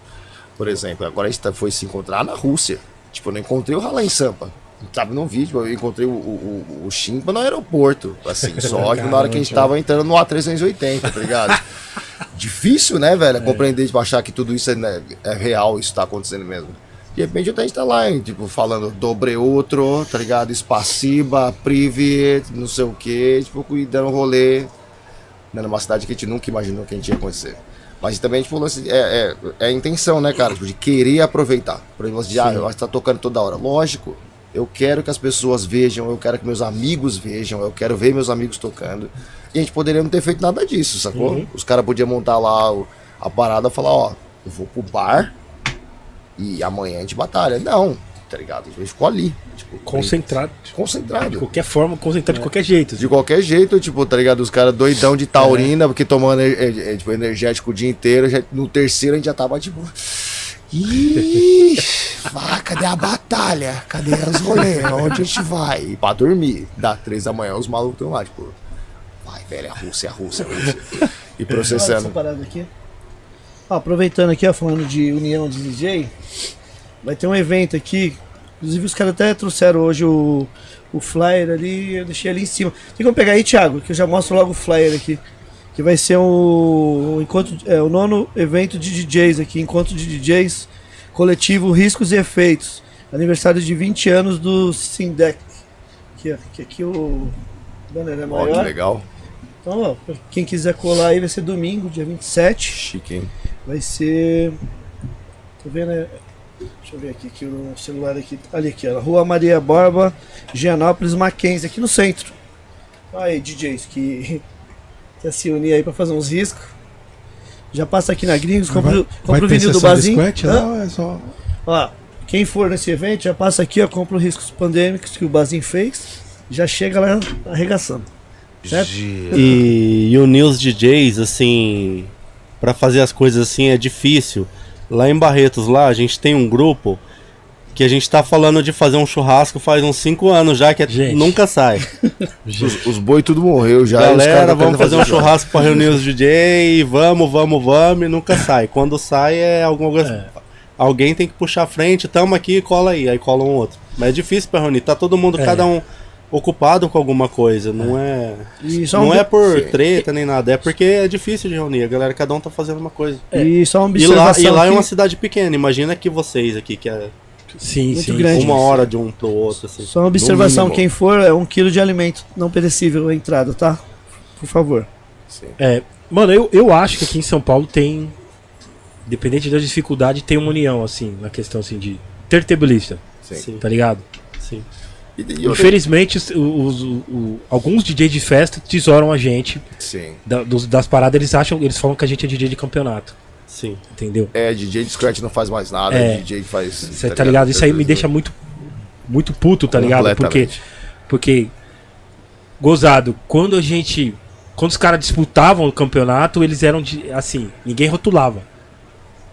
por exemplo. Agora a gente tá- foi se encontrar na Rússia. Tipo, eu não encontrei o Rala em Sampa. Sabe, num vídeo, eu encontrei o, o, o, Chimpa no aeroporto, assim, só que na hora que a gente tava entrando no A380, tá ligado? (laughs) Difícil, né, velho, compreender, tipo, achar que tudo isso é, né, é real, isso tá acontecendo mesmo. De repente a gente tá lá, hein, tipo, falando dobre outro, tá ligado? Espaciba, privet, não sei o que, tipo, dando um rolê né, numa cidade que a gente nunca imaginou que a gente ia conhecer. Mas também, tipo, lance é, é, é a intenção, né, cara? Tipo, de querer aproveitar. Por exemplo, de, ah, eu acho que tá tocando toda hora. Lógico, eu quero que as pessoas vejam, eu quero que meus amigos vejam, eu quero ver meus amigos tocando. E a gente poderia não ter feito nada disso, sacou? Os caras podiam montar lá a parada e falar, ó, eu vou pro bar e amanhã a gente batalha. Não, tá ligado? A gente ficou ali. Tipo, Concentrado. De concentrado. qualquer forma, concentrado de qualquer jeito. De qualquer jeito, tipo, tá ligado? Os caras doidão de taurina, porque tomando é, é, é, tipo, energético o dia inteiro. já- no terceiro a gente já tava tipo. Ih, (laughs) vá, cadê a batalha? Cadê os rolês? Onde a gente vai? E pra dormir. Dá três da manhã, os malucos estão lá, tipo. Vai, velho, é a Rússia, é a Rússia, é a Rússia. E Olha essa processando. parada aqui. Aproveitando aqui, ó, falando de união de DJ, vai ter um evento aqui. Inclusive os caras até trouxeram hoje o, o flyer ali, eu deixei ali em cima. Tem como pegar aí, Thiago, que eu já mostro logo o flyer aqui. Que vai ser o, o encontro, é, o nono evento de DJs aqui, encontro de DJs coletivo Riscos e Efeitos. Aniversário de 20 anos do Sindec. Ó, que aqui o banner é Ó, que maior. legal. Então, ó, quem quiser colar aí, vai ser domingo, dia 27. Chique, hein? Vai ser. Tô vendo. é- Deixa eu ver aqui, aqui o celular aqui. Ali aqui, ó. Rua Maria Borba, Gianópolis, Mackenzie, aqui no centro. Aí, DJs que quer se unir aí pra fazer uns riscos. Já passa aqui na Gringos, compra, o- compra o vinil do Bazinho. squat lá é só... Ó, quem for nesse evento, já passa aqui, ó, compra os riscos pandêmicos que o Bazinho fez. Já chega lá arregaçando. Certo? E, e unir os DJs, assim, pra fazer as coisas assim é difícil. Lá em Barretos, lá, a gente tem um grupo que a gente tá falando de fazer um churrasco faz uns 5 anos já, que é- Gente. nunca sai. (laughs) Os, os boi tudo morreu já. e os Galera, caras vamos querendo fazer um churrasco pra reunir os DJ, vamos, vamos, vamos, e nunca sai. Quando sai é alguma coisa. Alguém tem que puxar a frente, tamo aqui, cola aí, aí cola um outro. Mas é difícil pra reunir, tá todo mundo, É. cada um ocupado com alguma coisa, não é. E só Não é por Sim. treta nem nada, é porque é difícil de reunir, a galera, cada um tá fazendo uma coisa. e só uma E lá, observação. e lá é aqui. uma cidade pequena, imagina que vocês aqui, que é Sim, Muito sim. grande. uma hora de um pro outro, assim. Só uma observação, quem for, é um quilo de alimento não perecível a entrada, tá? Por favor. É, mano, eu, eu acho que aqui em São Paulo tem, independente da dificuldade, tem uma união, assim, na questão assim, de ter tabelista, Sim. Sim, tá ligado? sim. Infelizmente, os, os- o- o- alguns DJ de festa tesouram a gente Sim. da- dos- das paradas, eles acham, eles falam que a gente é DJ de campeonato, Sim. entendeu? É, DJ de scratch não faz mais nada, É. DJ faz. Cê tá ligado? Isso aí me deixa muito, muito puto, tá ligado? Porque, porque, gozado, quando a gente, quando os caras disputavam o campeonato, eles eram de, assim, ninguém rotulava.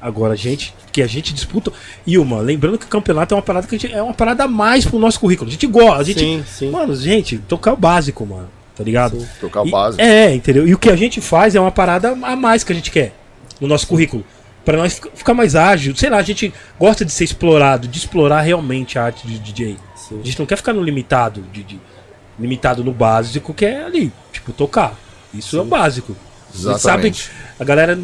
Agora a gente, que a gente disputa. E uma, lembrando que o campeonato é uma parada que a gente, é uma parada a mais pro nosso currículo. A gente gosta, a gente, Sim, sim. mano, gente, tocar o básico, mano, tá ligado? Sim. Tocar o E- básico. É, entendeu? E o que a gente faz é uma parada a mais que a gente quer no nosso currículo. Pra nós fica- ficar mais ágil. Sei lá, a gente gosta de ser explorado, de explorar realmente a arte de DJ. Sim. A gente não quer ficar no limitado, de, de- limitado no básico, que é ali, tipo, tocar. Isso é o básico. A gente sabe, Exatamente. a galera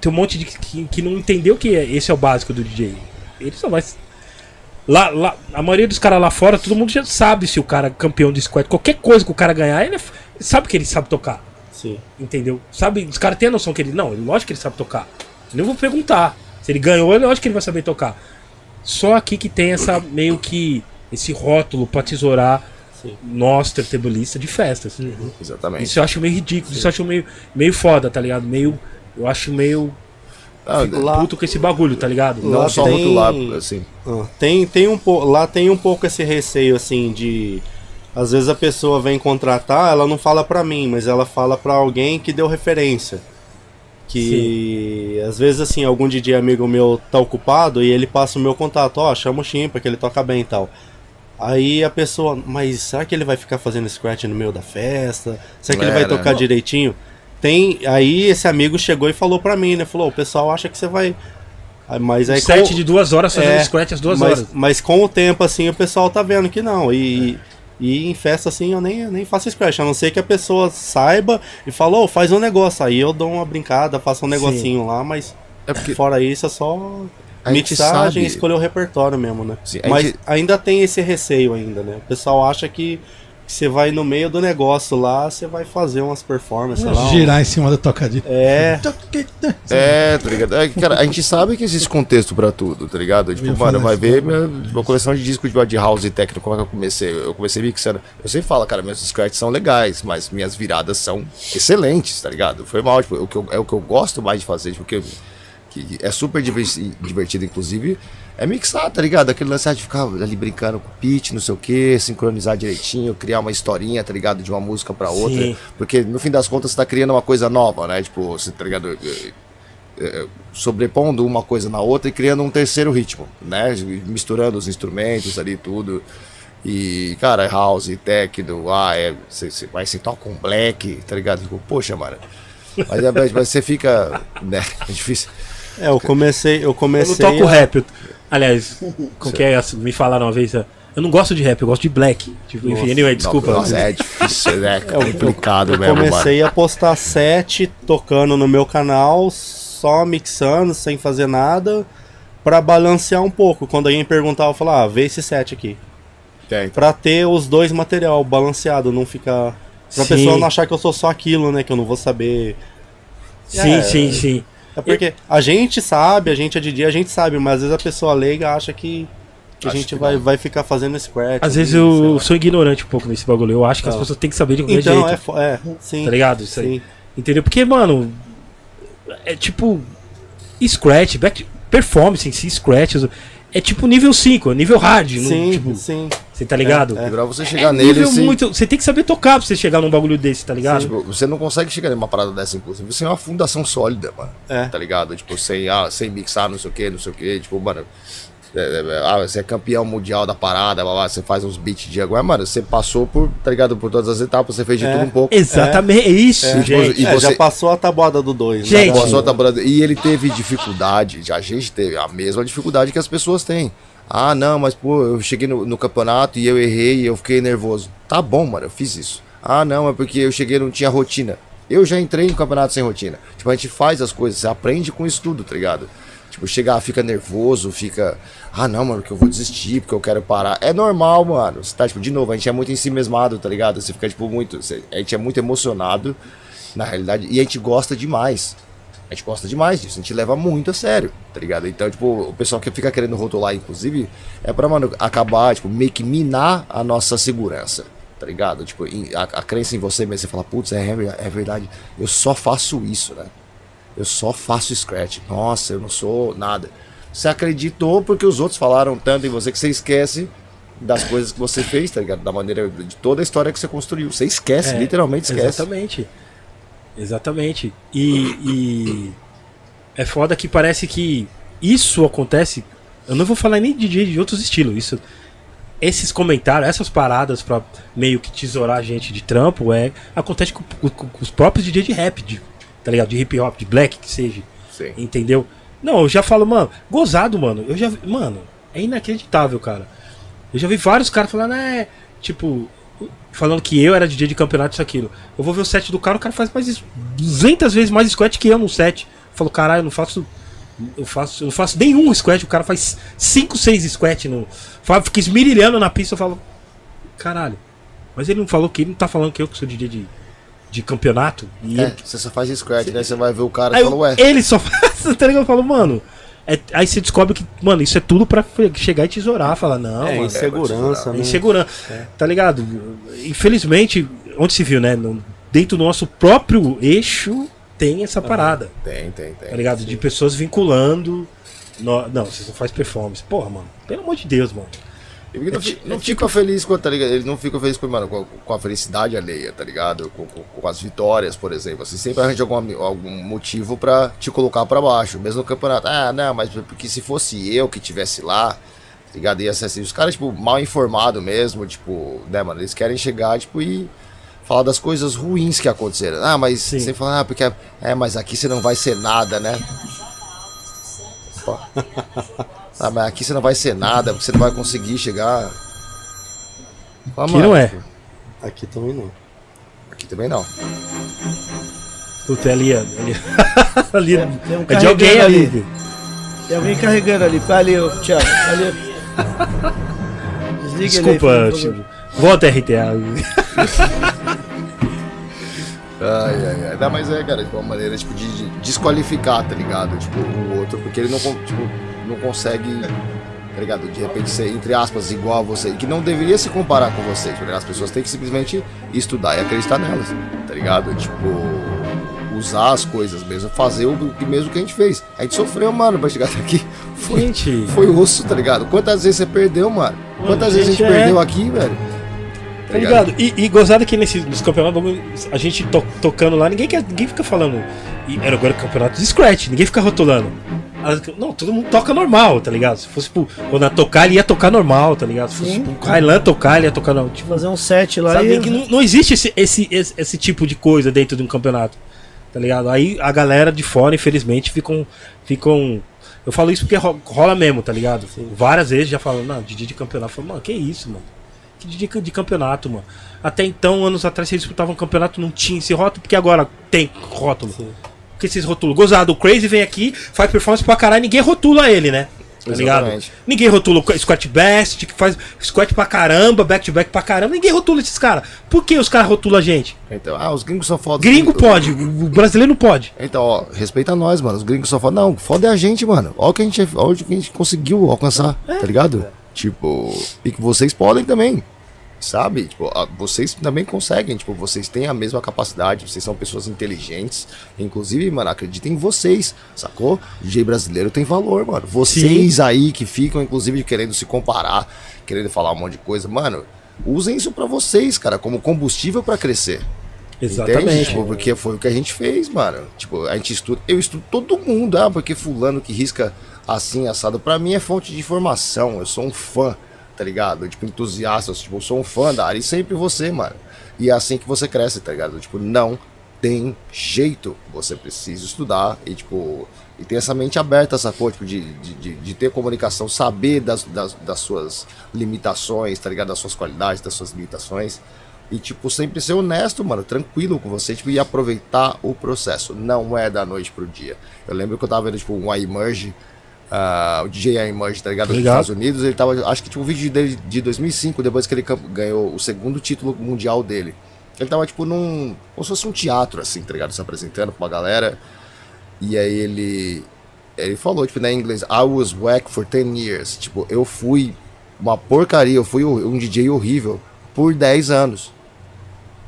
tem um monte de que, que não entendeu que é- esse é o básico do DJ. Ele só vai. Lá, lá, a maioria dos caras lá fora, todo mundo já sabe se o cara é campeão de squad. Qualquer coisa que o cara ganhar, é ele sabe que ele sabe tocar. Sim. Entendeu? Sabe, os caras têm a noção que ele. Não, lógico que ele sabe tocar. Eu nem vou perguntar. Se ele ganhou, é lógico que ele vai saber tocar. Só aqui que tem essa meio que. esse rótulo pra tesourar Sim. nós, tertebulista de festas. Exatamente. Isso eu acho meio ridículo, isso eu acho meio, meio foda, tá ligado? Meio. Eu acho meio Ah, Lá- puto com esse bagulho, tá ligado? não lá só tem- rotular, assim. Ah, tem, tem um. Lá tem um pouco esse receio, assim, de. Às vezes a pessoa vem contratar, ela não fala pra mim, mas ela fala pra alguém que deu referência. Que às vezes assim, algum DJ amigo meu tá ocupado e ele passa o meu contato, ó, chama o Chimpa que ele toca bem e tal. Aí a pessoa, mas será que ele vai ficar fazendo scratch no meio da festa? Será que ele vai tocar direitinho? Tem, aí esse amigo chegou e falou pra mim, né? Falou, o pessoal acha que você vai Aí, Mas aí Sete com- de duas horas fazendo É, scratch às duas mas, horas. mas com o tempo, assim, o pessoal tá vendo que não. E, e em festa, assim, eu nem, nem faço scratch. A não ser que a pessoa saiba e fala, ô, faz um negócio. Aí eu dou uma brincada, faço um negocinho lá, mas É porque fora isso é só a mixagem e escolher o repertório mesmo, né? Sim, mas gente- ainda tem esse receio ainda, né? O pessoal acha que você vai no meio do negócio lá, você vai fazer umas performances, lá. Girar em cima do tocadinho. É, É, tá ligado? É, cara, a gente sabe que existe contexto pra tudo, tá ligado? Tipo, mano, vai ver minha, minha coleção de discos de, de house e techno, como é que eu comecei? Eu comecei mixando. Eu sempre falo, cara, meus scratches são legais, mas minhas viradas são excelentes, tá ligado? Foi mal, tipo, o que eu- é o que eu gosto mais de fazer, tipo, que, é super divertido, inclusive, é mixar, tá ligado? Aquele lance de ficar ali brincando com pitch, não sei o que, sincronizar direitinho, criar uma historinha, tá ligado? De uma música pra outra. Sim. Porque no fim das contas você tá criando uma coisa nova, né? Tipo, você tá ligado? eh, sobrepondo uma coisa na outra e criando um terceiro ritmo, né? Misturando os instrumentos ali tudo. E, cara, house, techno, ah, é, você, você vai se toca um black, tá ligado? Tipo, poxa, mano. Mas, é- mas você fica, né? (laughs) É difícil. é, eu comecei, eu Eu não comecei. toco a- rap. Eu- aliás, com que é, me falaram uma vez, eu não gosto de rap, eu gosto de black. Tipo, enfim, Nossa. anyway, desculpa. Nossa, é difícil, né? (laughs) É, eu- complicado eu mesmo, mano. comecei a postar set tocando no meu canal, só mixando, sem fazer nada, pra balancear um pouco. Quando alguém perguntava, eu falava, ah, vê esse set aqui. Tem. Pra ter os dois material balanceado, não ficar. Pra Sim. pessoa não achar que eu sou só aquilo, né? Que eu não vou saber. Sim, É, sim, sim. É porque a gente sabe, a gente é de dia, a gente sabe, mas às vezes a pessoa leiga acha que, que a Acho gente que vai, não. vai ficar fazendo scratch. Às vezes eu sou ignorante um pouco nesse bagulho. Eu acho que as Não. pessoas têm que saber de qualquer Então, é, jeito. fo- é, sim. Tá ligado? Isso aí. sim. Entendeu? Porque, mano, é tipo. Scratch, back, performance em si, Scratch, é tipo nível 5, é nível hard. Sim, tipo, sim. você tá ligado? É, E pra você É chegar nele, nível assim, muito. Você tem que saber tocar pra você chegar num bagulho desse, tá ligado? Tipo, você não consegue chegar numa parada dessa, inclusive, sem uma fundação sólida, mano. É. Tá ligado? Tipo, sem, ah, sem mixar, não sei o que, não sei o que. Tipo, mano. É, é, ah, você é campeão mundial da parada, blá, blá, você faz uns beats de agora, mano, você passou por, tá ligado? Por todas as etapas, você fez de É. tudo um pouco. Exatamente, é isso, É. gente. E É, você- já passou a tabuada do 2. Gente, Boa sorte, Brando. E ele teve dificuldade, já a gente teve a mesma dificuldade que as pessoas têm. Ah, não, mas pô, eu cheguei no, no campeonato e eu errei e eu fiquei nervoso. Tá bom, mano, eu fiz isso. Ah, não, é porque eu cheguei e não tinha rotina. Eu já entrei no campeonato sem rotina. Tipo, a gente faz as coisas, você aprende com isso tudo, tá ligado? Tipo, chegar, fica nervoso, fica. Ah, não, mano, que eu vou desistir, porque eu quero parar. É normal, mano. Você tá, tipo, de novo, a gente é muito em si mesmado, tá ligado? Você fica, tipo, muito. a gente é muito emocionado, na realidade, e a gente gosta demais. A gente gosta demais disso, a gente leva muito a sério, tá ligado? Então, tipo, o pessoal que fica querendo rotular, inclusive, é pra, mano, acabar, tipo, meio que minar a nossa segurança, tá ligado? Tipo, a, a crença em você mesmo, você fala, putz, é, é verdade, eu só faço isso, né? Eu só faço scratch. Nossa, eu não sou nada. Você acreditou porque os outros falaram tanto em você que você esquece das coisas que você fez, tá ligado? Da maneira, de toda a história que você construiu. Você esquece, É, literalmente esquece. Exatamente. Exatamente. E, e é foda que parece que isso acontece. Eu não vou falar nem de DJ de outros estilos. Isso, esses comentários, essas paradas pra meio que tesourar a gente de trampo, é acontece com, com- com os próprios DJ de rap, de, tá ligado? De hip hop, de black que seja. Sim. Entendeu? Não, eu já falo, mano, gozado, mano. Eu já vi, mano, é inacreditável, cara. Eu já vi vários caras falando, é, tipo, falando que eu era DJ de campeonato, isso aquilo. Eu vou ver o set do cara, o cara faz mais isso, 200 vezes mais squat que eu no set. Eu falo, caralho, eu não faço. Eu faço, eu não faço nenhum squat, o cara faz 5, 6 squat no. Fica esmirilhando na pista, eu falo. Caralho. Mas ele não falou que ele não tá falando que eu que sou DJ de, de campeonato. E É, ele- você só faz scratch, né? Você vai ver o cara Aí e fala, ué. ele só (laughs) faz, tá ligado? Eu falo, mano. é- aí você descobre que, mano, isso é tudo pra chegar e tesourar. Fala, não, É, mano. insegurança, É né? insegurança. Tá ligado? Infelizmente, onde se viu, né? no- dentro do nosso próprio eixo tem essa parada. Tem, tem, tem. Tá ligado? De pessoas vinculando. no- não, você não faz performance. Porra, mano. Pelo amor de Deus, mano. Ele não, fi- não fica feliz com, tá ligado? Ele não fica feliz com, mano, com, com a felicidade alheia, tá ligado? Com, com- com as vitórias, por exemplo. Assim, sempre arranja algum, algum motivo pra te colocar pra baixo. Mesmo no campeonato. Ah, não, mas porque se fosse eu que tivesse lá, tá ligado? Ia ser assim. Os caras, tipo, mal informados mesmo, tipo, né, mano? Eles querem chegar, tipo, e falar das coisas ruins que aconteceram. Ah, mas Sim. sempre falar, ah, porque. É, mas aqui você não vai ser nada, né? (laughs) (laughs) Ah, mas aqui você não vai ser nada, porque você não vai conseguir chegar. Aqui não é. Aqui também não. Aqui também não. Puta, é ali, ali. (laughs) ali É, tem um é de alguém ali. ali. Tem alguém carregando ali. Vai ali, Thiago. Ali. Desliga Desculpa, ele aí. Chico. Volta RTA. Ai, ai, ai. Não, mas é, cara, de uma maneira, tipo, de, de desqualificar, tá ligado? Tipo, o outro, porque ele não, tipo, não consegue, tá ligado? De repente ser, entre aspas, igual a você. Que não deveria se comparar com você, tá ligado? As pessoas têm que simplesmente estudar e acreditar nelas, tá ligado? Tipo, usar as coisas mesmo, fazer o que mesmo que a gente fez. A gente sofreu, mano, pra chegar até aqui. Foi, Gente. foi osso, tá ligado? Quantas vezes você perdeu, mano? Quantas vezes a gente gente, é. perdeu aqui, velho? Tá ligado? E, e gozado que nesse, nos campeonatos, vamos- a gente to- tocando lá, ninguém, quer, ninguém fica falando. E era agora campeonato de scratch, ninguém fica rotulando. Não, todo mundo toca normal, tá ligado? Se fosse pro, quando ia tocar, ele ia tocar normal, tá ligado? Se fosse Sim. pro Highland tocar, ele ia tocar normal. Tipo, Fazer um set lá sabe e. que não, não existe esse, esse, esse, esse tipo de coisa dentro de um campeonato, tá ligado? Aí a galera de fora, infelizmente, ficam. ficam eu falo isso porque ro- rola mesmo, tá ligado? Várias vezes já falam, não, de dia de campeonato. Eu falo, mano, que isso, mano? Que dia de, de campeonato, mano? Até então, anos atrás, vocês disputavam um campeonato, não tinha esse rótulo, porque agora tem rótulo. Porque vocês rotulam. Gozado, o Crazy vem aqui, faz performance pra caralho, ninguém rotula ele, né? Tá ligado? Exatamente. Ninguém rotula o Squat Best, que faz squat pra caramba, back to back pra caramba. Ninguém rotula esses caras. Por que os caras rotulam a gente? Então, ah, os gringos são foda. Gringo pode, o brasileiro não pode. Então, ó, respeita nós, mano. Os gringos só falam, não, foda é a gente, mano. Olha o que a gente, olha o que a gente conseguiu alcançar, tá ligado? Tipo, e que vocês podem também. Sabe? Tipo, vocês também conseguem, tipo, vocês têm a mesma capacidade, vocês são pessoas inteligentes. Inclusive, mano, acreditem em vocês, sacou? O DJ brasileiro tem valor, mano. Vocês aí que ficam, inclusive, querendo se comparar, querendo falar um monte de coisa, mano, usem isso pra vocês, cara, como combustível pra crescer. Exatamente. Tipo, porque foi o que a gente fez, mano. Tipo, a gente estuda. Eu estudo todo mundo, ah, porque fulano que risca assim, assado. Pra mim é fonte de informação. Eu sou um fã, tá ligado? Tipo, entusiasta. Tipo, eu sou um fã da área e sempre você, mano. E é assim que você cresce, tá ligado? Tipo, não tem jeito. Você precisa estudar e, tipo. E ter essa mente aberta, sacou? Tipo, de, de, de, de ter comunicação, saber das, das, das suas limitações, tá ligado? Das suas qualidades, das suas limitações. E, tipo, sempre ser honesto, mano, tranquilo com você, tipo, e aproveitar o processo. Não é da noite pro dia. Eu lembro que eu tava vendo, tipo, um iMerge, ah, o DJ iMerge, tá ligado? Dos. Estados Unidos, ele tava, acho que tinha um vídeo dele de 2005, depois que ele ganhou o segundo título mundial dele. Ele tava, tipo, num, como se fosse um teatro, assim, tá ligado? Se apresentando pra uma galera. E aí ele, ele falou, tipo, né, em inglês, I was whack for 10 years. Tipo, eu fui uma porcaria, eu fui um DJ horrível por 10 anos.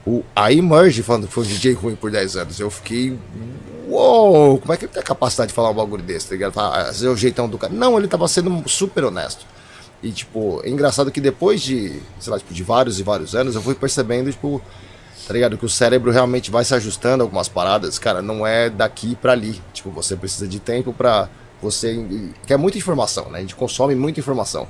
O, a Emerge falando que foi um DJ ruim por 10 anos. Eu fiquei. Uou! Como é que ele tem a capacidade de falar um bagulho desse, tá ligado? Ah, é o jeitão do cara. Não, ele tava sendo super honesto. E, tipo, é engraçado que depois de, sei lá, tipo, de vários e vários anos, eu fui percebendo, tipo, tá ligado? Que o cérebro realmente vai se ajustando a algumas paradas. Cara, não é daqui pra ali. Tipo, você precisa de tempo pra você. Que é muita informação, né? A gente consome muita informação.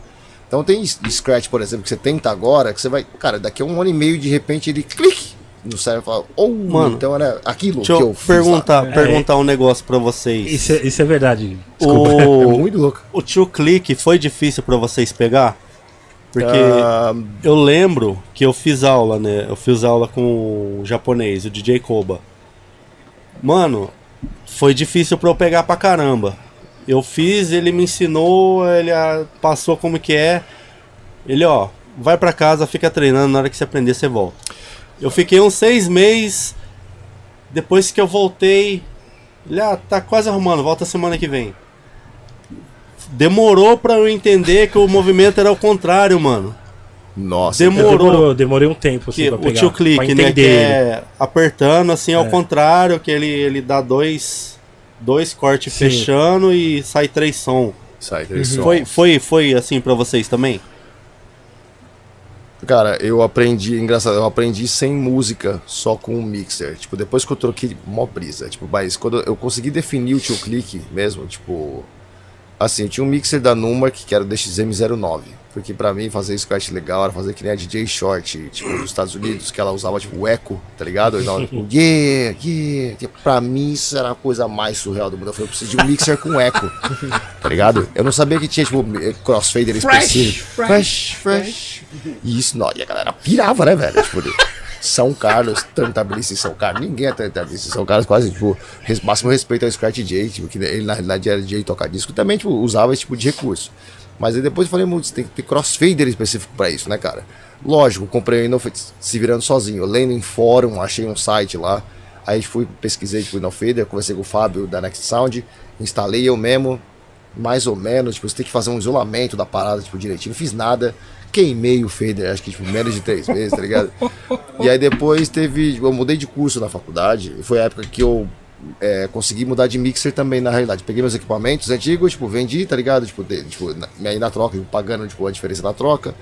Então tem Scratch, por exemplo, que você tenta agora, que você vai. Cara, daqui a um ano e meio, de repente, ele clique no cérebro e fala, oh, Mano, então era aquilo Deixa que eu eu fiz lá." perguntar, perguntar um negócio pra vocês. Isso é, isso é verdade. Desculpa. (laughs) É O, muito louco. o tio clique foi difícil pra vocês pegar? Porque Ah, eu lembro que eu fiz aula, né? Eu fiz aula com o japonês, o DJ Koba. Mano, foi difícil pra eu pegar pra caramba. Eu fiz, ele me ensinou, ele passou como que é. Ele, ó, vai pra casa, fica treinando, na hora que você aprender, você volta. Eu fiquei uns seis meses. Depois que eu voltei, ele, ah, tá quase arrumando, volta semana que vem. Demorou pra eu entender que o movimento era o contrário, mano. nossa, Demorou. demorou, demorei um tempo assim, Que, pra o pegar. tio pra clique, né? Que é apertando assim ao É. contrário, que ele, ele dá dois, dois cortes Sim. fechando e sai três som. sai desse som. Foi, foi, foi assim pra vocês também? Cara, eu aprendi, engraçado, eu aprendi sem música, só com um mixer. Tipo, depois que eu troquei, mó brisa. Tipo, mas quando eu consegui definir o tio clique mesmo, tipo. Assim, eu tinha um mixer da Numark que era o DXM09. Porque pra mim fazer scratch legal era fazer que nem a DJ Short, tipo, dos Estados Unidos, que ela usava tipo o eco, tá ligado? Então, tipo, (laughs) yeah, yeah. Tipo, pra mim isso era a coisa mais surreal do mundo. Eu falei, eu preciso de um mixer com eco, (laughs) tá ligado? Eu não sabia que tinha, tipo, crossfader específico. Fresh, fresh. E isso, não, e a galera pirava, né, velho? Tipo, São Carlos, Tantabilice em São Carlos. Ninguém é Tantabilice em São Carlos, quase, tipo, máximo respeito ao Scratch J, tipo, que ele na realidade era DJ tocar disco, também, tipo, usava esse tipo de recurso. Mas aí depois eu falei, muito, tem que ter crossfader específico para isso, né, cara? Lógico, comprei o se virando sozinho. Eu lendo em fórum, achei um site lá. Aí fui, pesquisei tipo, no Fader, conversei com o Fábio da Next Sound, instalei eu mesmo, mais ou menos, tipo, você tem que fazer um isolamento da parada, tipo, direitinho. Não fiz nada, queimei o Fader, acho que tipo, menos de três meses, tá ligado? (laughs) E aí depois teve, tipo, eu mudei de curso na faculdade, foi a época que eu é, consegui mudar de mixer também, na realidade. Peguei meus equipamentos antigos, tipo, vendi, tá ligado? Tipo, de, tipo na, aí na troca, pagando tipo, a diferença da troca.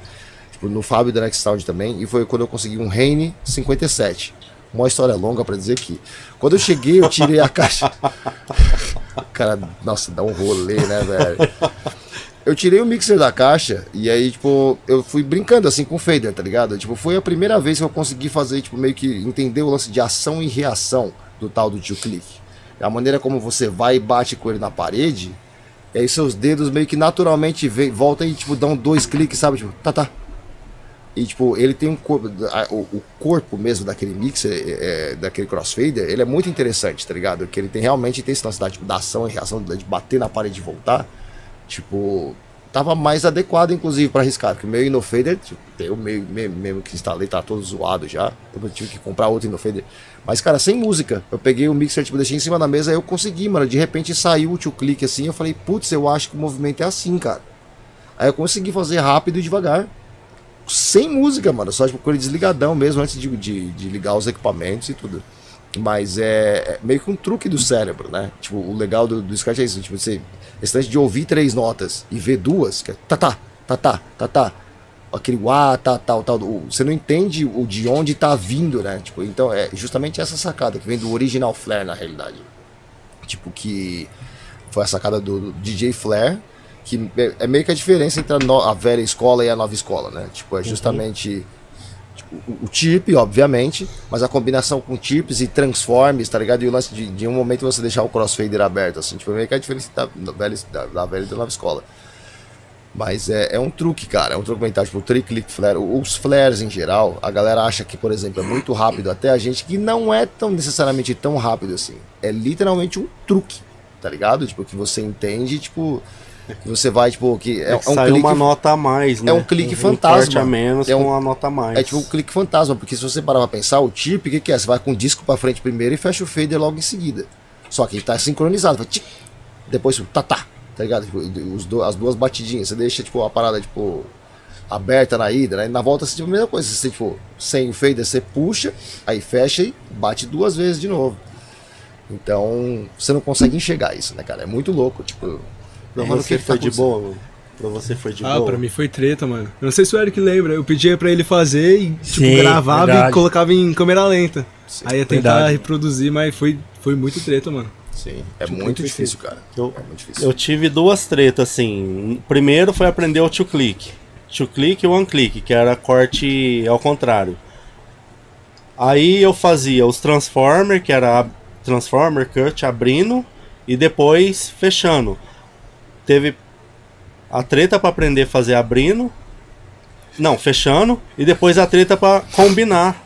Tipo, no Fábio da Next Sound também. E foi quando eu consegui um Reine 57. Uma história longa para dizer que quando eu cheguei, eu tirei a (laughs) caixa. Cara, nossa, dá um rolê, né, velho? Eu tirei o mixer da caixa e aí, tipo, eu fui brincando assim com o fader, tá ligado? Tipo, foi a primeira vez que eu consegui fazer, tipo, meio que entender o lance de ação e reação do tal do tio clique. A maneira como você vai e bate com ele na parede, e aí seus dedos meio que naturalmente vem, voltam e tipo dão dois cliques, sabe? Tipo, tá, tá. E tipo, ele tem um corpo, o, corpo mesmo daquele mixer, é, é, daquele crossfader, ele é muito interessante, tá ligado? Que ele tem realmente tem tipo, da ação e reação, de bater na parede e voltar. Tipo, tava mais adequado, inclusive, para arriscar. Porque o meu Inofader, tipo, eu meio, mesmo que instalei, tá todo zoado já. Eu tive que comprar outro Inofader. Mas, cara, sem música. Eu peguei o mixer, tipo, deixei em cima da mesa, eu consegui, mano. De repente saiu o tio clique assim, eu falei, putz, eu acho que o movimento é assim, cara. Aí eu consegui fazer rápido e devagar. Sem música, mano. Só tipo, ele desligadão mesmo, antes de, de, de ligar os equipamentos e tudo. Mas é, é, meio que um truque do cérebro, né? Tipo, o legal do, do Scratch é isso. Tipo, você, esse de ouvir três notas e ver duas, que é tá, tá, tá, tá, tá, tá. Aquele uá, tá, tal, tal. Você não entende o de onde tá vindo, né? Tipo, então é justamente essa sacada que vem do original Flare, na realidade. Tipo, que foi a sacada do, do DJ Flare, que é, é, meio que a diferença entre a, no, a, velha escola e a nova escola, né? Tipo, é uhum. justamente. Uhum o, chip, obviamente, mas a combinação com chips e transforms, tá ligado? E o lance de, de um momento você deixar o crossfader aberto, assim, tipo, meio que a diferença da, velha, da, da velha e da nova escola. Mas é, é um truque, cara, é um truque mental, tipo, o trick flare, os flares em geral, a galera acha que, por exemplo, é muito rápido, até a gente que não é tão necessariamente tão rápido assim. É literalmente um truque, tá ligado? Tipo, que você entende, tipo, você vai, tipo, que é, é, que é um clique, uma nota a mais, né? É um clique um, fantasma. Um a menos é um, com uma nota a mais. É tipo um clique fantasma, porque se você parar pra pensar, o chip, o que, que é? Você vai com o disco pra frente primeiro e fecha o fader logo em seguida. Só que ele tá sincronizado, vai, tchic, depois tá, tá, tá ligado? Tipo, os do, as duas batidinhas, você deixa, tipo, a parada, tipo, aberta na ida, né? Na volta, você, tipo, a mesma coisa, você, tipo, sem o fader, você puxa, aí fecha e bate duas vezes de novo. Então, você não consegue enxergar isso, né, cara? É muito louco, tipo... Pra você foi tá de boa, mano? Pra você foi de ah, boa? Ah, pra mim foi treta, mano. Eu não sei se o Eric lembra. Eu pedia pra ele fazer e, tipo, Sim, gravava verdade. e colocava em câmera lenta. Sim, Aí ia tentar verdade. reproduzir, mas foi, foi muito treta, mano. Sim, é tipo, muito, difícil, cara. Eu, é muito difícil. eu tive duas tretas, assim. Primeiro foi aprender o two click. Two click e one click, que era corte ao contrário. Aí eu fazia os transformer, que era transformer cut abrindo e depois fechando teve a treta para aprender a fazer abrindo, não, fechando, e depois a treta para combinar.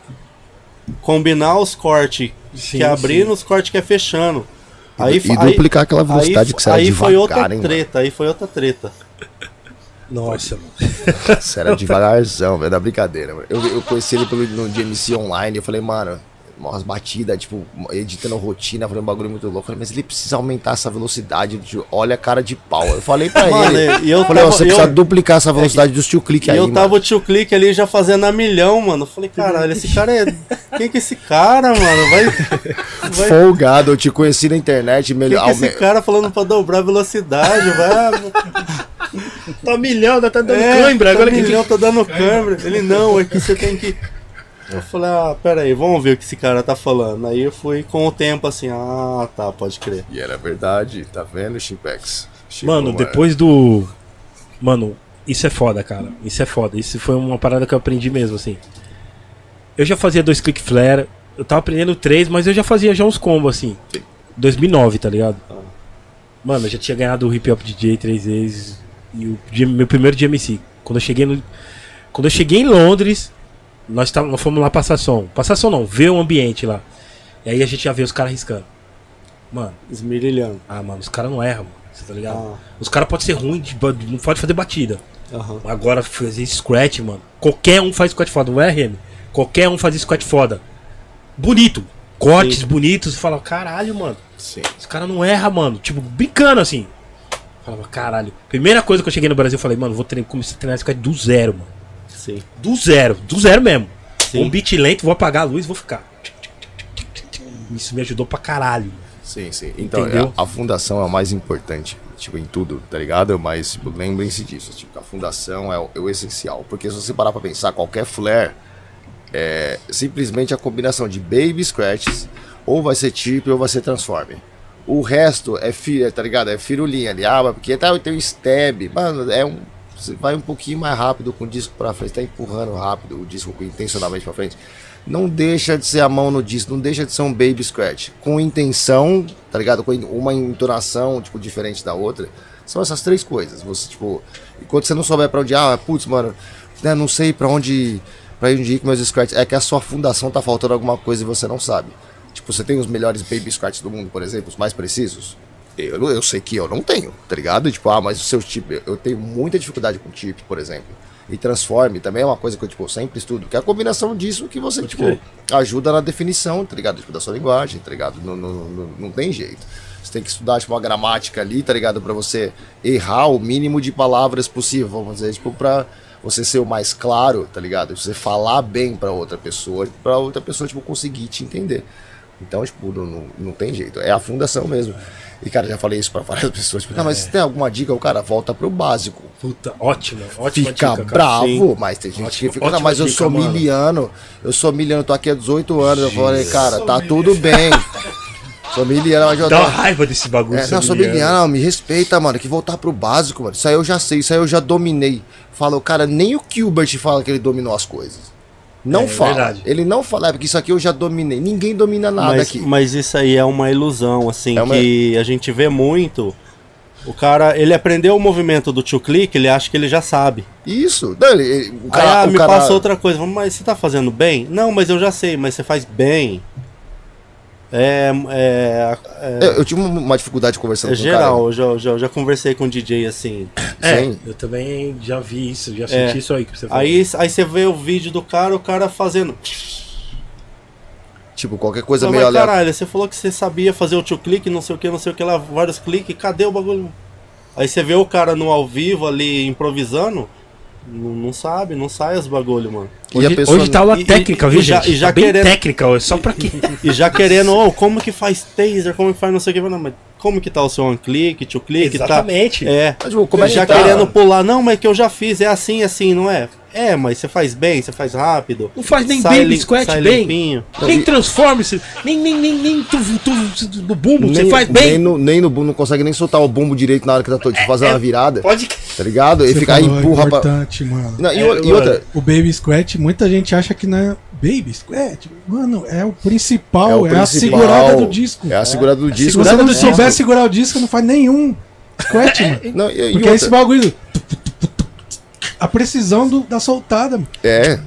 Combinar os cortes que é abrindo, os cortes que é fechando. Aí, e duplicar aí, aquela velocidade aí, que você Aí devagar, foi outra hein, treta, mano. aí foi outra treta. Nossa, mano. Você era devagarzão, velho, da brincadeira. Mano. Eu, eu conheci ele pelo, no DMC online, eu falei, mano, umas batidas, tipo, editando rotina, fazendo um bagulho muito louco. Eu falei, mas ele precisa aumentar essa velocidade. De, olha a cara de pau. Eu falei pra (laughs) Mano, ele. e eu falei, tava- você precisa eu- duplicar essa velocidade dos tio clique aí. eu mano. tava o tio clique ali já fazendo a milhão, mano. Eu falei, caralho, esse cara é. Quem que é esse cara, mano? Vai. (laughs) vai... Folgado, eu te conheci na internet. Quem Melhor, que é esse cara falando pra dobrar a velocidade? Vai. Tá milhão, tá dando É, cãibra. tá Agora que milhão, tá dando câimbra. Ele não, é que você tem que. Eu falei, ah, pera aí, vamos ver o que esse cara tá falando. Aí eu fui com o tempo assim, ah, tá, pode crer. E era verdade, tá vendo, Chimpex? Mano, depois do. Mano, isso é foda, cara. Isso é foda. Isso foi uma parada que eu aprendi mesmo, assim. Eu já fazia dois click flare. Eu tava aprendendo três, mas eu já fazia já uns combos, assim. Sim. 2009, tá ligado? Mano, eu já tinha ganhado o Hip Hop DJ três vezes. E o meu primeiro dia MC. Quando eu cheguei no. Quando eu cheguei em Londres, nós, tava, nós fomos lá passar som. Passar som não, ver o ambiente lá. E aí a gente já vê os caras riscando. Mano, Esmirilhando. ah, mano, os caras não erram, mano. Você tá ligado? Ah, Os caras podem ser ba- não pode fazer batida. aham. Agora fazer scratch, mano. Qualquer um faz scratch foda, não é, RM? Qualquer um faz scratch foda. Bonito. Cortes Sim. bonitos. Você fala, caralho, mano. Sim. Os caras não erram, mano. Tipo, brincando assim. Falava, caralho. Primeira coisa que eu cheguei no Brasil, eu falei, mano, vou treinar, começar a treinar scratch do zero, mano. Sim. Do zero. Do zero mesmo. Sim. Um beat lento, vou apagar a luz vou ficar. Isso me ajudou pra caralho. Sim, sim. Então, a, a fundação é a mais importante, tipo, em tudo, tá ligado? Mas tipo, lembrem-se disso, tipo, a fundação é o, é o essencial. Porque se você parar pra pensar, qualquer flare é simplesmente a combinação de baby scratches, ou vai ser chip ou vai ser transform. O resto é, fi, tá ligado? É firulinha ali. Ah, porque tá, tem o stab. Mano, é um. Você vai um pouquinho mais rápido com o disco pra frente, tá empurrando rápido o disco intencionalmente pra frente. Não deixa de ser a mão no disco, não deixa de ser um baby scratch. Com intenção, tá ligado? Com uma entonação, tipo, diferente da outra. São essas três coisas. Você, tipo, enquanto você não souber pra onde, ah, putz, mano, né, não sei pra onde, pra onde ir com meus scratches. É que a sua fundação tá faltando alguma coisa e você não sabe. Tipo, você tem os melhores baby scratches do mundo, por exemplo, os mais precisos. Eu, eu sei que eu não tenho, tá ligado? Tipo, ah, mas o seu chip, eu- tenho muita dificuldade com chip, por exemplo. E transforme também é uma coisa que eu, tipo, sempre estudo, que é a combinação disso que você, tipo, crer. ajuda na definição, tá ligado? Tipo, da sua linguagem, tá ligado? Não, não, não, não tem jeito. Você tem que estudar, tipo, uma gramática ali, tá ligado? Pra você errar o mínimo de palavras possível, vamos dizer, tipo, pra você ser o mais claro, tá ligado? Você falar bem pra outra pessoa, pra outra pessoa, tipo, conseguir te entender. Então, tipo, não, não, tem jeito. É a fundação mesmo. E, cara, já falei isso pra várias (laughs) pessoas. Tipo, não, mas se tem alguma dica, o cara volta pro básico. Puta, ótima, ótima Fica dica, cara. bravo, mas tem gente Ótima- que fica, não, mas eu dica, sou mano. miliano, eu sou miliano, tô aqui há 18 anos. Eu falei, cara, tá tudo bem. (laughs) Sou miliano, mas eu Dá uma raiva desse bagulho. É, não, sou miliano. me respeita, mano, que voltar pro básico, mano. Isso aí eu já sei, isso aí eu já dominei. Fala, cara, nem o Gilbert fala que ele dominou as coisas. Não É, fala. verdade. Ele não fala, é porque isso aqui eu já dominei. Ninguém domina nada Mas, aqui. mas isso aí é uma ilusão, assim, É uma- que a gente vê muito. O cara, ele aprendeu o movimento do tio click, ele acha que ele já sabe. Isso. Não, ele- ele- o cara, ah, o me cara- passa outra coisa. Mas você tá fazendo bem? Não, mas eu já sei, mas você faz bem. É, é, é, Eu, eu tive uma- dificuldade conversando é com geral, o eu já, eu já, eu já conversei com o DJ assim. cara. É, Sim. eu também já vi isso, já É. senti isso aí que você falou. Aí, aí você vê o vídeo do cara, o cara fazendo. Tipo, qualquer coisa Não, meio mas aleatória. caralho, você falou que você sabia fazer o tio clique, não sei o que, não sei o que lá, vários cliques, cadê o bagulho? Aí você vê o cara no ao vivo ali improvisando, não, não sabe, não sai os bagulho, mano. E Hoje, a pessoa- hoje tá aula e- técnica, e- viu, e já- gente? e já tá bem querendo- técnica, ó, só pra quê? (laughs) E já querendo, (laughs) oh, como que faz taser, como que faz não sei o que, não, mas como que tá o seu one click, tio click, Exatamente. tá? É. Mas, tipo, como é que já tá? querendo pular, não, mas que eu já fiz, é assim, assim, não é? É, mas você faz bem, você faz rápido. Não faz nem sai squat sai bem. limpinho. Nem transforme-se, nem, nem, nem, nem tu, tu, tu- no bumbo, você faz bem. Nem no, nem no bumbo, não consegue nem soltar o bumbo direito na hora que tá de fazer é- uma virada. Pode. Tá ligado? E Você fica aí é empurra pra. importante, mano. Não, e, É, o- e outra. O Baby Squat, muita gente acha que não é Baby Squat. Mano, é o principal, é, o a principal, segurada do disco. É a segurada do Se disco. você não souber segurar o disco, não faz nenhum Squat, mano. Não, e, e Porque é esse bagulho. A precisão do- da soltada. É.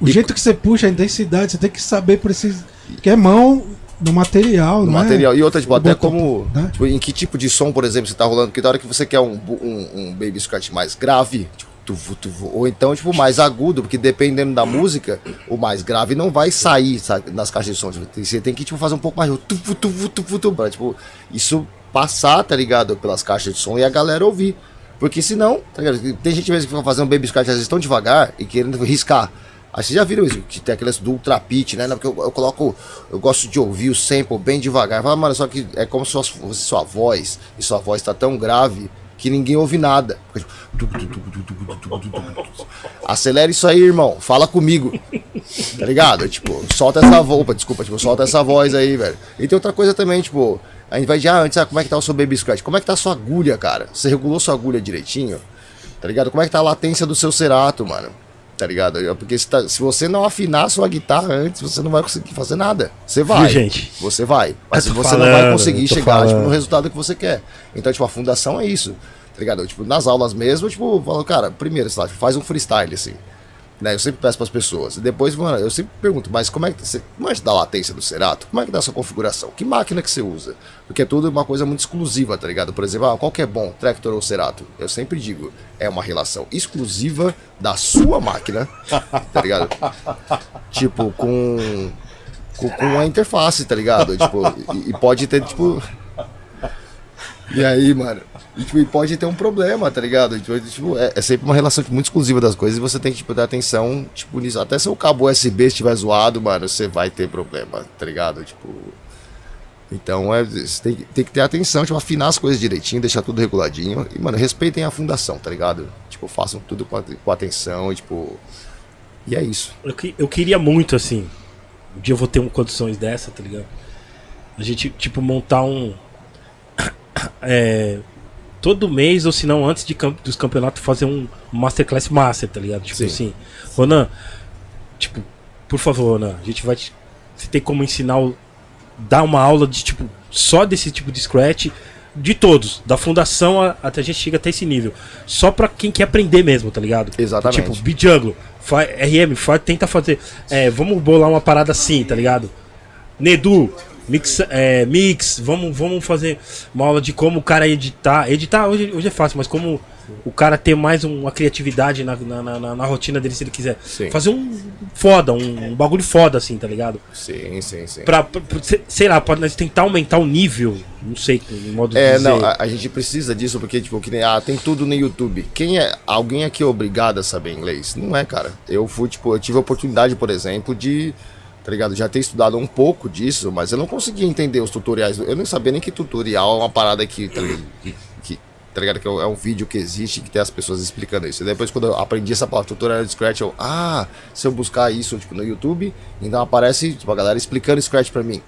O E- jeito que você puxa, a intensidade, você tem que saber precisar. Que é mão no material, No não é? material. E outra, tipo, até Botou- como. né? Tipo, em que tipo de som, por exemplo, você tá rolando? Porque da hora que você quer um, um, um baby scratch mais grave, tipo, tuvu, tuvu. Ou então, tipo, mais agudo, porque dependendo da música, o mais grave não vai sair sabe, nas caixas de som. Tipo, você tem que tipo, fazer um pouco mais. Tuvu, tuvu, tuvu, tuvu, pra, tipo, isso passar, tá ligado? Pelas caixas de som e a galera ouvir. Porque senão, tá ligado? Tem gente mesmo que vai fazer um baby squat às vezes tão devagar e querendo riscar. Aí vocês já viram isso, que tem aqueles do ultra pitch, né? Porque eu, eu, coloco, eu gosto de ouvir o sample bem devagar. Fala, mano, só que é como se sua, sua voz, e sua voz tá tão grave que ninguém ouve nada. Acelera isso aí, irmão. Fala comigo. Tá ligado? Tipo, solta essa voz. Desculpa, tipo, solta essa voz aí, velho. E tem outra coisa também, tipo, a gente vai de ah, antes, ah, como é que tá o seu baby scratch? Como é que tá a sua agulha, cara? Você regulou sua agulha direitinho? Tá ligado? Como é que tá a latência do seu cerato, mano? Tá ligado? Porque se, tá, se você não afinar sua guitarra antes, você não vai conseguir fazer nada. Você vai. Viu, gente? Você vai. Mas você falando, não vai conseguir chegar tipo, no resultado que você quer. Então, tipo, a fundação é isso. Tá ligado? Tipo, nas aulas mesmo, tipo, eu falo, cara, primeiro, sei lá, faz um freestyle, assim. Né? Eu sempre peço pras pessoas. E depois, mano, eu sempre pergunto, mas como é que você. Como é que dá a latência do Cerato? Como é que dá a sua configuração? Que máquina que você usa? Porque é tudo uma coisa muito exclusiva, tá ligado? Por exemplo, ah, qual que é bom, Tractor ou Cerato? Eu sempre digo, é uma relação exclusiva da sua máquina, tá ligado? (laughs) tipo, com. Com, com a interface, tá ligado? Tipo, e, e pode ter, tipo. E aí, mano? E, tipo, pode ter um problema, tá ligado? Tipo, tipo, é, é sempre uma relação tipo, muito exclusiva das coisas e você tem que tipo, dar atenção tipo, nisso. Até se o cabo USB estiver zoado, mano, você vai ter problema, tá ligado? Tipo. Então é, você tem, tem que ter atenção, tipo, afinar as coisas direitinho, deixar tudo reguladinho. E, mano, respeitem a fundação, tá ligado? Tipo, façam tudo com, a- com atenção, e, tipo. E é isso. Eu, que- eu queria muito, assim. Um dia eu vou ter um, condições dessa, tá ligado? A gente, tipo, montar um. É, todo mês, ou se não, antes de, cam- dos campeonatos, fazer um Masterclass Master, tá ligado? Tipo Sim. assim. Ronan, tipo, por favor, Ronan, a gente vai. Te, você tem como ensinar. O, dar uma aula de, tipo, só desse tipo de scratch. De todos, da fundação a- até a gente chega até esse nível. Só pra quem quer aprender mesmo, tá ligado? Exatamente. Tipo, Bijanglo, fa- RM, fa- tenta fazer. É, vamos bolar uma parada assim, tá ligado? Nedu, mix, é, mix vamos, vamos fazer uma aula de como o cara editar. Editar hoje, hoje é fácil, mas como o cara ter mais um- uma criatividade na, na, na- na rotina dele se ele quiser. Sim. Fazer um foda, um, um bagulho foda assim, tá ligado? Sim, sim, sim. Pra, pra- sei- lá, pode nós tentar aumentar o nível, não sei, no modo de É, dizer. não, a, a gente precisa disso porque, tipo, que nem, ah, tem tudo no YouTube. Quem é, alguém aqui é obrigado a saber inglês? Não é, cara. Eu fui, tipo, eu tive a oportunidade, por exemplo, de, tá ligado, já ter estudado um pouco disso, mas eu não conseguia entender os tutoriais. Eu não sabia nem que tutorial é uma parada que, tá ligado, que, tá ligado, que é um vídeo que existe que tem as pessoas explicando isso. E depois, quando eu aprendi essa palavra tutorial de Scratch, eu, ah, se eu buscar isso, tipo, no YouTube, então aparece, tipo, a galera explicando Scratch pra mim.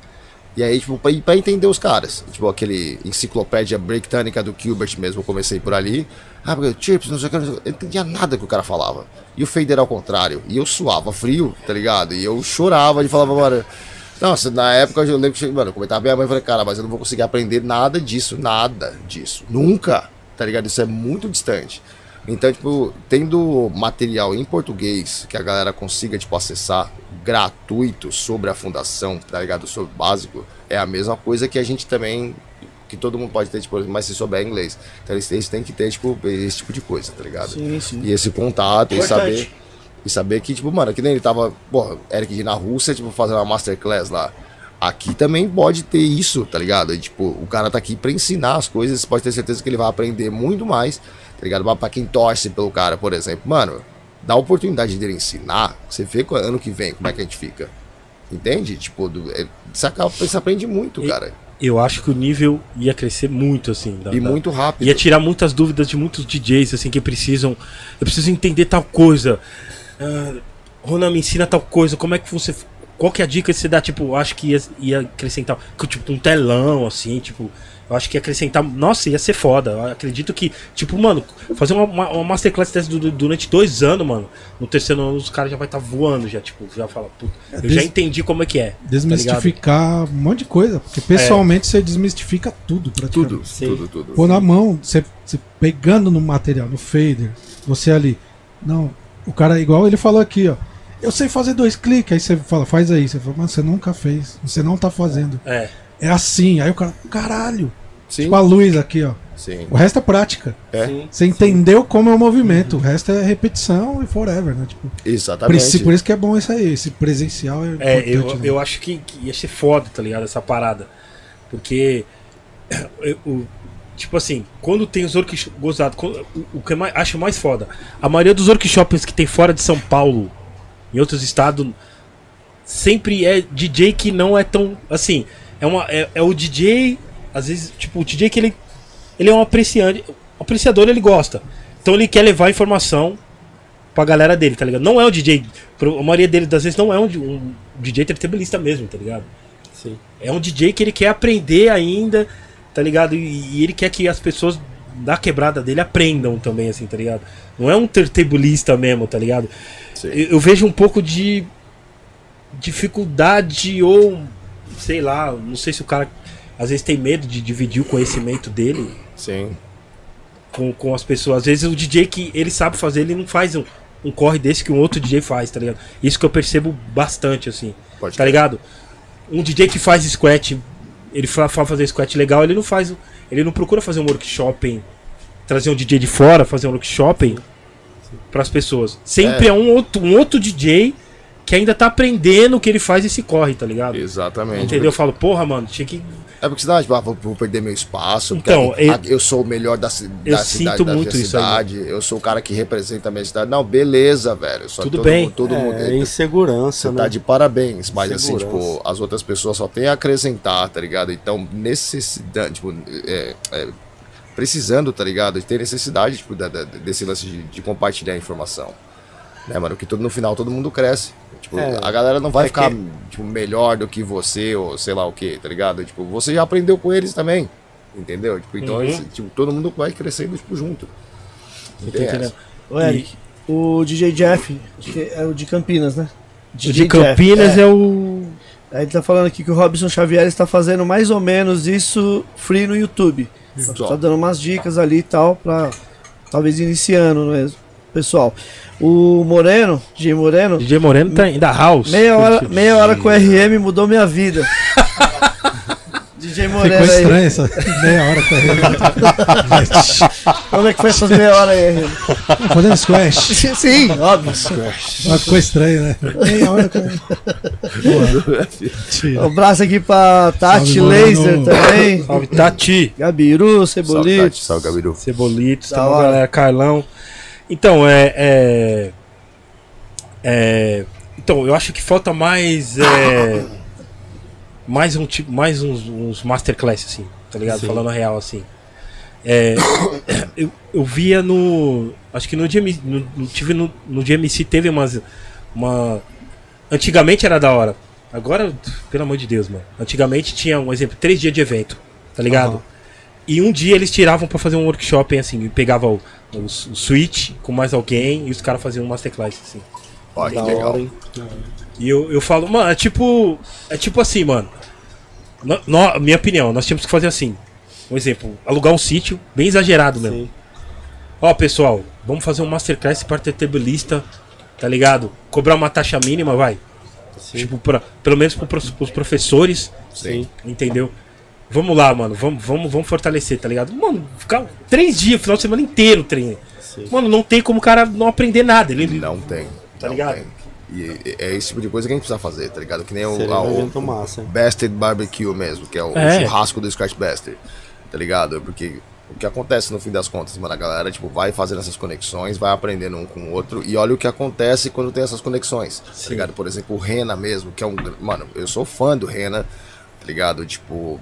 E aí, tipo, pra, pra entender os caras. Tipo, aquele enciclopédia breaktânica do Gilbert mesmo, eu comecei por ali. Ah, porque chips, não sei o que. Eu não entendia nada que o cara falava. E o fader ao contrário. E eu suava frio, tá ligado? E eu chorava de falar, mano. Nossa, na época eu lembro que, mano, eu comentava com minha mãe e falei, cara, mas eu não vou conseguir aprender nada disso, nada disso. Nunca, tá ligado? Isso é muito distante. Então, tipo, tendo material em português que a galera consiga, tipo, acessar gratuito sobre a fundação, tá ligado? Sobre o básico, é a mesma coisa que a gente também, que todo mundo pode ter, tipo, mas se souber inglês. Então eles, eles têm que ter, tipo, esse tipo de coisa, tá ligado? Sim, sim. E esse contato, e saber. E saber que, tipo, mano, que nem ele tava, porra, Eric de na Rússia, tipo, fazendo uma masterclass lá. Aqui também pode ter isso, tá ligado? E, tipo, o cara tá aqui pra ensinar as coisas, pode ter certeza que ele vai aprender muito mais, tá ligado? Mas pra quem torce pelo cara, por exemplo, mano, dá a oportunidade dele ensinar, você vê ano que vem como é que a gente fica. Entende? Tipo, do, é, você, acaba, você aprende muito, E- cara. Eu acho que o nível ia crescer muito, assim. da- E da- muito rápido. Ia tirar muitas dúvidas de muitos DJs, assim, que precisam. Eu preciso entender tal coisa. Ah, Ronan, me ensina tal coisa. Como é que você. Qual que é a dica que você dá? Tipo, acho que ia, ia acrescentar. que, Tipo, um telão, assim, tipo. Eu acho que ia acrescentar. Nossa, ia ser foda. Eu acredito que. Tipo, mano, fazer uma, uma, uma masterclass dessa du- du- durante dois anos, mano. No terceiro ano os caras já vai estar voando, já, tipo, já fala, puta. Eu já des- entendi como é que é. tá? Desmistificar um monte de coisa. Porque pessoalmente você desmistifica tudo, praticamente. Tudo, tudo, tudo. Pô na mão, você, você pegando no material, no fader, você ali. Não, o cara, igual ele falou aqui, ó. Eu sei fazer dois cliques, aí você fala, faz aí. Você fala, mas você nunca fez, você não tá fazendo. É. É assim, aí o cara, caralho. Sim, Tipo a luz aqui, ó. Sim. O resto é prática. É, Sim. Você entendeu como é o movimento. O resto é repetição e forever, né? Tipo, exatamente. por isso que é bom isso aí. Esse presencial é É, eu, né? eu acho que, que ia ser foda, tá ligado? Essa parada. Porque. (coughs) eu- o- tipo assim, quando tem os workshops. Gozado, quando- o, o que eu mais, acho mais foda. A maioria dos workshops que tem fora de São Paulo, em outros estados, sempre é DJ que não é tão. Assim, é, uma, é, é o DJ. Às vezes, tipo, o DJ que ele. Ele é um apreciante. Apreciador ele gosta. Então ele quer levar informação pra galera dele, tá ligado? Não é o DJ. A maioria dele das vezes não é um, um DJ turntablista mesmo, tá ligado? Sim. É um DJ que ele quer aprender ainda, tá ligado? E, e ele quer que as pessoas da quebrada dele aprendam também, assim, tá ligado? Não é um turntablista mesmo, tá ligado? Eu, eu vejo um pouco de dificuldade ou sei lá, não sei se o cara às vezes tem medo de dividir o conhecimento dele Sim. com, com as pessoas. Às vezes o DJ que ele sabe fazer, ele não faz um, um corre desse que um outro DJ faz, tá ligado? Isso que eu percebo bastante, assim. Pode tá crer. ligado? Um DJ que faz scratch, ele fa fa- fazer scratch legal, ele não faz. Ele não procura fazer um workshop, trazer um DJ de fora, fazer um workshop para as pessoas. Sempre é, um, outro, um outro DJ que ainda tá aprendendo o que ele faz e se corre, tá ligado? Exatamente. Entendeu? Eu falo, porra, mano, tinha que. É porque senão, tipo, ah, vou, vou perder meu espaço. porque Então, ah, eu- eu, sou o melhor da, ci- eu da sinto cidade, da muito minha isso aí. cidade. Eu sou o cara que representa a minha cidade. Não, beleza, velho. Só Tudo todo bem. Mundo, todo mundo. É insegurança, Você né? tá de parabéns, mas assim, tipo, as outras pessoas só têm a acrescentar, tá ligado? Então, necessidade, tipo, é, é, precisando, tá ligado? De ter necessidade, tipo, da- da- desse lance de, de compartilhar a informação. Né, mano? Que todo, no final todo mundo cresce. Tipo, É, a galera não vai é ficar, que- tipo, melhor do que você, ou sei lá o que, tá ligado? Tipo, você já aprendeu com eles também. Entendeu? Tipo, então, Uhum. esse- tipo, todo mundo vai crescendo, tipo, junto. Entendendo? essa. O Eric, o DJ Jeff, acho que é o de Campinas, né? O DJ de Jeff, Campinas é. é o. Aí ele tá falando aqui que o Robson Xavier está fazendo mais ou menos isso free no YouTube. Só. Tá dando umas dicas ali e tal, pra talvez iniciando mesmo. Pessoal, o Moreno, DJ Moreno, DJ Moreno tá ainda house. meia hora, meia hora com o RM mudou minha vida. (laughs) DJ Ficou Moreno aí. estranho essa meia hora com a Como (laughs) é que foi essas meia hora aí, RM? Fazendo squash. (laughs) Sim, óbvio. Mas ficou estranho, né? Meia hora com a... Um abraço aqui pra Tati Salve, Moreno. Laser também. Salve, Tati. Gabiru, Salve, Cebolito. Tati, salve, Gabiru. Cebolitos, Da tá bom, hora. galera, Carlão. Então, é, é, é, Então, eu acho que falta mais. É, mais um tipo. Mais uns, uns masterclass, assim, tá ligado? Sim. Falando a real, assim. É, eu, eu via no. Acho que no GMC. No, tive no, no GMC teve umas. Uma. Antigamente era da hora. Agora, pelo amor de Deus, mano. Antigamente tinha um exemplo, três dias de evento, tá ligado? Aham. E um dia eles tiravam pra fazer um workshop assim, e pegava o, o, o Switch com mais alguém e os caras faziam um masterclass assim. Olha Da que legal. hora, hein? E eu, eu falo, mano, é tipo. É tipo assim, mano. No- no- minha opinião, nós tínhamos que fazer assim. Um exemplo, alugar um sítio, bem exagerado mesmo. Sim. Ó, pessoal, vamos fazer um masterclass para turntablista, tá ligado? Cobrar uma taxa mínima, vai. Sim. Tipo, pra, pelo menos pros pros professores, Sim. entendeu? Vamos lá, mano, vamos, vamos, vamos fortalecer, tá ligado? Mano, ficar três dias, final de semana inteiro treino. Sim. Mano, não tem como o cara não aprender nada. Ele, Não tem. Tá não ligado? tem. E é esse tipo de coisa que a gente precisa fazer, tá ligado? Que nem o, Seria a- um o, hein? Bastard Barbecue mesmo, que é o É. churrasco do Scratch Bastard, tá ligado? Porque o que acontece no fim das contas, mano, a galera, tipo, vai fazendo essas conexões, vai aprendendo um com o outro, e olha o que acontece quando tem essas conexões, tá ligado? Por exemplo, o Rena mesmo, que é um... Mano, eu sou fã do Rena, tá ligado? Tipo...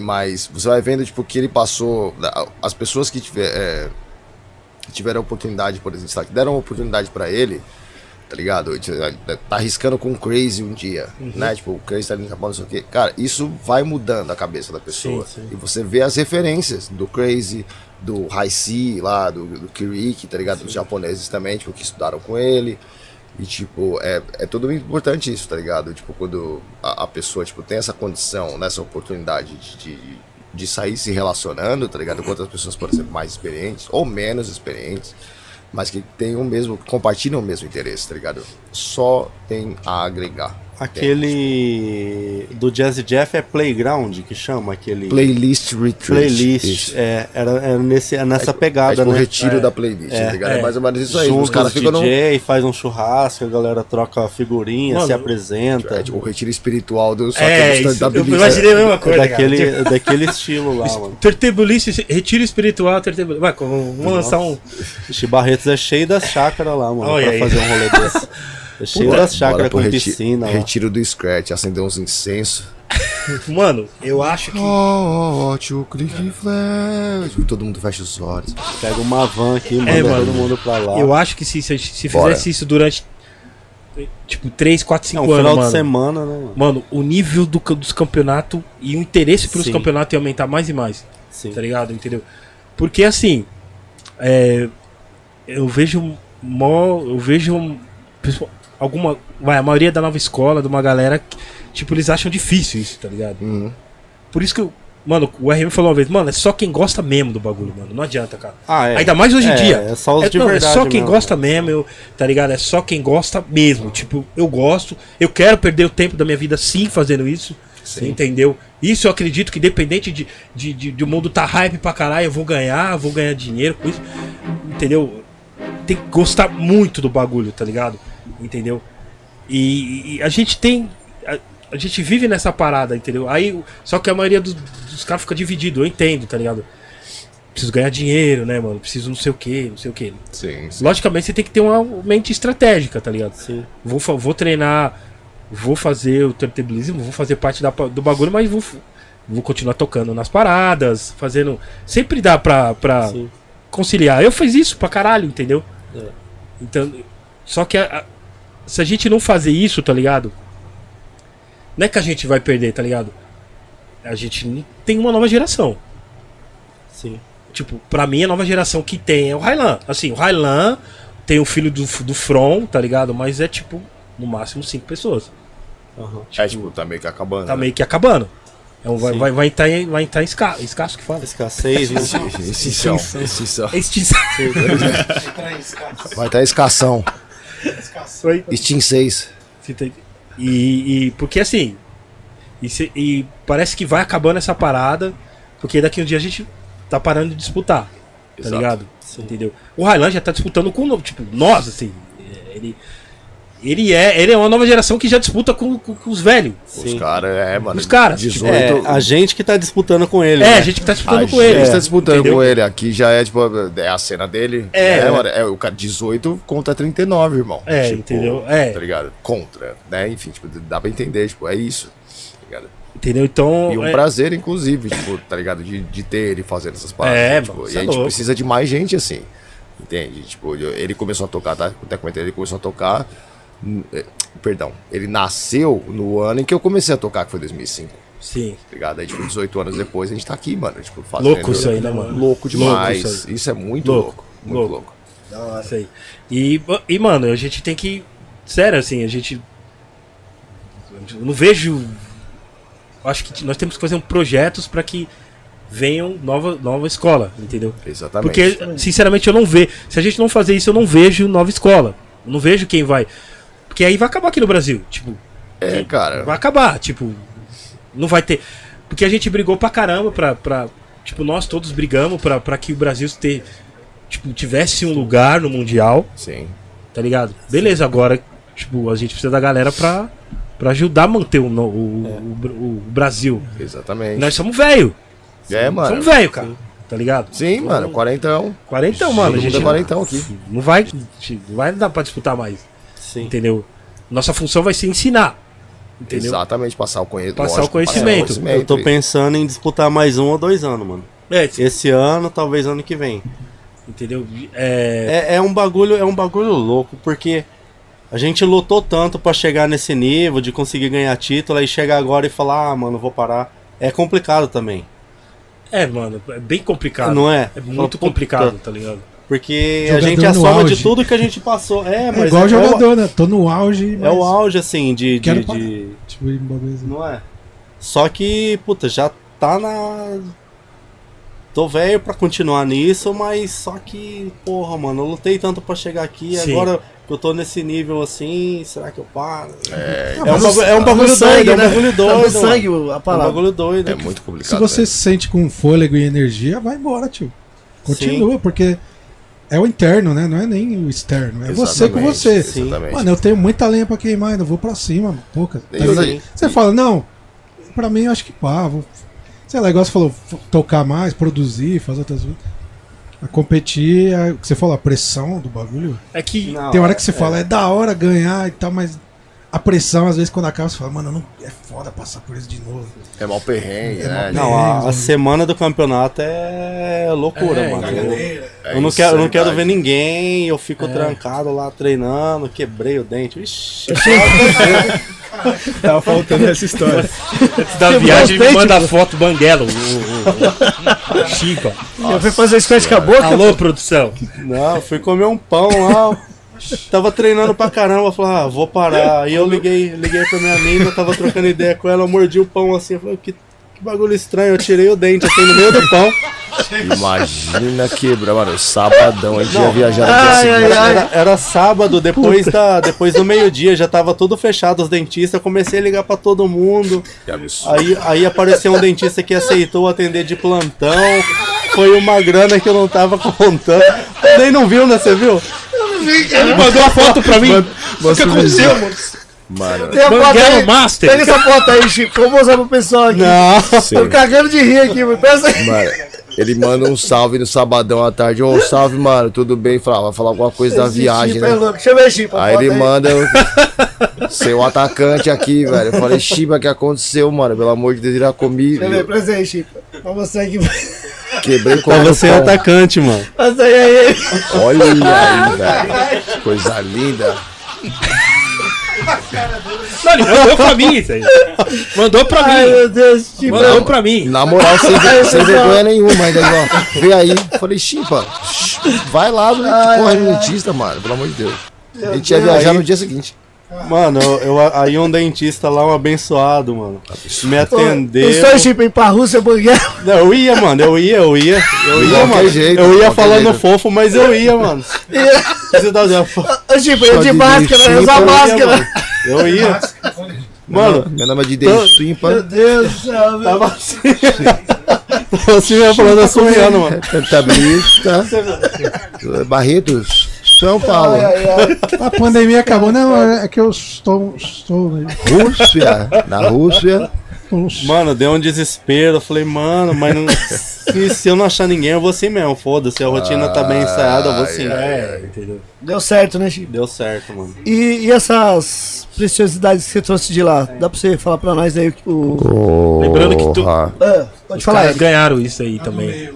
Mas você vai vendo, tipo, que ele passou... As pessoas que tiver, é, tiveram oportunidade, por exemplo, que deram oportunidade pra ele, tá ligado? Tá arriscando com o Crazy um dia, né? Tipo, o Crazy tá ali no Japão, não sei o quê. Cara, isso vai mudando a cabeça da pessoa. Sim, sim. E você vê as referências do Crazy, do Haisi lá, do, do Kiriki, tá ligado? Dos japoneses também, tipo, que estudaram com ele. E, tipo, é, é tudo importante isso, tá ligado? Tipo, quando a, a pessoa, tipo, tem essa condição, nessa oportunidade de, de, de sair se relacionando, tá ligado? Com outras pessoas, por exemplo, mais experientes ou menos experientes, mas que tem o mesmo, compartilham o mesmo interesse, tá ligado? Só tem a agregar. Aquele do Jazzy Jeff é Playground que chama aquele Playlist Retreat. playlist. Isso. É, era, era nesse, é nessa É pegada, tipo o né? retiro É. da playlist, É, tá ligado? É, é. mais ou menos isso aí. Junta Os caras ficam no. DJ, faz um churrasco, a galera troca figurinha, Mano, se apresenta. É tipo o retiro espiritual do só É, que é isso, eu imaginei a mesma É coisa. daquele, cara. é daquele estilo lá, (laughs) mano. Tertebulice, retiro espiritual, tertebulice. Vai, vamos lançar um. Ixi, Barretos é cheio das chácaras lá, mano, pra fazer um rolê (laughs) desse. É cheio bora pro com reti- piscina lá. Retiro do Scratch, acender uns incensos. (laughs) Mano, eu acho que. Oh, tio click flash. Todo mundo fecha os olhos. Pega uma van aqui, manda É, mano. todo mundo pra lá. Eu acho que se, se, se fizesse isso durante. Tipo, 3, 4, é 5 um anos, final mano. de semana, né, mano? Mano, o nível do, dos campeonatos e o interesse pelos Sim. campeonatos ia aumentar mais e mais. Sim. Tá ligado? Entendeu? Porque assim. é, eu vejo. Mó, eu vejo. pessoal- Alguma. Vai, a maioria da nova escola, de uma galera. Tipo, eles acham difícil isso, tá ligado? Uhum. Por isso que eu. Mano, o RM falou uma vez, mano, é só quem gosta mesmo do bagulho, mano. Não adianta, cara. Ah, é. Ainda mais hoje em É, dia. é só os é, de não, é verdade só quem mesmo. gosta mesmo, eu, tá ligado? É só quem gosta mesmo. Tipo, eu gosto, eu quero perder o tempo da minha vida sim fazendo isso. Entendeu? Isso eu acredito que independente de, de, de, de o mundo tá hype pra caralho, eu vou ganhar, eu vou ganhar dinheiro com isso. Entendeu? Tem que gostar muito do bagulho, tá ligado? Entendeu? E, e a gente tem. A, a gente vive nessa parada, entendeu? Aí, só que a maioria dos, dos caras fica dividido, eu entendo, tá ligado? Preciso ganhar dinheiro, né, mano? Preciso não sei o que, não sei o que. Sim, sim. Logicamente você tem que ter uma mente estratégica, tá ligado? Sim. Vou, vou treinar, vou fazer o turntablismo, vou fazer parte da, do bagulho, mas vou, vou continuar tocando nas paradas, fazendo. Sempre dá pra, pra Sim. conciliar. Eu fiz isso pra caralho, entendeu? É. Então. Só que a- a- se a gente não fazer isso, tá ligado? Não é que a gente vai perder, tá ligado? A gente tem uma nova geração. Sim. Tipo, pra mim a nova geração que tem é o Railan. Assim, o Railan tem o filho do, do From, tá ligado? Mas é tipo, no máximo cinco pessoas. Aham. É tipo, tá meio que acabando. Tá né? meio que acabando. É um, vai, vai, vai estar em, vai estar em esca, escasso que fala. Escassez, né? Extinção. Extinção. Extinção. Vai estar escassão. Foi. Extin 6. Você tá- E, e- porque assim, e, se- e parece que vai acabando essa parada, porque daqui um dia a gente tá parando de disputar, tá Exato. ligado? Sim. Entendeu? O Highland já tá disputando com o novo, tipo, nós, assim, ele, ele é, ele é uma nova geração que já disputa com, com- com os velhos. Os caras, é, mano. Os caras, 18. É, a gente que tá disputando com ele. É, né? a gente que tá disputando a com ele. gente tá disputando entendeu? com ele. Aqui já é, tipo, é a cena dele. É. mano, é o cara 18 contra 39, irmão. É, Tipo, entendeu? É. Tá ligado? Contra, né? Enfim, tipo, dá pra entender, tipo, é isso. Tá ligado? Entendeu? Então. E um é, prazer, inclusive, tipo, tá ligado? De, de ter ele fazendo essas paradas. É, tipo, mano, e a é gente louco. precisa de mais gente assim. Entende? Tipo, ele começou a tocar, tá? Até comentei, ele começou a tocar. É, Perdão, ele nasceu no ano em que eu comecei a tocar, que foi 2005. Sim. Tá ligado? Aí, tipo, 18 anos depois a gente tá aqui, mano. Tipo, fazendo. Louco isso aí, né, mano? Louco demais. Louco isso isso, é muito Louco, louco. Muito louco. louco. Isso aí. E, e, mano, a gente tem que. Sério, assim, a gente. Eu não vejo. Acho que nós temos que fazer um projetos pra que venham nova, nova escola, entendeu? Exatamente. Porque, sinceramente, eu não vejo. Se a gente não fazer isso, eu não vejo nova escola. Eu não vejo quem vai. Porque aí vai acabar aqui no Brasil. Tipo, É, cara. vai acabar. Tipo, não vai ter. Porque a gente brigou pra caramba pra. pra tipo, nós todos brigamos pra, pra que o Brasil ter, tipo, tivesse um lugar no Mundial, Sim. tá ligado? Beleza, agora, tipo, a gente precisa da galera pra, pra ajudar a manter o, o, o, o Brasil. Exatamente. Nós somos velho. É, mano. Somos velho, cara. Tá ligado? Sim, mano. Quarentão. 40, mano. A gente é quarentão aqui. não vai, não vai dar pra disputar mais. Sim. Entendeu? Nossa função vai ser ensinar. Entendeu? Exatamente, passar o conhecimento. Passar o conhecimento. Eu tô pensando em disputar mais um ou dois anos, mano. É, Esse ano, talvez ano que vem. entendeu? É, É, é um bagulho, é um bagulho louco, porque a gente lutou tanto pra chegar nesse nível de conseguir ganhar título e chegar agora e falar, ah, mano, vou parar. É complicado também. é, mano, é bem complicado. Não é? É muito complicado, tá ligado? Porque Jogador a gente é a soma auge. de tudo que a gente passou. É, É mas igual é, jogador, né? Tô no auge, É, mas... o, é o auge, assim, de. de, Quero parar. de- Tipo, um assim. Não é? Só que, puta, já tá na. Tô velho pra continuar nisso, mas só que, porra, mano, eu lutei tanto pra chegar aqui, Sim. agora que eu tô nesse nível assim, será que eu paro? É, É um bagulho, é um bagulho no doido, sangue, é um né? bagulho Tá doido. no mano. sangue a É um palavra. bagulho doido. é muito Se complicado. você né? se sente com fôlego e energia, vai embora, tio. Continua, porque é o interno, né? Não é nem o externo. É você com Exatamente, você. Sim. Exatamente. Mano, eu tenho muita lenha pra queimar, ainda vou pra cima, mano. Pouca. tá? Você fala, não, pra mim eu acho que pá, vou. Sei lá, igual você falou, tocar mais, produzir, fazer outras coisas. A competir, é o que você falou, a pressão do bagulho. É que. Não, Tem hora que você fala, é da hora ganhar e tal, mas a pressão, às vezes, quando acaba, você fala, mano, não, é foda passar por isso de novo. É mal perrengue, É né? mal Não, a, semana do campeonato é loucura, É, mano. cara. Eu, É eu não quero, eu não quero ver ninguém, eu fico trancado lá treinando, quebrei o dente. Ixi, Tava faltando essa história. Antes da viagem, ele me manda a foto banguelo. O, o, o Chico. Eu fui fazer squat com a boca. Alô, produção. não, fui comer um pão lá. Tava treinando pra caramba, falei, ah, vou parar. Aí eu liguei, liguei pra minha mina, tava trocando ideia com ela, eu mordi o pão assim, eu falei, que, que bagulho estranho, eu tirei o dente assim no meio do pão. Imagina quebrar, mano. Sabadão, a gente ia viajar Ai, ai, ai. Era, era sábado, depois, da, depois do meio-dia, já tava tudo fechado os dentistas, eu comecei a ligar pra todo mundo. Que absurdo. Aí, aí apareceu um dentista que aceitou atender de plantão. Foi uma grana que eu não tava contando. Nem não viu, né? Você viu? Ele mandou a foto pra mim. O que aconteceu, mano? Mano, Tem a foto Banguelo aí. Master. Pega essa foto aí, Chico. Vou mostrar pro pessoal aqui. Não. sim. Tô cagando de rir aqui, mano. Pensa aí. Mano, ele manda um salve no sabadão à tarde. Ô, salve, mano, tudo bem? Fala, vai falar alguma coisa da Esse viagem, Chico é né? louco. Deixa eu ver, Chico. Aí ele manda (laughs) eu- seu atacante aqui, velho. Eu falei, Shiba, o que aconteceu, mano? Pelo amor de Deus, ia comigo. Deixa eu ver, presta aí, Chico. Pra mostrar aqui. Quebrei com Tava sem atacante, mano. Passa aí. Olha aí, velho. Coisa linda. Não, ele mandou pra mim isso aí. Mandou pra Ai, mim. meu Deus. Mandou pra mim. Na moral, sem, sem vergonha nenhuma, ainda ó. Vê aí. Falei, Chipa, vai lá, né? corre no dentista, mano. Pelo amor de Deus. A gente ia viajar no dia seguinte. Mano, eu, eu- aí um dentista lá, um abençoado, mano. Me atendeu. Os dois Chico ir pra Rússia, Banguela. Não, eu ia, mano, eu ia, eu ia. Eu ia, mano. jeito, eu ia falando jeito. fofo, mas eu ia, mano. (laughs) Você tá dizendo, Ô, eu de máscara, eu eu ia, máscara. Eu ia. Mano, Meu nome é de Meu Timpa. Deus do céu, meu. tava assim. tava assim, eu falando assoviando, mano. Cantabilista. Barretos. São Paulo. Ai, ai, ai. A pandemia acabou, não, é que eu estou. estou Rússia. Na Rússia. Mano, deu um desespero. Eu falei, mano, mas não, se, se eu não achar ninguém, eu vou sim mesmo. Foda-se, a rotina tá bem ensaiada, eu vou sim. É, entendeu? Deu certo, né, Chico? Deu certo, mano. E, e essas preciosidades que você trouxe de lá? Dá pra você falar pra nós aí o. Lembrando que tu-. Ah, pode Os falar, caras Eric. ganharam isso aí também.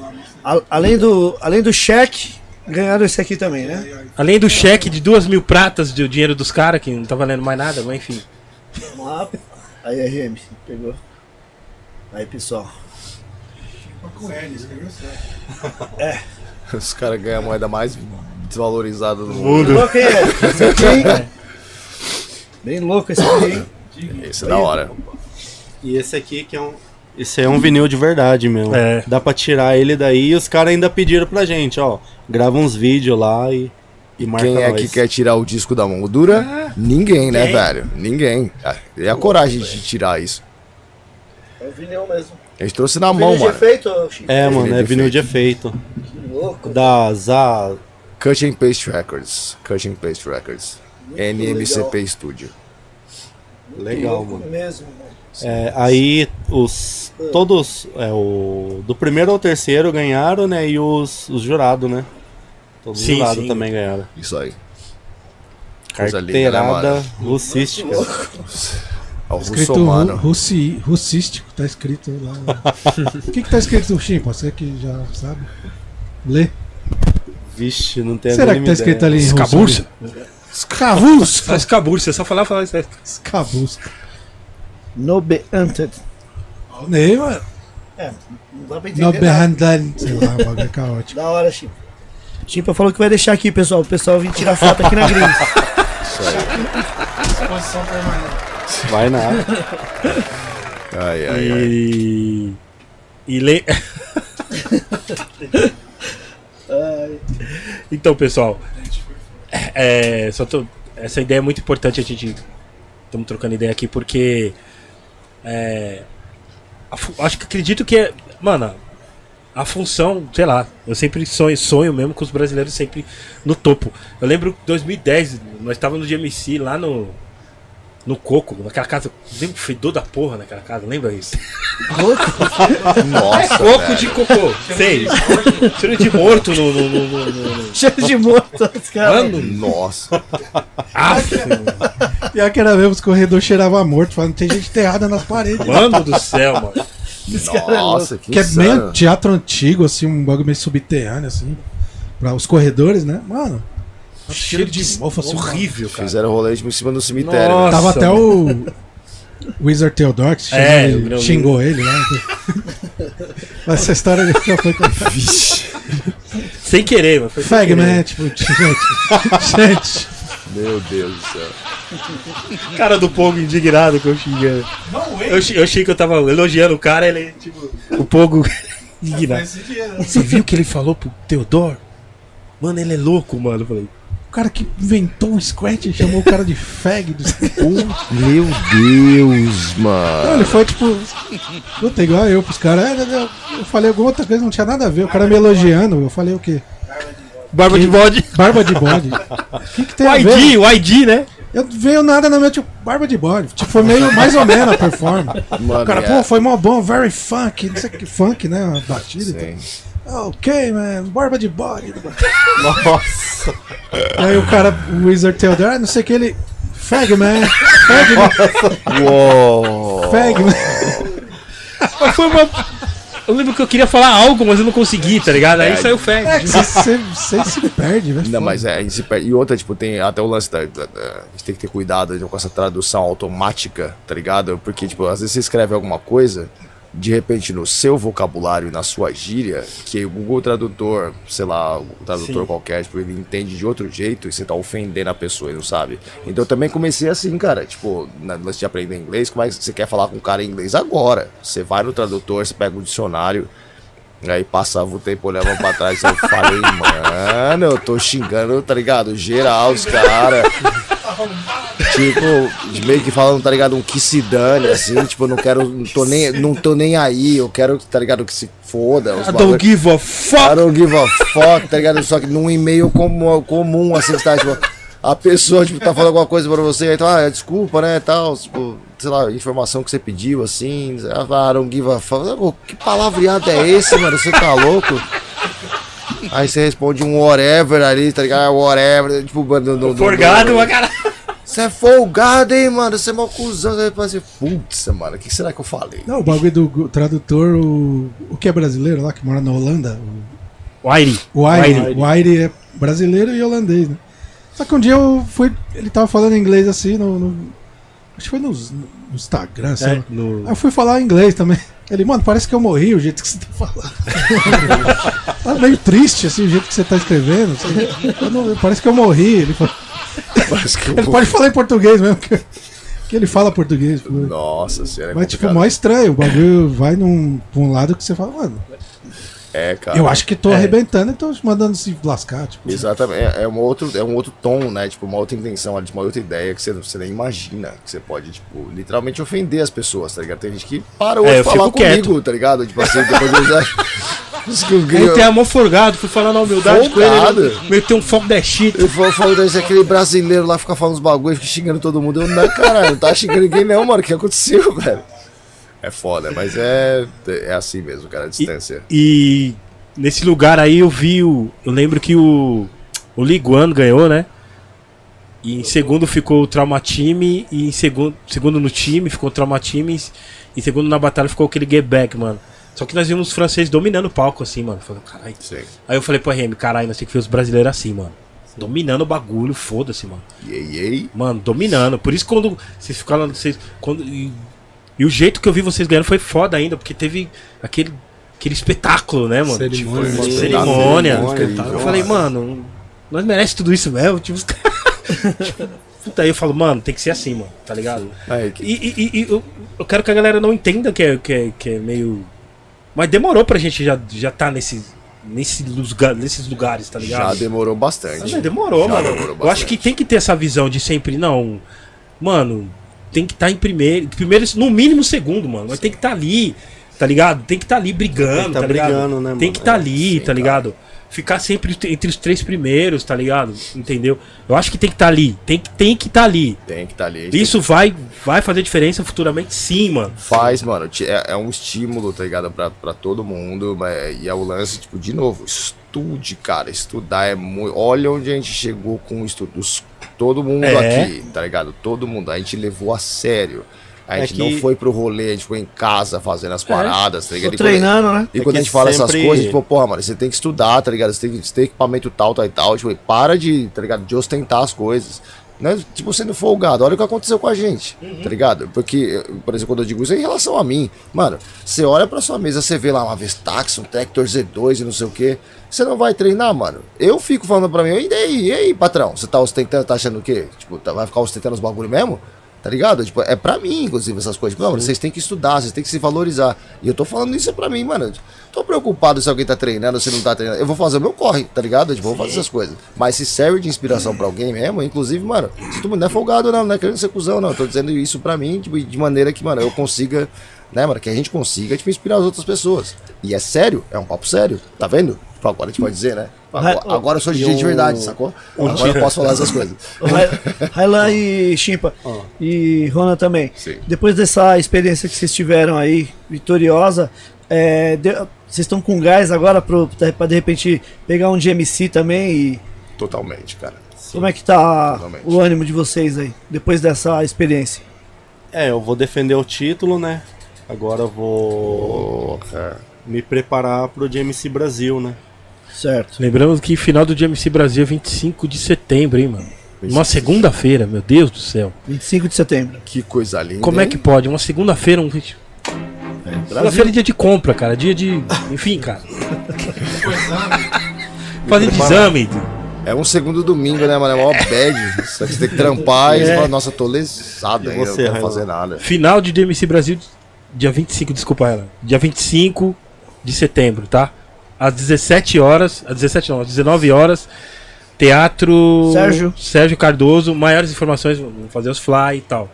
A- além, do, além do cheque, ganharam esse aqui também, né? Além do cheque de duas mil pratas do dinheiro dos caras, que não tá valendo mais nada, mas enfim. Vamos lá. Aí, RM, pegou. Aí, pessoal. Os caras ganham a moeda mais desvalorizada do mundo. Louco, hein, Eric? Esse aqui, hein? Bem louco esse aqui, hein? Esse é da hora. E esse aqui que é um. Aí é um vinil de verdade, meu. É. Dá pra tirar ele daí e os caras ainda pediram pra gente, ó. Grava uns vídeos lá e, e marca Quem é nós. que quer tirar o disco da moldura? Ninguém, né, velho? Ninguém. Ah, E a coragem de tirar isso. É o vinil mesmo. A gente trouxe na mão, Vinil de mano. efeito, Chico? É, mano, Vinil é de vinil de efeito. Que louco. Da Za. Cut and Paste Records. Cut and Paste Records. NMCP Studio. Legal, louco mano. mesmo, mano. É, aí os. Todos. É, o, do primeiro ao terceiro ganharam, né? E os, os jurados, né? Todos os Sim, jurados sim. também ganharam. Isso aí. Linda, né, Carteirada mano? russística. (laughs) É o Escrito russomano. ru- russi, russístico, tá escrito lá. O que, que tá escrito no Chimpa? Você que já sabe. Lê. Vixe, não tem a Será que tá escrito ideia. ali em? Escaburça? Escavusca! Faz caburça, é só falar, falar isso aí. No be hunted. Nem, mano. Não dá pra No entender nada. behandling. Sei lá, o bagulho é caótico. Da hora, Chico. Chico falou que vai deixar aqui, pessoal. O pessoal vir tirar foto aqui na gringa. Vai nada. Ai, ai, ai. E. E le... (laughs) então, pessoal. É, só tô, essa ideia é muito importante a gente. Estamos trocando ideia aqui porque. É, a acho que acredito que é. Mano, a função, sei lá, eu sempre sonho, sonho mesmo com os brasileiros sempre no topo. Eu lembro que 2010, nós estávamos no GMC lá no. No Coco, naquela casa. Lembra o fedor da porra naquela casa? Lembra isso? Nossa, Coco velho. de cocô, sei. Cheiro de morto no. no, no, no- no- Cheio de morto, os caras. Mano, Nossa. af, Pior que era mesmo, os corredores cheiravam a morto, falando, tem gente enterrada nas paredes. mano do céu, mano. Nossa, que Que é meio teatro antigo, assim, um bagulho meio subterrâneo, assim. Pra os corredores, né? Mano, cheiro de mofo, assim, horrível, cara. Fizeram rolê tipo, em cima do cemitério. Nossa. né? Tava até o Wizard Theodore, que chamou É, ele, xingou ele lá. Mas essa história já foi contada. Vixe. Sem querer, mano. Foi sem querer. né? Tipo, gente. gente. Meu Deus do céu. Cara do Pogo indignado que eu xingando. Eu, chi- eu achei que eu tava elogiando o cara, ele, tipo, o Pogo indignado. Você viu o que ele falou pro Teodoro? Mano, ele é louco, mano. Eu falei, cara que inventou um scratch chamou o cara de fag. Do... (laughs) Meu Deus, Não, mano. ele foi tipo. Puta, igual eu pros caras. É, eu- falei alguma outra coisa, não tinha nada a ver. O cara me elogiando. Eu falei o quê? Barba de bode. Barba de bode. O que, que tem O a ver? ID, o ID, né? Eu veio nada na minha, tipo, barba de bode. Tipo, foi meio mais ou menos a performance. Mano, O cara, é- pô, foi mó bom, very funk, não sei o que, funk, né? Uma batida e tal. Sim. Ok, man, barba de bode. Nossa. E aí o cara, o Wizard Theodore, ah, não sei o que, ele. Fag, man. Fag, man. Uou. Fag, man. Mas foi uma. Eu lembro que eu queria falar algo, mas eu não consegui, tá ligado? Aí É, saiu fag. É que você, se perde, velho. Não, mas é, a gente se perde. E outra, tipo, tem até o lance da, da- da- A gente tem que ter cuidado com essa tradução automática, tá ligado? Porque, tipo, às vezes você escreve alguma coisa, de repente no seu vocabulário e na sua gíria, que o Google Tradutor, sei lá, o tradutor Sim. qualquer, tipo, ele entende de outro jeito e você tá ofendendo a pessoa e não sabe. Então eu também comecei assim, cara, tipo, na lance de aprender inglês, como é que você quer falar com o cara em inglês agora? Você vai no tradutor, você pega o dicionário. Aí passava o tempo, olhava pra trás e eu falei, mano, eu tô xingando, tá ligado? Geral, os caras. (laughs) Tipo, de meio que falando, tá ligado? Um que se dane, assim, tipo, eu não quero, não tô nem, não tô nem aí, eu quero, tá ligado? Que se foda. Os I bagulho- don't give a I fuck. don't give a fuck, tá ligado? Só que num e-mail comum, comum assim, tá, tipo, a pessoa, tipo, tá falando alguma coisa pra você, aí, então, ah, desculpa, né, tal, tipo, sei lá, informação que você pediu, assim, ah, I don't give a fuck. Que palavreado é esse, mano? Você tá louco? Aí você responde um whatever ali, tá ligado? Ah, Whatever, tipo, mano, no, no, Forgado, no- uma cara. Você é folgado, hein, mano? Você é mal cuzão. Você vai assim, putz, mano, o que será que eu falei? Não, o bagulho do tradutor, o, o que é brasileiro lá, que mora na Holanda, o Wiley. O Aire, o Aire é brasileiro e holandês, né? Só que um dia eu fui. Ele tava falando inglês assim no. no- acho que foi no, no Instagram, sei É, lá. no- Aí eu fui falar inglês também. Ele, mano, parece que eu morri o jeito que você tá falando. tá (laughs) meio triste, assim, o jeito que você tá escrevendo. assim. Eu não- parece que eu morri. Ele, falou- ele vou- pode falar em português mesmo, que, que ele fala português. pô. Nossa senhora, é Mas, tipo, complicado. mó estranho. O bagulho vai num, pra um lado que você fala, mano, É, cara. eu acho que tô É. arrebentando e tô mandando se lascar. Tipo, Exatamente, é, é um outro, é um outro tom, né? Tipo, uma outra intenção, uma outra ideia que você, você nem imagina. Que você pode, tipo, literalmente ofender as pessoas, tá ligado? Tem gente que parou É, de falar comigo, quieto. tá ligado? Tipo assim, depois de Aí ganho. tem amor forgado, fui falar na humildade com Folgado. ele. Meteu um foco da shit. Eu falo, falo desse aquele brasileiro lá fica falando uns bagulhos, fica xingando todo mundo. Eu, não, caralho, não tá xingando ninguém, não, mano. O que aconteceu, (laughs) velho? É foda, mas é, é assim mesmo, cara, a distância. E nesse lugar aí eu vi o. Eu lembro que o. O Liguan ganhou, né? E em segundo ficou o Trauma Time. E em segundo, segundo no time ficou o Trauma Time. E em segundo na batalha ficou aquele Get Back, mano. Só que nós vimos os franceses dominando o palco assim, mano. Falei, caralho. Sim. Aí eu falei pro RM, caralho, nós temos que ver os brasileiros assim, mano. Dominando o bagulho, foda-se, mano. Yei, yei. Mano, dominando. Por isso quando vocês ficaram. Vocês, quando, e, e o jeito que eu vi vocês ganhando foi foda ainda, porque teve aquele, aquele espetáculo, né, mano? Cerimônia. Tipo, cerimônia. cerimônia, Eu falei, mano, nós merecemos tudo isso mesmo. Tipo, (laughs) Puta, aí eu falo, mano, tem que ser assim, mano, tá ligado? Aí, que- E, e- e- e eu, eu quero que a galera não entenda que é, que é, que é meio. Mas demorou pra gente já, já tá nesse, nesse lugar, nesses lugares, tá ligado? Já demorou bastante. Já demorou, Já mano. demorou Eu acho que bastante. tem que ter essa visão de sempre, não. Mano, tem que estar em primeiro. Primeiro, no mínimo segundo, mano. Mas tem que estar ali, tá ligado? Tem que estar ali brigando, Tem que tá tá ligado? brigando, né, tem que estar É, ali, sim, tá ligado? Ficar sempre entre os três primeiros, tá ligado? Entendeu? Eu acho que tem que estar ali. Tem que tem que estar ali. Tem que estar ali. a gente Isso vai, vai fazer diferença futuramente, sim, mano. Faz, mano. É, é um estímulo, tá ligado? Pra, pra todo mundo. mas- E é o lance, tipo, de novo, estude, cara. Estudar é muito. Olha onde a gente chegou com o estudo. Os- Todo mundo É. aqui, tá ligado? Todo mundo. A gente levou a sério. A É gente que- não foi pro rolê, a gente foi em casa fazendo as paradas, tá ligado? E quando- treinando, né? E É quando a gente fala essas sempre- coisas, tipo, porra, mano, você tem que estudar, tá ligado? Você tem que tem equipamento tal, tal e tal. Tipo, para de, tá ligado? De ostentar as coisas. Não é, tipo, sendo folgado. Olha o que aconteceu com a gente, tá ligado? Porque, por exemplo, quando eu digo isso é em relação a mim. Mano, você olha pra sua mesa, você vê lá uma Vestax, um Tector Z2 e não sei o quê. Você não vai treinar, mano? Eu fico falando pra mim, e aí, e aí, patrão? Você tá ostentando, tá achando o quê? Tipo, tá- vai ficar ostentando os bagulho mesmo? Tá ligado? Tipo, é pra mim, inclusive, essas coisas. Tipo, não, mano, vocês têm que estudar, vocês têm que se valorizar. E eu tô falando isso pra mim, mano. Tô preocupado se alguém tá treinando, se não tá treinando. Eu vou fazer o meu corre, tá ligado? Tipo, vou fazer essas coisas. Mas se serve de inspiração pra alguém mesmo, inclusive, mano, se tu não é folgado, não, não é querendo ser cuzão, não. Eu tô dizendo isso pra mim, tipo, de maneira que, mano, eu consiga, né, mano, que a gente consiga, tipo, inspirar as outras pessoas. E é sério, é um papo sério, tá vendo? Tipo, agora a gente pode dizer, né? Agora, agora eu sou DJ de verdade, sacou? Agora eu posso falar essas coisas. Railan e Chimpa. E Rona também. Sim. Depois dessa experiência que vocês tiveram aí, vitoriosa, é, de- vocês estão com gás agora pro, pra de repente pegar um GMC também e. Totalmente, cara. Como é que tá Totalmente. o ânimo de vocês aí, depois dessa experiência? É, eu vou defender o título, né? Agora eu vou Porra. me preparar pro GMC Brasil, né? Certo. Lembrando que final do GMC Brasil é 25 de setembro, hein, mano? Uma segunda-feira, meu Deus do céu. 25 de setembro. Que coisa linda. Como é hein? que pode? Uma segunda-feira, um. Segunda-feira é dia de compra, cara. Dia de. Enfim, cara. (laughs) Fazer de exame. É um segundo domingo, né, mano? É mó bad. Você tem que trampar e você fala, nossa, eu tô lesado E ainda, você, não quero fazer nada. Final de DMC Brasil, dia 25, desculpa ela. Dia 25 de setembro, tá? Às 17 horas. Às 17 não, às 19 horas. Teatro Sérgio. Sérgio Cardoso. Maiores informações, vamos fazer os fly e tal.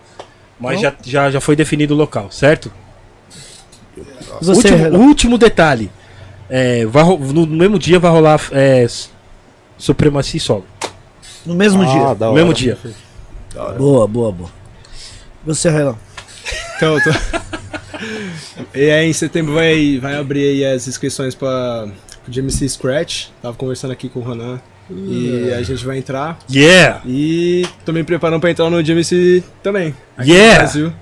Mas Bom. já, já, já foi definido o local, certo? Você, último, último detalhe. É, vai no mesmo dia vai rolar é, Supremacia e Solo. no mesmo Ah, dia. da No hora. mesmo dia. Boa, boa, boa. Você, Railan? Então, eu tô... e aí, em setembro vai, vai abrir aí as inscrições para o GMC Scratch. Tava conversando aqui com o Ronan. E a gente vai entrar. Yeah! E tô me preparando para entrar no GMC também. Aqui Yeah! no Brasil.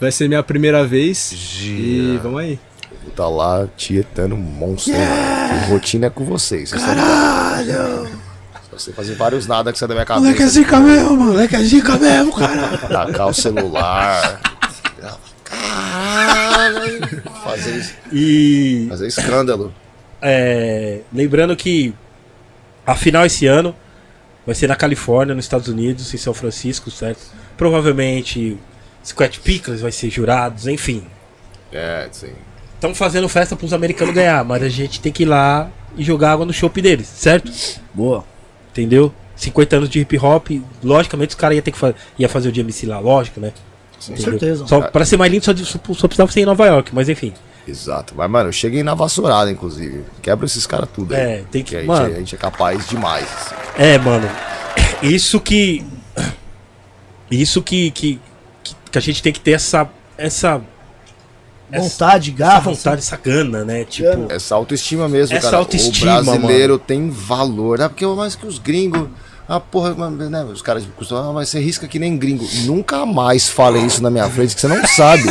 Vai ser minha primeira vez. E vamos aí. Vou tá lá tietando monstro. Que rotina é com vocês. Caralho! Você fazer vários nada que sai da minha cabeça. Moleque é zica mesmo, moleque é zica mesmo, cara. Tacar o celular. Fazer, E fazer escândalo. é, lembrando que a final esse ano vai ser na Califórnia, nos Estados Unidos, em São Francisco, certo? Provavelmente Squat Pickles vai ser jurados, enfim. É, sim. Estamos fazendo festa para os americanos ganhar, mas a gente tem que ir lá e jogar água no chopp deles, certo? Boa. Entendeu? 50 anos de hip hop, logicamente os caras iam ter que fa ia fazer o DMC lá, lógico, né? Com certeza. Só, pra ser mais lindo, só, só, só precisava ser em Nova York, mas enfim. Exato. Mas, mano, eu cheguei na vassourada, inclusive. Quebra esses caras tudo aí. É, tem que- a, gente, mano. a gente é capaz demais. assim. É, mano. (coughs) Isso que. (coughs) Isso que, que, que, que a gente tem que ter essa. Essa, Vontade, essa garra. vontade, essa gana, né? Tipo. Essa autoestima mesmo, Essa cara. autoestima, o brasileiro tem valor. Ah, porque mais que os gringos. Ah, porra, né? Os caras costumam, ah, mas você risca que nem gringo. Nunca mais falei isso na minha frente, que você não sabe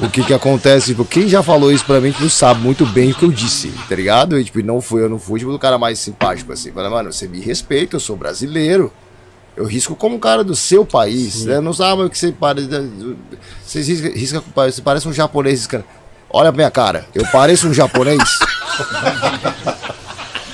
o que que acontece. Tipo, quem já falou isso pra mim, tipo, sabe muito bem o que eu disse, tá ligado? E, tipo, não fui, eu não fui, tipo, o cara mais simpático, assim. Mas, mano, você me respeita, eu sou brasileiro. Eu risco como um cara do seu país. Né? Não sabe o que você parece. Vocês risca, risca, você parece um japonês. riscando. Olha pra minha cara, eu pareço um japonês? (laughs)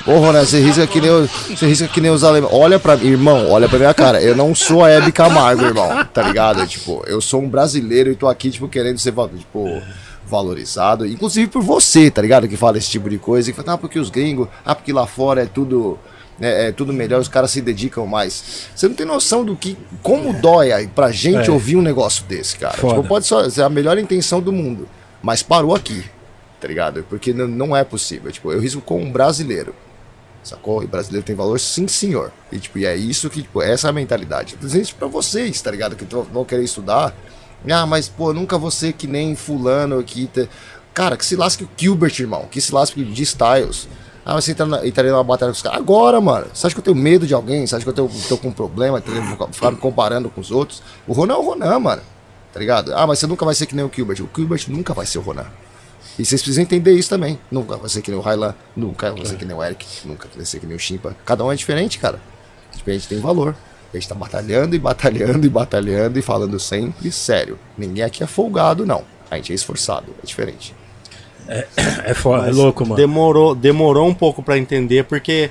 Porra, né? Você risca que nem, os- você risca que nem os alemães. Olha pra mim, irmão, olha pra minha cara. Eu não sou a Hebe Camargo, irmão. Tá ligado? Tipo, eu sou um brasileiro e tô aqui, tipo, querendo ser. Tipo, valorizado, inclusive por você, tá ligado? Que fala esse tipo de coisa, e fala, ah, porque os gringos, ah, porque lá fora é tudo. É, é tudo melhor, os caras se dedicam mais. Você não tem noção do que. Como dói aí pra gente É. ouvir um negócio desse, cara. Foda. Tipo, pode só ser a melhor intenção do mundo. Mas parou aqui, tá ligado? Porque n- não é possível. Tipo, eu risco com um brasileiro. Sacou? E brasileiro tem valor, sim, senhor. E, tipo, e é isso que, tipo, essa é a mentalidade. Isso pra vocês, tá ligado? Que vão querer estudar. Ah, mas, pô, nunca você que nem fulano aqui. Tá... Cara, que se lasque o Gilbert, irmão. Que se lasque o de Styles. Ah, mas você entra na- entraria numa batalha com os caras. Agora, mano. Você acha que eu tenho medo de alguém? Você acha que eu tenho, tô com um problema? Vou Ficar me comparando com os outros. O Ronan é o Ronan, mano. Tá ligado? Ah, mas você nunca vai ser que nem o Gilbert. O Gilbert nunca vai ser o Ronan. E vocês precisam entender isso também. Nunca vai ser que nem o Hylan, nunca vai ser que nem o Eric, nunca vai ser que nem o Chimpa. Cada um é diferente, cara. Tipo, a gente tem valor. A gente tá batalhando e batalhando e batalhando e falando sempre sério. Ninguém aqui é folgado, não. A gente é esforçado, é diferente. É foda, é louco, mano. Demorou, demorou um pouco pra entender, porque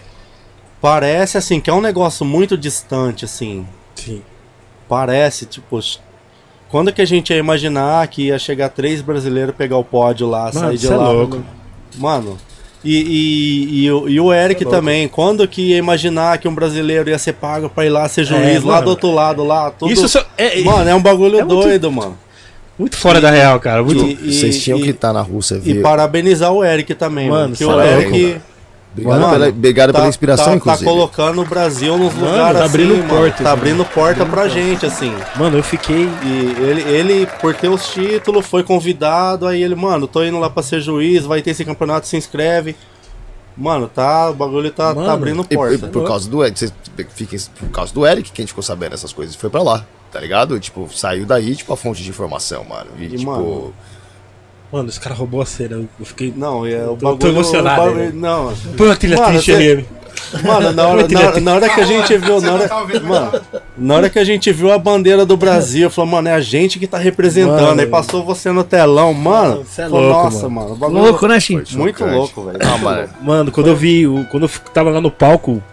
parece assim que é um negócio muito distante, assim. Sim. Parece, tipo. Quando que a gente ia imaginar que ia chegar três brasileiros pegar o pódio lá, Mano, sair de é lá? louco. Mano. E, e, e, o- e o Eric também, quando que ia imaginar que um brasileiro ia ser pago pra ir lá ser juiz, lá mano. do outro lado, lá, tudo. Isso só- é, é- Mano, é um bagulho é muito- doido, mano. Muito fora da real, cara. Muito... E- Vocês tinham e- que estar na Rússia, E viu? parabenizar o Eric também, Mano, mano. Que o é Eric. louco, Obrigado, Mano, pela, obrigado tá- pela inspiração, tá, inclusive. Tá colocando o Brasil nos Mano, lugares tá abrindo assim, mano. portas, Tá abrindo porta pra gente, assim. Mano, eu fiquei. E ele, ele, por ter os títulos, foi convidado. Aí ele, mano, tô indo lá pra ser juiz, vai ter esse campeonato, se inscreve. Mano, tá, o bagulho tá, Mano, tá abrindo E- e porta. por causa do Eric, vocês fiquem por causa do Eric que a gente ficou sabendo essas coisas e foi pra lá, tá ligado? Tipo, saiu daí, tipo, a fonte de informação, mano. E, E, tipo, mano, Mano, os caras roubou a cena. Eu fiquei. Não, é o Tô- bagulho. tô emocionado, bagulho- né? não. Põe uma trilha Mano, triste cê- ali. Mano, na hora, na, hora- na hora que a gente viu. Na hora, mano, na hora que a gente viu a bandeira do Brasil, falou, mano, é a gente que tá representando. Mano. aí passou você no telão, mano. É louco, Nossa, mano. mano. o bagulho- Louco, né, Chim? Muito louco, velho. Não, mano. Mano, quando eu vi. Quando eu tava lá no palco.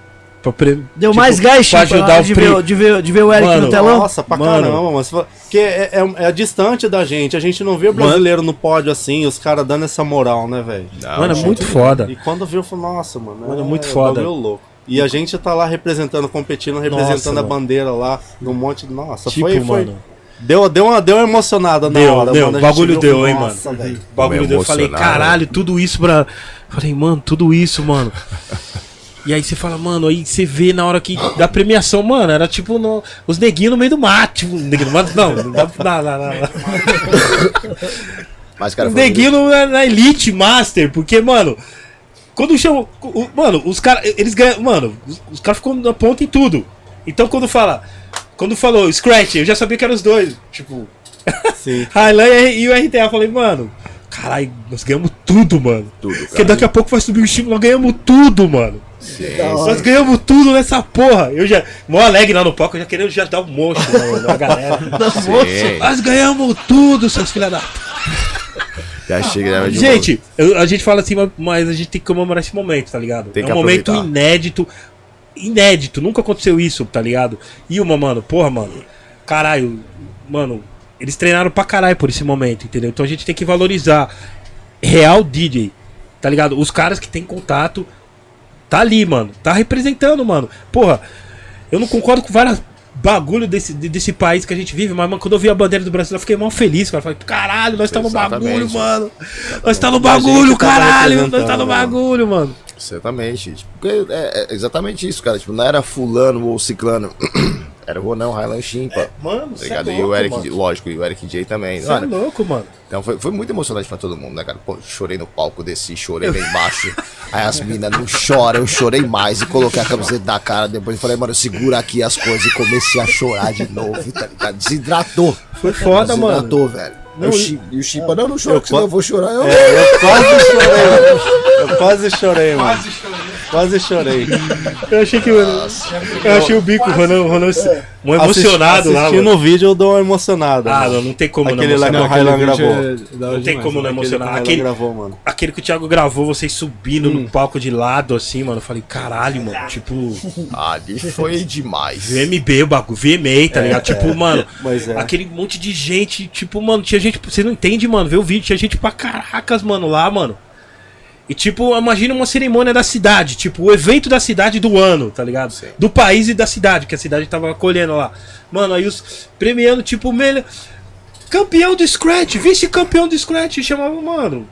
Pra pre... Deu tipo, mais gás, pra Chim, ajudar o de, ver, de, ver, de ver o Eric Mano, no telão. Nossa, pra Mano. caramba, mano. Porque é, é, é distante da gente. A gente não vê o brasileiro no pódio assim, os caras dando essa moral, né, velho? Não, Mano, é muito foda. E quando viu, falou, nossa, mano. Mano, é muito foda. louco. E a gente tá lá representando, competindo, representando a mano. bandeira lá, num monte de. Nossa, Tipo, foi, foi. mano. Deu, deu, uma, deu uma emocionada na Deu, hora, deu, mano. A bagulho viu, deu, hein, nossa, mano. velho. O bagulho deu. Eu falei, emocionado. caralho, tudo isso pra. Falei, mano, tudo isso, mano. E aí você fala, mano, aí você vê na hora que da premiação, mano, era tipo no- os neguinhos no meio do mato. Tipo, neguinho no mato, não, não dá pra. Não, não, não. Mas, cara, Os foi neguinhos no- na, na Elite Master, porque, mano, quando chamam. o- Mano, os caras, eles ganham. Mano, os, os caras ficam na ponta em tudo. Então quando fala. Quando falou Scratch, eu já sabia que eram os dois. Tipo, Sim. (laughs) Highland e o RTA. Eu falei, mano, caralho, nós ganhamos tudo, mano. tudo, Porque daqui a pouco vai subir o time, nós ganhamos tudo, mano. Nós ganhamos tudo nessa porra. Eu já. Mó alegre lá no palco, eu já querendo já dar um monstro na, na (laughs) galera. Sim, Nós ganhamos tudo, seus filha da. já chega, né, Gente, eu- a gente fala assim, mas- a gente tem que comemorar esse momento, tá ligado? Tem é um momento aproveitar. inédito. Inédito, nunca aconteceu isso, tá ligado? E uma, mano, porra, mano. Caralho, mano, eles treinaram pra caralho por esse momento, entendeu? Então a gente tem que valorizar real DJ, tá ligado? Os caras que tem contato, tá ali, mano. Tá representando, mano. Porra, eu não concordo com várias bagulho desse, de- desse país que a gente vive, mas mano, quando eu vi a bandeira do Brasil, eu fiquei mal feliz, cara. Eu falei, caralho, nós tá no bagulho, mano. Nós tá no bagulho, caralho. Nós tá no bagulho, mano. Exatamente. Tipo, porque é, é exatamente isso, cara. Tipo, não era fulano ou ciclano. (clears throat) Era o Ronão, Highland Chimpa. Mano, Tá cê ligado? é e o louco, Eric, mano. lógico, e o Eric J também. Cê é louco, mano. Então foi, foi muito emocionante pra todo mundo, né, cara? Pô, chorei no palco, desci, chorei lá embaixo. (laughs) Aí as minas não choram, eu chorei mais e coloquei a camiseta da cara. Depois falei, mano, segura aqui as coisas e comecei a chorar de novo, tá ligado? Desidratou. Foi foda, mano. Desidratou, velho. Não, e- o Chipa, não, não chora, Eu senão eu vou chorar. Eu, É, eu (laughs) quase chorei. mano. Eu quase chorei, mano. Quase chorei. Eu achei que. Eu achei o bico, o Ronan, Ronan um emocionado lá. Assistindo mano. o vídeo eu dou uma emocionada. Ah, mano. não, não tem como Aquele não lá que o emocionar. Aquele vídeo gravou. é Não tem como não? Aquele emocionar. Railan Aquele, gravou, mano. aquele que o Thiago gravou, vocês subindo no palco de lado, assim, mano. Eu falei, caralho, mano. Tipo, (laughs) Ali foi demais. VMB, o bagulho, VMA, tá ligado? Tipo, mano, (laughs) Mas é. aquele monte de gente, tipo, mano, tinha gente. Você não entende, mano, vê o vídeo, tinha gente pra caracas, mano, lá, mano. E tipo, imagina uma cerimônia da cidade, tipo, o evento da cidade do ano, tá ligado? Do país e da cidade, que a cidade tava acolhendo lá. Mano, aí os premiando, tipo, melhor. Campeão do Scratch, vice-campeão do Scratch, chamava, mano.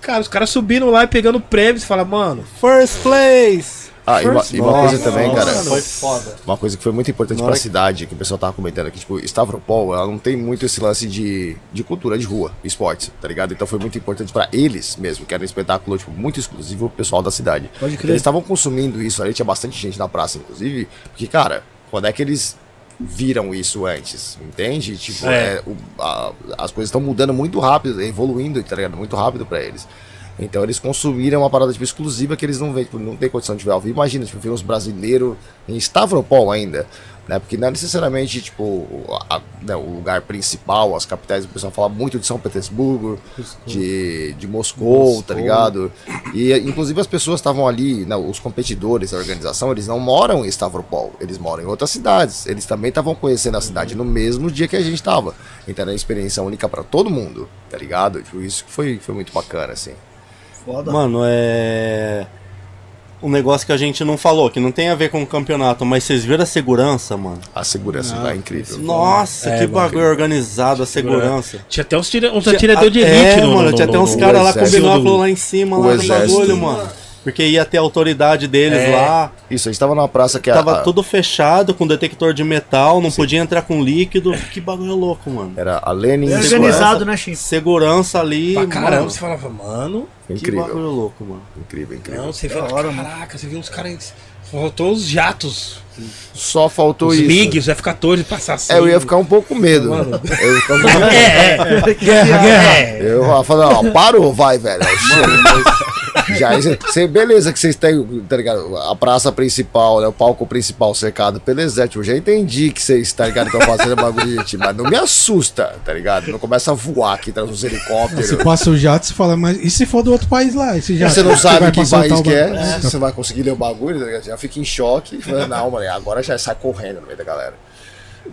Cara, os caras subiram lá e pegando prêmios e falaram, mano, First place! Ah, e uma, e uma coisa também, nossa, cara. Foi foda. Uma coisa que foi muito importante hora que- cidade, que o pessoal tava comentando aqui, tipo, Stavropol, ela não tem muito esse lance de, de cultura de rua, esportes, tá ligado? Então foi muito importante pra eles mesmo, que era um espetáculo, tipo, muito exclusivo pro pessoal da cidade. Pode crer. Eles estavam consumindo isso ali, tinha bastante gente na praça, inclusive, porque, cara, quando é que eles viram isso antes, entende? Tipo, É. é, o- a- as coisas estão mudando muito rápido, evoluindo, tá ligado? Muito rápido pra eles. Então eles consumiram uma parada tipo, exclusiva que eles não veem, tipo, não tem condição de ver ao vivo. Imagina, tipo, ver uns brasileiros em Stavropol ainda, né? Porque não é necessariamente, tipo, o- a- né, o lugar principal, as capitais, o pessoal fala muito de São Petersburgo, de, de Moscou, tá ligado? E inclusive as pessoas estavam ali, né, os competidores da organização, eles não moram em Stavropol, eles moram em outras cidades. Eles também estavam conhecendo a cidade no mesmo dia que a gente tava. Então era uma experiência única pra todo mundo, tá ligado? Tipo, isso que foi, foi muito bacana, assim. Foda. Mano, é. Um negócio que a gente não falou, que não tem a ver com o campeonato, mas vocês viram a segurança, mano? A segurança é incrível. Nossa, É, que mano. bagulho organizado, a segurança. tinha até uns, tira, uns Tinha- atirador de é, elite no, mano, no, tinha no, até uns caras lá com binóculo lá em cima, o lá no bagulho, mano. Porque ia ter a autoridade deles É. lá. Isso, a gente tava numa praça que a- Tava a- tudo fechado, com detector de metal, não podia entrar com líquido. Que bagulho louco, mano. era a Lenin Square. organizado, né, Chico? Segurança ali. Pra caramba, mano, você falava, mano. que Incrível, bagulho louco, mano. incrível, incrível. Não, você viu, hora, mano. caraca, você viu uns caras. Faltou os jatos, Só faltou os isso. MiG, os F-14 passar assim. É, eu ia ficar um pouco com medo. Mano. Eu ia ficar um (laughs) pouco com medo. É, é. Guerra, guerra. Eu ia falar, ó, parou, vai, velho. Já, cê, beleza que vocês têm, tá ligado? A praça principal, né? O palco principal cercado pelo exército. Eu já entendi que vocês, tá ligado? Estão fazendo bagulho de mas não me assusta, tá ligado? Não começa a voar aqui, traz uns helicópteros. Se passa o jato, você fala, mas e se for do outro país lá? Esse jato? Você não sabe que país o que é, bagulho? você vai conseguir ler o bagulho, tá ligado? Já fica em choque. Fala, não, mano, agora já sai correndo no meio da galera.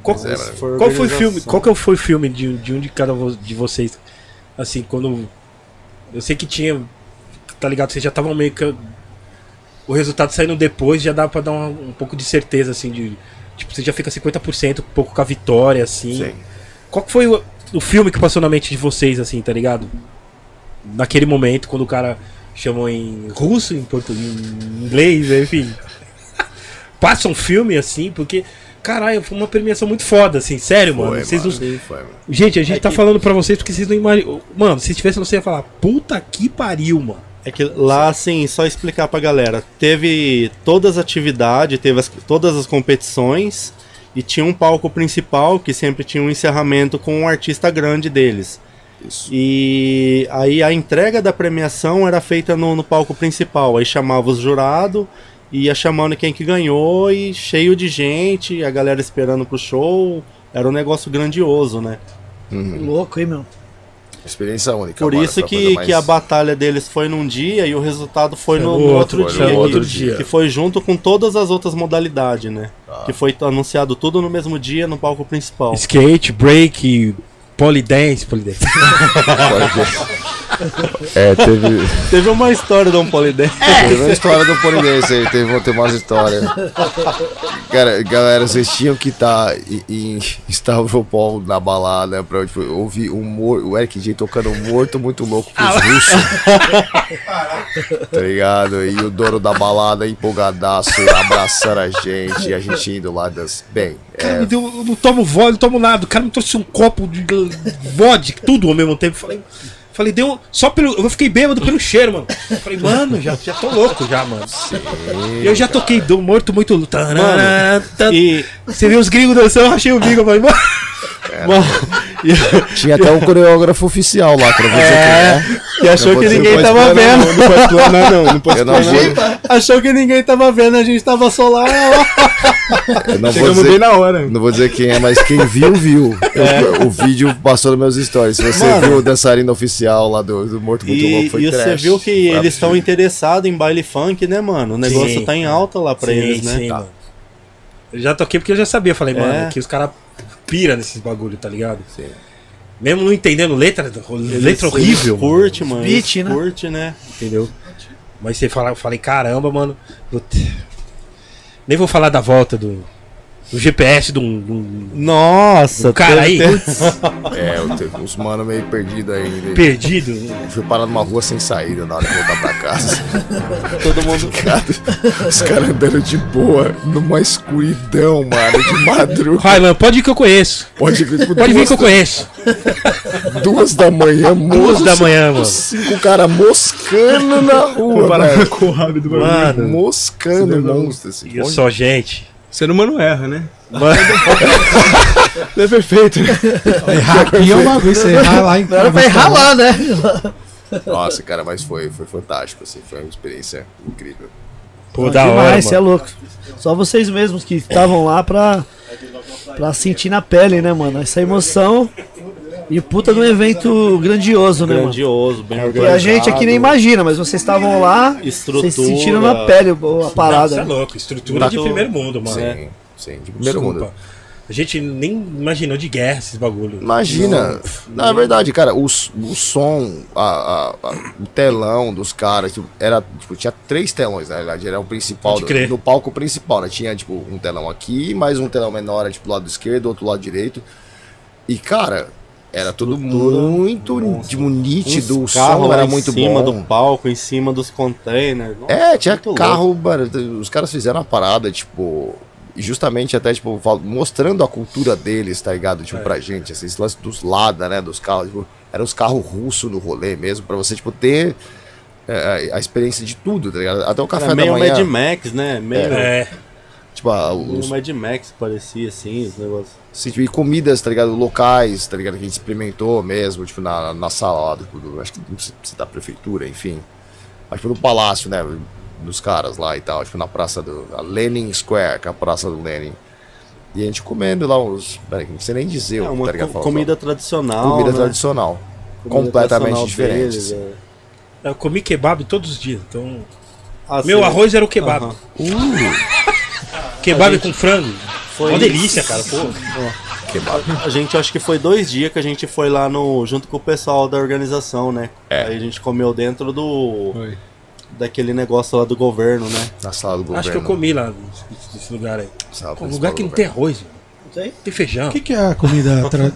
Qual, é. Foi qual foi o filme? Qual que foi o filme de, de um de cada vo- de vocês? Assim, quando. Eu sei que tinha. Tá ligado? Vocês já estavam meio que. O resultado saindo depois já dá pra dar uma- um pouco de certeza, assim, de. Tipo, você já fica 50%, um pouco com a vitória, assim. Sim. Qual que foi o, o filme que passou na mente de vocês, assim, tá ligado? Naquele momento, quando o cara chamou em russo, em português, em inglês, enfim. (laughs) Passa um filme assim, porque. Caralho, foi uma premiação muito foda, assim, sério, mano. Foi, Vocês mano. não- Foi, mano. Gente, a gente É tá que- falando pra vocês porque vocês não imaginam. Mano, se tivesse você ia falar, puta que pariu, mano. É que lá, assim, só explicar pra galera. Teve todas as atividades, teve as- todas as competições e tinha um palco principal que sempre tinha um encerramento com um artista grande deles. Isso. E aí a entrega da premiação era feita no, no palco principal. Aí chamava os jurados, ia chamando quem que ganhou e cheio de gente, a galera esperando pro show. Era um negócio grandioso, né? Uhum. Louco, hein, meu? Experiência única. Por isso que, mais- que a batalha deles foi num dia e o resultado foi no, no outro, outro, dia. foi no outro que- dia. Que foi junto com todas as outras modalidades, né? Ah. Que foi anunciado tudo no mesmo dia no palco principal. Skate, break, polydance, polydance. (laughs) (laughs) É, teve. Teve uma história do um Polidense. Teve uma história do Polidense aí, teve, tem umas histórias. Cara, galera, vocês tinham que estar em, em Stavropol na balada pra tipo, ouvir o, mor o Eric J tocando Morto Muito Louco pros russos. (laughs) tá ligado? E o dono da balada empolgadaço, abraçando a gente, e a gente indo lá das. Bem, Cara, é, me deu, eu não tomo vodka, não tomo nada. O cara me trouxe um copo de vodka, tudo ao mesmo tempo. Falei, falei, deu. Só pelo. Eu fiquei bêbado pelo cheiro, mano. Falei, (laughs) mano, já, já tô louco já, mano. E eu já toquei do morto muito. Tarará, tá- E, Você viu os gringos dançando, eu achei o bico, eu falei, mano. Mano, Tinha até um coreógrafo oficial lá, pra você É, e achou Não que ninguém tava vendo. não, não pode explanar, não. Não pode Eu não Achou que ninguém tava vendo, a gente tava só lá. eu não vou Chegamos bem dizer, na hora. não vou dizer quem é, mas quem viu, viu. Eu- o vídeo passou nos meus stories. Se você Mano. viu o dançarino oficial lá do, do Morto Muito E, Louco, foi e você trash. viu que eles estão interessados em baile funk, né, mano? O negócio Sim. tá em alta lá pra Sim, eles, né? sim, mano. Eu já toquei porque eu já sabia. Falei, É. mano, que os caras pira nesses bagulho, tá ligado? Sim. Mesmo não entendendo letra, letra horrível. Curte, mano. Eles né? Curte, né? Entendeu? Mas você fala, eu falei, caramba, mano. Nem vou falar da volta do, do GPS de um. de um Nossa, cara teve- aí, É, eu teve uns mano meio perdido aí. né? perdido. Fui parar numa rua sem saída na hora de voltar pra casa. (laughs) todo mundo. Os caras andando de boa, numa escuridão, mano, de madrugada. Railan, pode ir que eu conheço. Pode, tipo, Pode vir duas, que eu conheço. duas da manhã, Duas moço, da manhã, mano. Cinco caras moscando na rua, Comparado velho. com o rápido do bagulho. Mano, Moscando monstro, assim. e eu só, gente. Ser humano erra, né? Mano, (laughs) Não é perfeito. Errar aqui é um bagulho, você errar lá em Não era pra errar lá, né? Nossa, cara, mas foi, foi fantástico, assim. Foi uma experiência incrível. pô, da hora. Demais, você é louco. Só vocês mesmos que estavam lá pra, pra sentir na pele, né, mano? Essa emoção. E puta de um evento grandioso, né, mano? Grandioso, bem E organizado. a gente aqui nem imagina, mas vocês estavam lá, Estrutura. vocês sentiram na pele a Você parada. é louco. Estrutura Tá de tudo- primeiro mundo, mano. Sim, sim, de primeiro Desculpa. mundo. A gente nem imaginou de guerra esses bagulho. Imagina, na é verdade, cara, o, o som, a, a- a- o telão dos caras, tipo, era, tipo, tinha três telões, na verdade, era o principal, crer. no palco principal, né? Tinha, tipo, um telão aqui, mais um telão menor, tipo, do lado esquerdo, outro lado direito. E, cara, era tudo muito tipo, nítido, o som era em muito cima bom. do palco, em cima dos containers. Nossa, É, tinha carro, mano, os caras fizeram uma parada, tipo, justamente até, tipo, mostrando a cultura deles, tá ligado? Tipo, pra gente, assim, esse lance dos Lada, né, dos carros, tipo, eram os carros russos no rolê mesmo, pra você, tipo, ter é, a experiência de tudo, tá ligado? Até o café Era da meio manhã, Mad Max, né? Meio, É, tipo, a- meio os, Mad Max parecia assim, os negócios. assim, tipo, e comidas, tá ligado? Locais, tá ligado? Que a gente experimentou mesmo, tipo, na, na sala lá, tipo, do- acho que não sei se da prefeitura, enfim. Mas, tipo, no palácio, né, dos caras lá e tal, tipo, na praça do a Lenin Square, que é a praça do Lenin. E a gente comendo lá uns, peraí, não sei nem dizer É uma tá ligado? co- Falar, comida tradicional. comida né? tradicional. Comida completamente tradicional diferente, deles, assim. é. eu comi kebab todos os dias. Então, Assim, meu arroz era o kebab. aham. Kebab gente- com frango. Foi Uma delícia, cara. Pô. A gente acho que foi dois dias que a gente foi lá no junto com o pessoal da organização, né? É. Aí a gente comeu dentro do Foi. daquele negócio lá do governo, né? Na sala do governo. Acho que eu comi lá nesse- lugar aí. Sala Um lugar que não tem arroz, mano. Tem? tem feijão. O que, que é a comida (laughs) tra-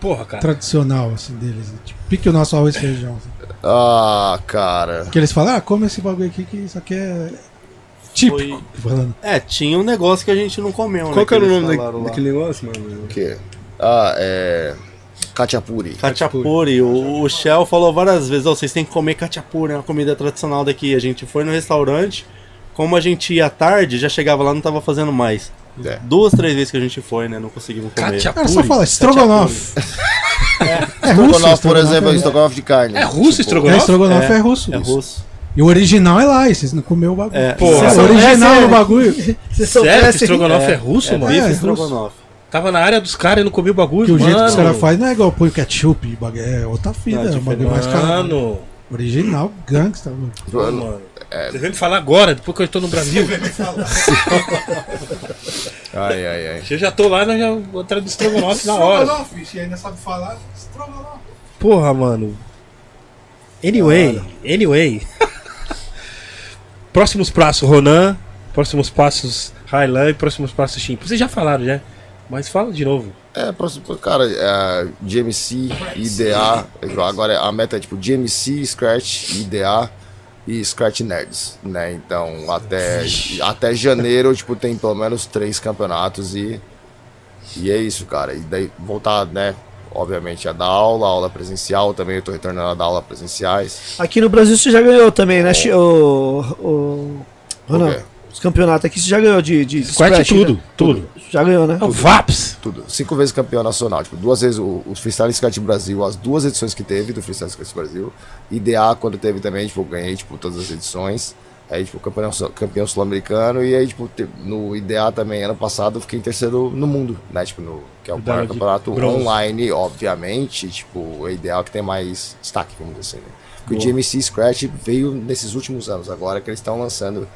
Porra, cara. tradicional assim, deles? Tipo, pique o nosso arroz e feijão. assim. Ah, cara. Que eles falam, ah, come esse bagulho aqui que isso aqui é típico. Foi-. (laughs) É, tinha um negócio que a gente não comeu, né? Qual que era o nome da- daquele negócio, mano? O quê? Ah, é. Kachapuri. Cachapuri. O, o Shell falou várias vezes, ó, vocês têm que comer cachapuri, é uma comida tradicional daqui. A gente foi no restaurante, como a gente ia tarde, já chegava lá não tava fazendo mais. É. Duas, três vezes que a gente foi, né? Não conseguimos comer. Cachapuri. Cara, só fala, estrogonofe. É, russo. Estrogonofe, por estrogonofe exemplo, é- estrogonofe de carne. É russo Tipo, É, estrogonofe? estrogonofe é, É, russo. É isso. russo. E o original é lá, e vocês não comeu o bagulho. É, Porra. É, Vocês o original do bagulho. Se Sério que estrogonofe é, É, russo, é mano? é estrogonofe. Tava na área dos caras e não comia o bagulho, Que o jeito que os mano. caras fazem não é igual põe o ketchup, é outra fita, é um bagulho mais caro. Mano, Original, gangsta. mano. pô, mano. Você vem me falar agora, depois que eu tô no Brasil. (laughs) Ai, ai, ai. Se eu já tô lá, nós já vou atrás do estrogonofe na hora. e ainda sabe falar estrogonofe. Porra, mano. Anyway, anyway. Próximos passos, Ronan. Próximos passos, Highland. Próximos passos, Chimp. Vocês já falaram, já. Mas fala de novo. É, próximo, cara, é, GMC, IDA. Agora a meta é tipo GMC, Scratch, IDA e Scratch Nerds, né? Então até, até janeiro, tipo, tem pelo menos três campeonatos e. E é isso, cara. E daí voltar, né? Obviamente a dar aula, aula presencial também. Eu tô retornando a dar aula presenciais. Aqui no Brasil você já ganhou também, né, Chi- o, o... O Ronan? quê? os campeonatos aqui, você já ganhou de, de Scratch tudo, né? tudo. Já ganhou, né? É o VAPS. Tudo. Cinco vezes campeão nacional. Tipo, duas vezes o, o Freestyle Skate Brasil, as duas edições que teve do Freestyle Skate Brasil. IDA, quando teve também, tipo, eu ganhei, tipo, todas as edições. Aí, tipo, campeão, campeão sul-americano. E aí, tipo, no IDA também, ano passado, eu fiquei em terceiro no mundo, né? Tipo, no, que é o maior campeonato bronze. online, obviamente. Tipo, o IDA que tem mais destaque, vamos dizer assim, né? Porque o GMC Scratch veio nesses últimos anos, agora que eles estão lançando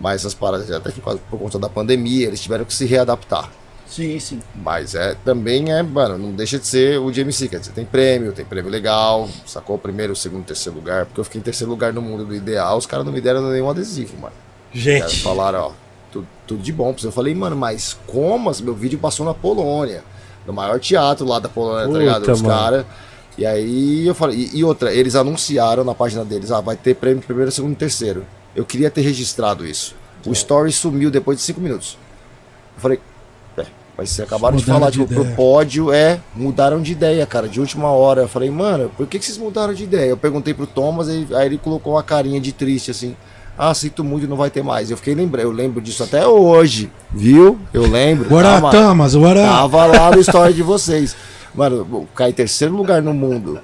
mais as paradas, até por, causa- por conta da pandemia, eles tiveram que se readaptar. Sim, sim. Mas é, também é, mano, não deixa de ser o GMC, quer dizer, tem prêmio, tem prêmio legal, sacou o primeiro, o segundo, terceiro lugar, porque eu fiquei em terceiro lugar no mundo do ideal, os caras não me deram nenhum adesivo, mano. Os Gente, falaram, ó, tudo, tudo de bom. Eu falei, mano, mas como? assim? Meu vídeo passou na Polônia, no maior teatro lá da Polônia, Puta, tá ligado? Os caras. E aí eu falei, e, e outra, eles anunciaram na página deles, ah, vai ter prêmio primeiro, segundo e terceiro. Eu queria ter registrado isso. O story sumiu depois de cinco minutos. Eu falei, mas vocês acabaram de Mudaram falar, de tipo, pro ideia. pódio, é, mudaram de ideia, cara, de última hora. Eu falei, mano, por que, que vocês mudaram de ideia? Eu perguntei pro Thomas, aí, aí ele colocou uma carinha de triste, assim. Ah, sinto muito, não vai ter mais. Eu fiquei lembrando, eu lembro disso até hoje, viu? Eu lembro. Bora, Tava- Thomas, bora. Tava lá no (laughs) story de vocês. Mano, caí em terceiro lugar no mundo.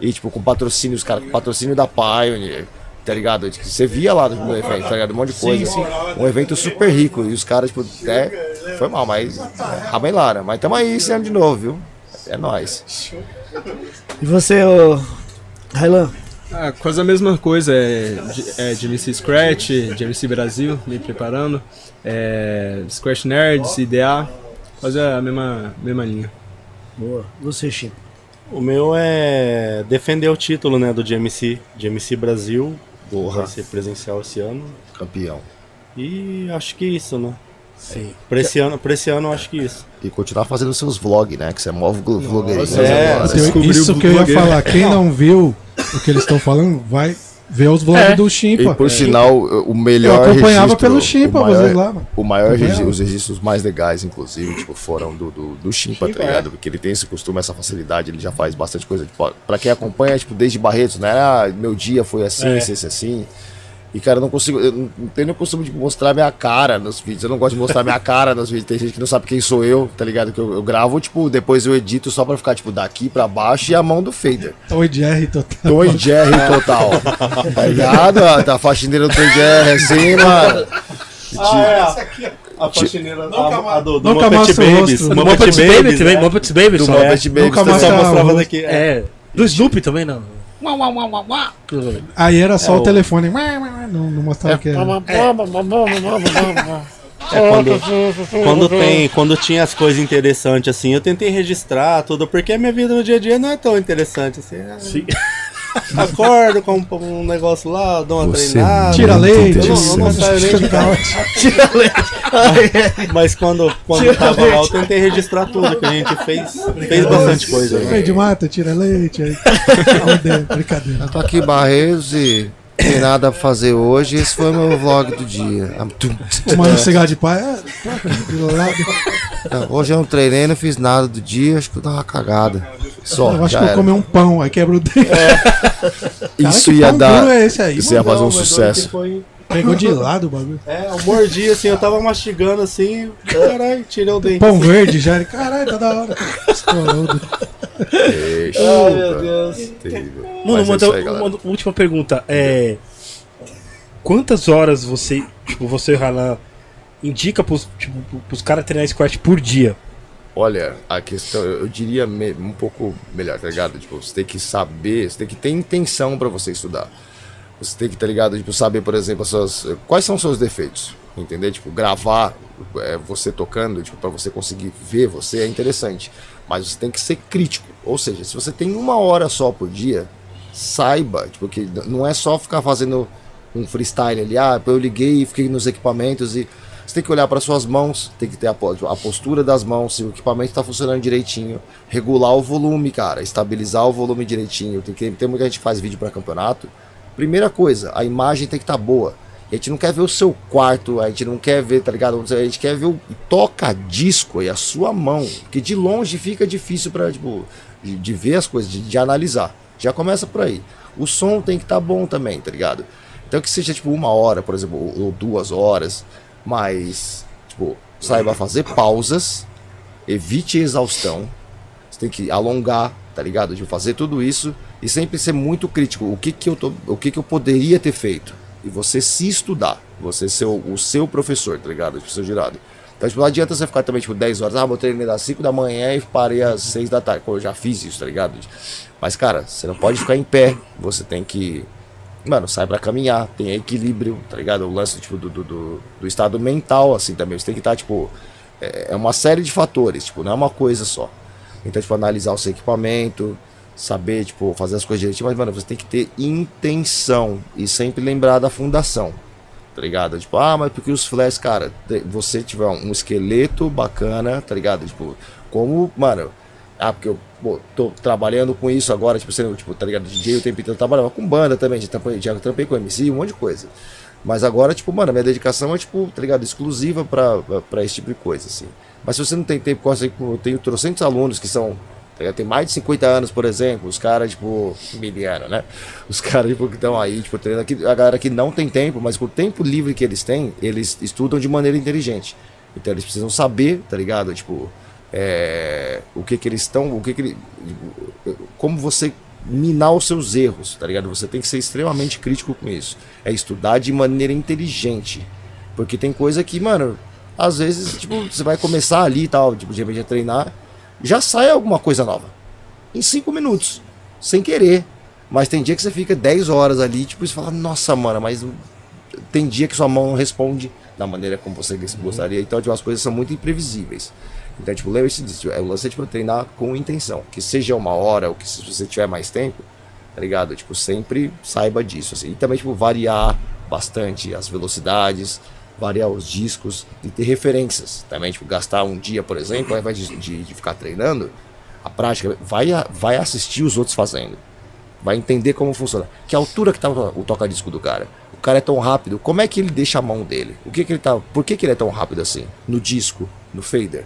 E, tipo, com patrocínio, os caras, com patrocínio da Pioneer, tá ligado? Tipo, Você via lá no evento, tá ligado? Um monte de coisa. Um evento super rico. E os caras, tipo, até. Foi mal, mas. Rabelaram. Mas tamo aí esse ano de novo, viu? É nóis. E você, ô. Railan? Ah, quase a mesma coisa, é, é GMC Scratch, GMC Brasil, me preparando, é, Scratch Nerds, IDA, quase a mesma, mesma linha. Boa. Você, Chico. O meu é defender o título, né, do GMC, GMC Brasil. Porra. Vai ser presencial esse ano. Campeão. E acho que isso, né? sim. Pra esse ano, pra esse ano eu acho que isso. E continuar fazendo seus vlogs, né? Que você é mó vlo- vlogueirinho. É, agora. Isso o que eu ia falar. Quem não viu (laughs) o que eles estão falando, vai ver os vlogs É. do E Chimpa. por sinal, o Eu melhor acompanhava registro, pelo Chimpa, o maior- vocês lá, mano. O maior os registros mais legais, inclusive, tipo, foram do, do, do Chimpa, tá Chimpa, ligado? Porque ele tem esse costume, essa facilidade, ele já faz bastante coisa. Tipo, pra quem acompanha, tipo, desde Barretos, né? Ah, meu dia foi assim, É. esse, esse, assim. E, cara, eu não consigo. Eu não tenho o costume de mostrar minha cara nos vídeos. Eu não gosto de mostrar minha cara nos vídeos. Tem gente que não sabe quem sou eu, tá ligado? Que eu, eu gravo, tipo, depois eu edito só pra ficar, tipo, daqui pra baixo e a mão do fader. Oi, Jerry, total. Tom e Jerry total. Tá ligado? Ó, Tá a faxineira do Tom e Jerry assim, mano. é. A faxineira a, a do, do nunca Muppet Babies. do Baby Babies, também, né? Muppets Baby Do. Muppet Babies. Nunca tá- mais Só Mostra mostrava daqui. É. É. Do Snoopy também, não. Aí era só É, o o- telefone. Não, não mostrava que era. É, quando, quando tem, quando tinha as coisas interessantes assim, eu tentei registrar tudo, porque a minha vida no dia a dia não é tão interessante assim. é- Sim. Acordo com um negócio lá, dou uma Você treinada. Tira leite. Eu não, eu não saio nem de casa. (laughs) Tira leite. Mas quando, quando Tira tava lá, eu leite. tentei registrar tudo, que a gente fez, fez bastante coisa. né? De mata, tira leite. Aí. (laughs) Brincadeira. Tô aqui em Barreiros e tem nada pra fazer hoje. Esse foi o meu vlog do dia. Fumando cigarro de pai. Não, Hoje eu não treinei, não fiz nada do dia. Acho que eu uma cagada. Só, Eu acho que eu comi um pão, aí quebra o dente. Isso que ia dar. é esse aí, Isso ia fazer um sucesso. foi- Pegou de lado o bagulho. É, eu mordi assim, eu tava mastigando assim, caralho, tirei o dente. Pão verde já. ele, Caralho, tá da hora. Estourou. Ixi, Ai, meu Deus. terrível. Mano, Mas é aí, uma última pergunta. É. Quantas horas você, tipo, você, Halan, indica pros, tipo, pros caras treinar squat por dia? Olha, a questão, eu eu diria me- um pouco melhor, tá ligado? Tipo, você tem que saber, você tem que ter intenção pra você estudar. Você tem que, tá ligado? Tipo, saber, por exemplo, as suas, quais são os seus defeitos, entender? Tipo, gravar é, você tocando, tipo, pra você conseguir ver você é interessante. Mas você tem que ser crítico. Ou seja, se você tem uma hora só por dia, saiba, tipo, que não é só ficar fazendo um freestyle ali, ah, eu liguei e fiquei nos equipamentos e você tem que olhar para suas mãos, tem que ter a, a postura das mãos, se o equipamento está funcionando direitinho, regular o volume, cara, estabilizar o volume direitinho. Tem, que, tem muita gente que faz vídeo para campeonato. Primeira coisa, a imagem tem que estar boa. A gente não quer ver o seu quarto, a gente não quer ver, tá ligado? A gente quer ver o toca-disco e a sua mão, que de longe fica difícil para tipo, de, ver as coisas, de, de analisar. Já começa por aí. O som tem que estar bom também, tá ligado? Então que seja tipo uma hora, por exemplo, ou, ou duas horas, mas tipo, saiba fazer pausas, evite exaustão. Você tem que alongar, tá ligado? De fazer tudo isso e sempre ser muito crítico. O que que eu tô, o que que eu poderia ter feito? E você se estudar, você ser o, seu professor, tá ligado? Tipo, seu girado. Então, tipo, não adianta você ficar também, tipo, 10 horas, ah, vou treinar das 5 da manhã e parei às 6 da tarde. Pô, eu já fiz isso, tá ligado? Mas, cara, você não pode ficar em pé, você tem que. Mano, sai pra caminhar, tem equilíbrio, tá ligado? O lance, tipo, do, do, do, do estado mental, assim, também. Você tem que estar, tipo. É, é uma série de fatores, tipo, não é uma coisa só. Então, tipo, analisar o seu equipamento, saber, tipo, fazer as coisas direitinho, mas, mano, você tem que ter intenção e sempre lembrar da fundação, tá ligado? Tipo, ah, mas porque os flash, cara, você tiver um esqueleto bacana, tá ligado? Tipo, como, mano, ah, porque eu pô, tô trabalhando com isso agora, tipo, sendo, tipo, tá ligado? DJ o tempo inteiro, trabalhava com banda também, já trampei, já trampei com MC, um monte de coisa. Mas agora, tipo, mano, minha dedicação é, tipo, tá ligado? Exclusiva pra, pra esse tipo de coisa, assim. Mas se você não tem tempo, eu tenho trocentos alunos que são Tá tem mais de 50 anos, por exemplo, os caras, tipo, miliano, né? Os caras, tipo, que estão aí, tipo, treinando aqui, a galera que não tem tempo, mas com o tempo livre que eles têm, eles estudam de maneira inteligente. Então eles precisam saber, tá ligado? Tipo, é, o que que eles estão, o que que ele, como você minar os seus erros, tá ligado? Você tem que ser extremamente crítico com isso. É estudar de maneira inteligente. Porque tem coisa que, mano, às vezes, tipo, você vai começar ali e tal, tipo, de repente a treinar, já sai alguma coisa nova. Em cinco minutos. Sem querer. Mas tem dia que você fica 10 horas ali, tipo, e fala, nossa, mano, mas tem dia que sua mão não responde da maneira como você gostaria. Então, tipo, as coisas são muito imprevisíveis. Então, tipo, lembre-se disso. É o lance tipo, treinar com intenção. Que seja uma hora, ou que se você tiver mais tempo, tá ligado? Tipo, sempre saiba disso. Assim. E também, tipo, variar bastante as velocidades, variar os discos e ter referências. Também, tipo, gastar um dia, por exemplo, ao invés de, de, de ficar treinando, a prática, vai, vai assistir os outros fazendo. Vai entender como funciona. Que altura que tá o toca-disco do cara. O cara é tão rápido, como é que ele deixa a mão dele? O que que ele tá, por que, que ele é tão rápido assim? No disco, no fader.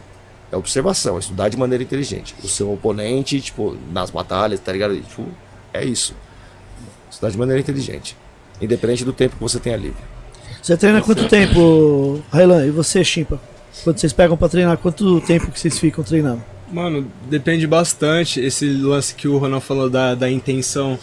É observação, é estudar de maneira inteligente. O seu oponente, tipo, nas batalhas, tá ligado? Tipo, é isso. Estudar de maneira inteligente. Independente do tempo que você tenha livre. Você treina quanto tempo, Railan? E você, Chimpa? Quando vocês pegam pra treinar, quanto tempo que vocês ficam treinando? Mano, depende bastante. Esse lance que o Ronald falou da, da intenção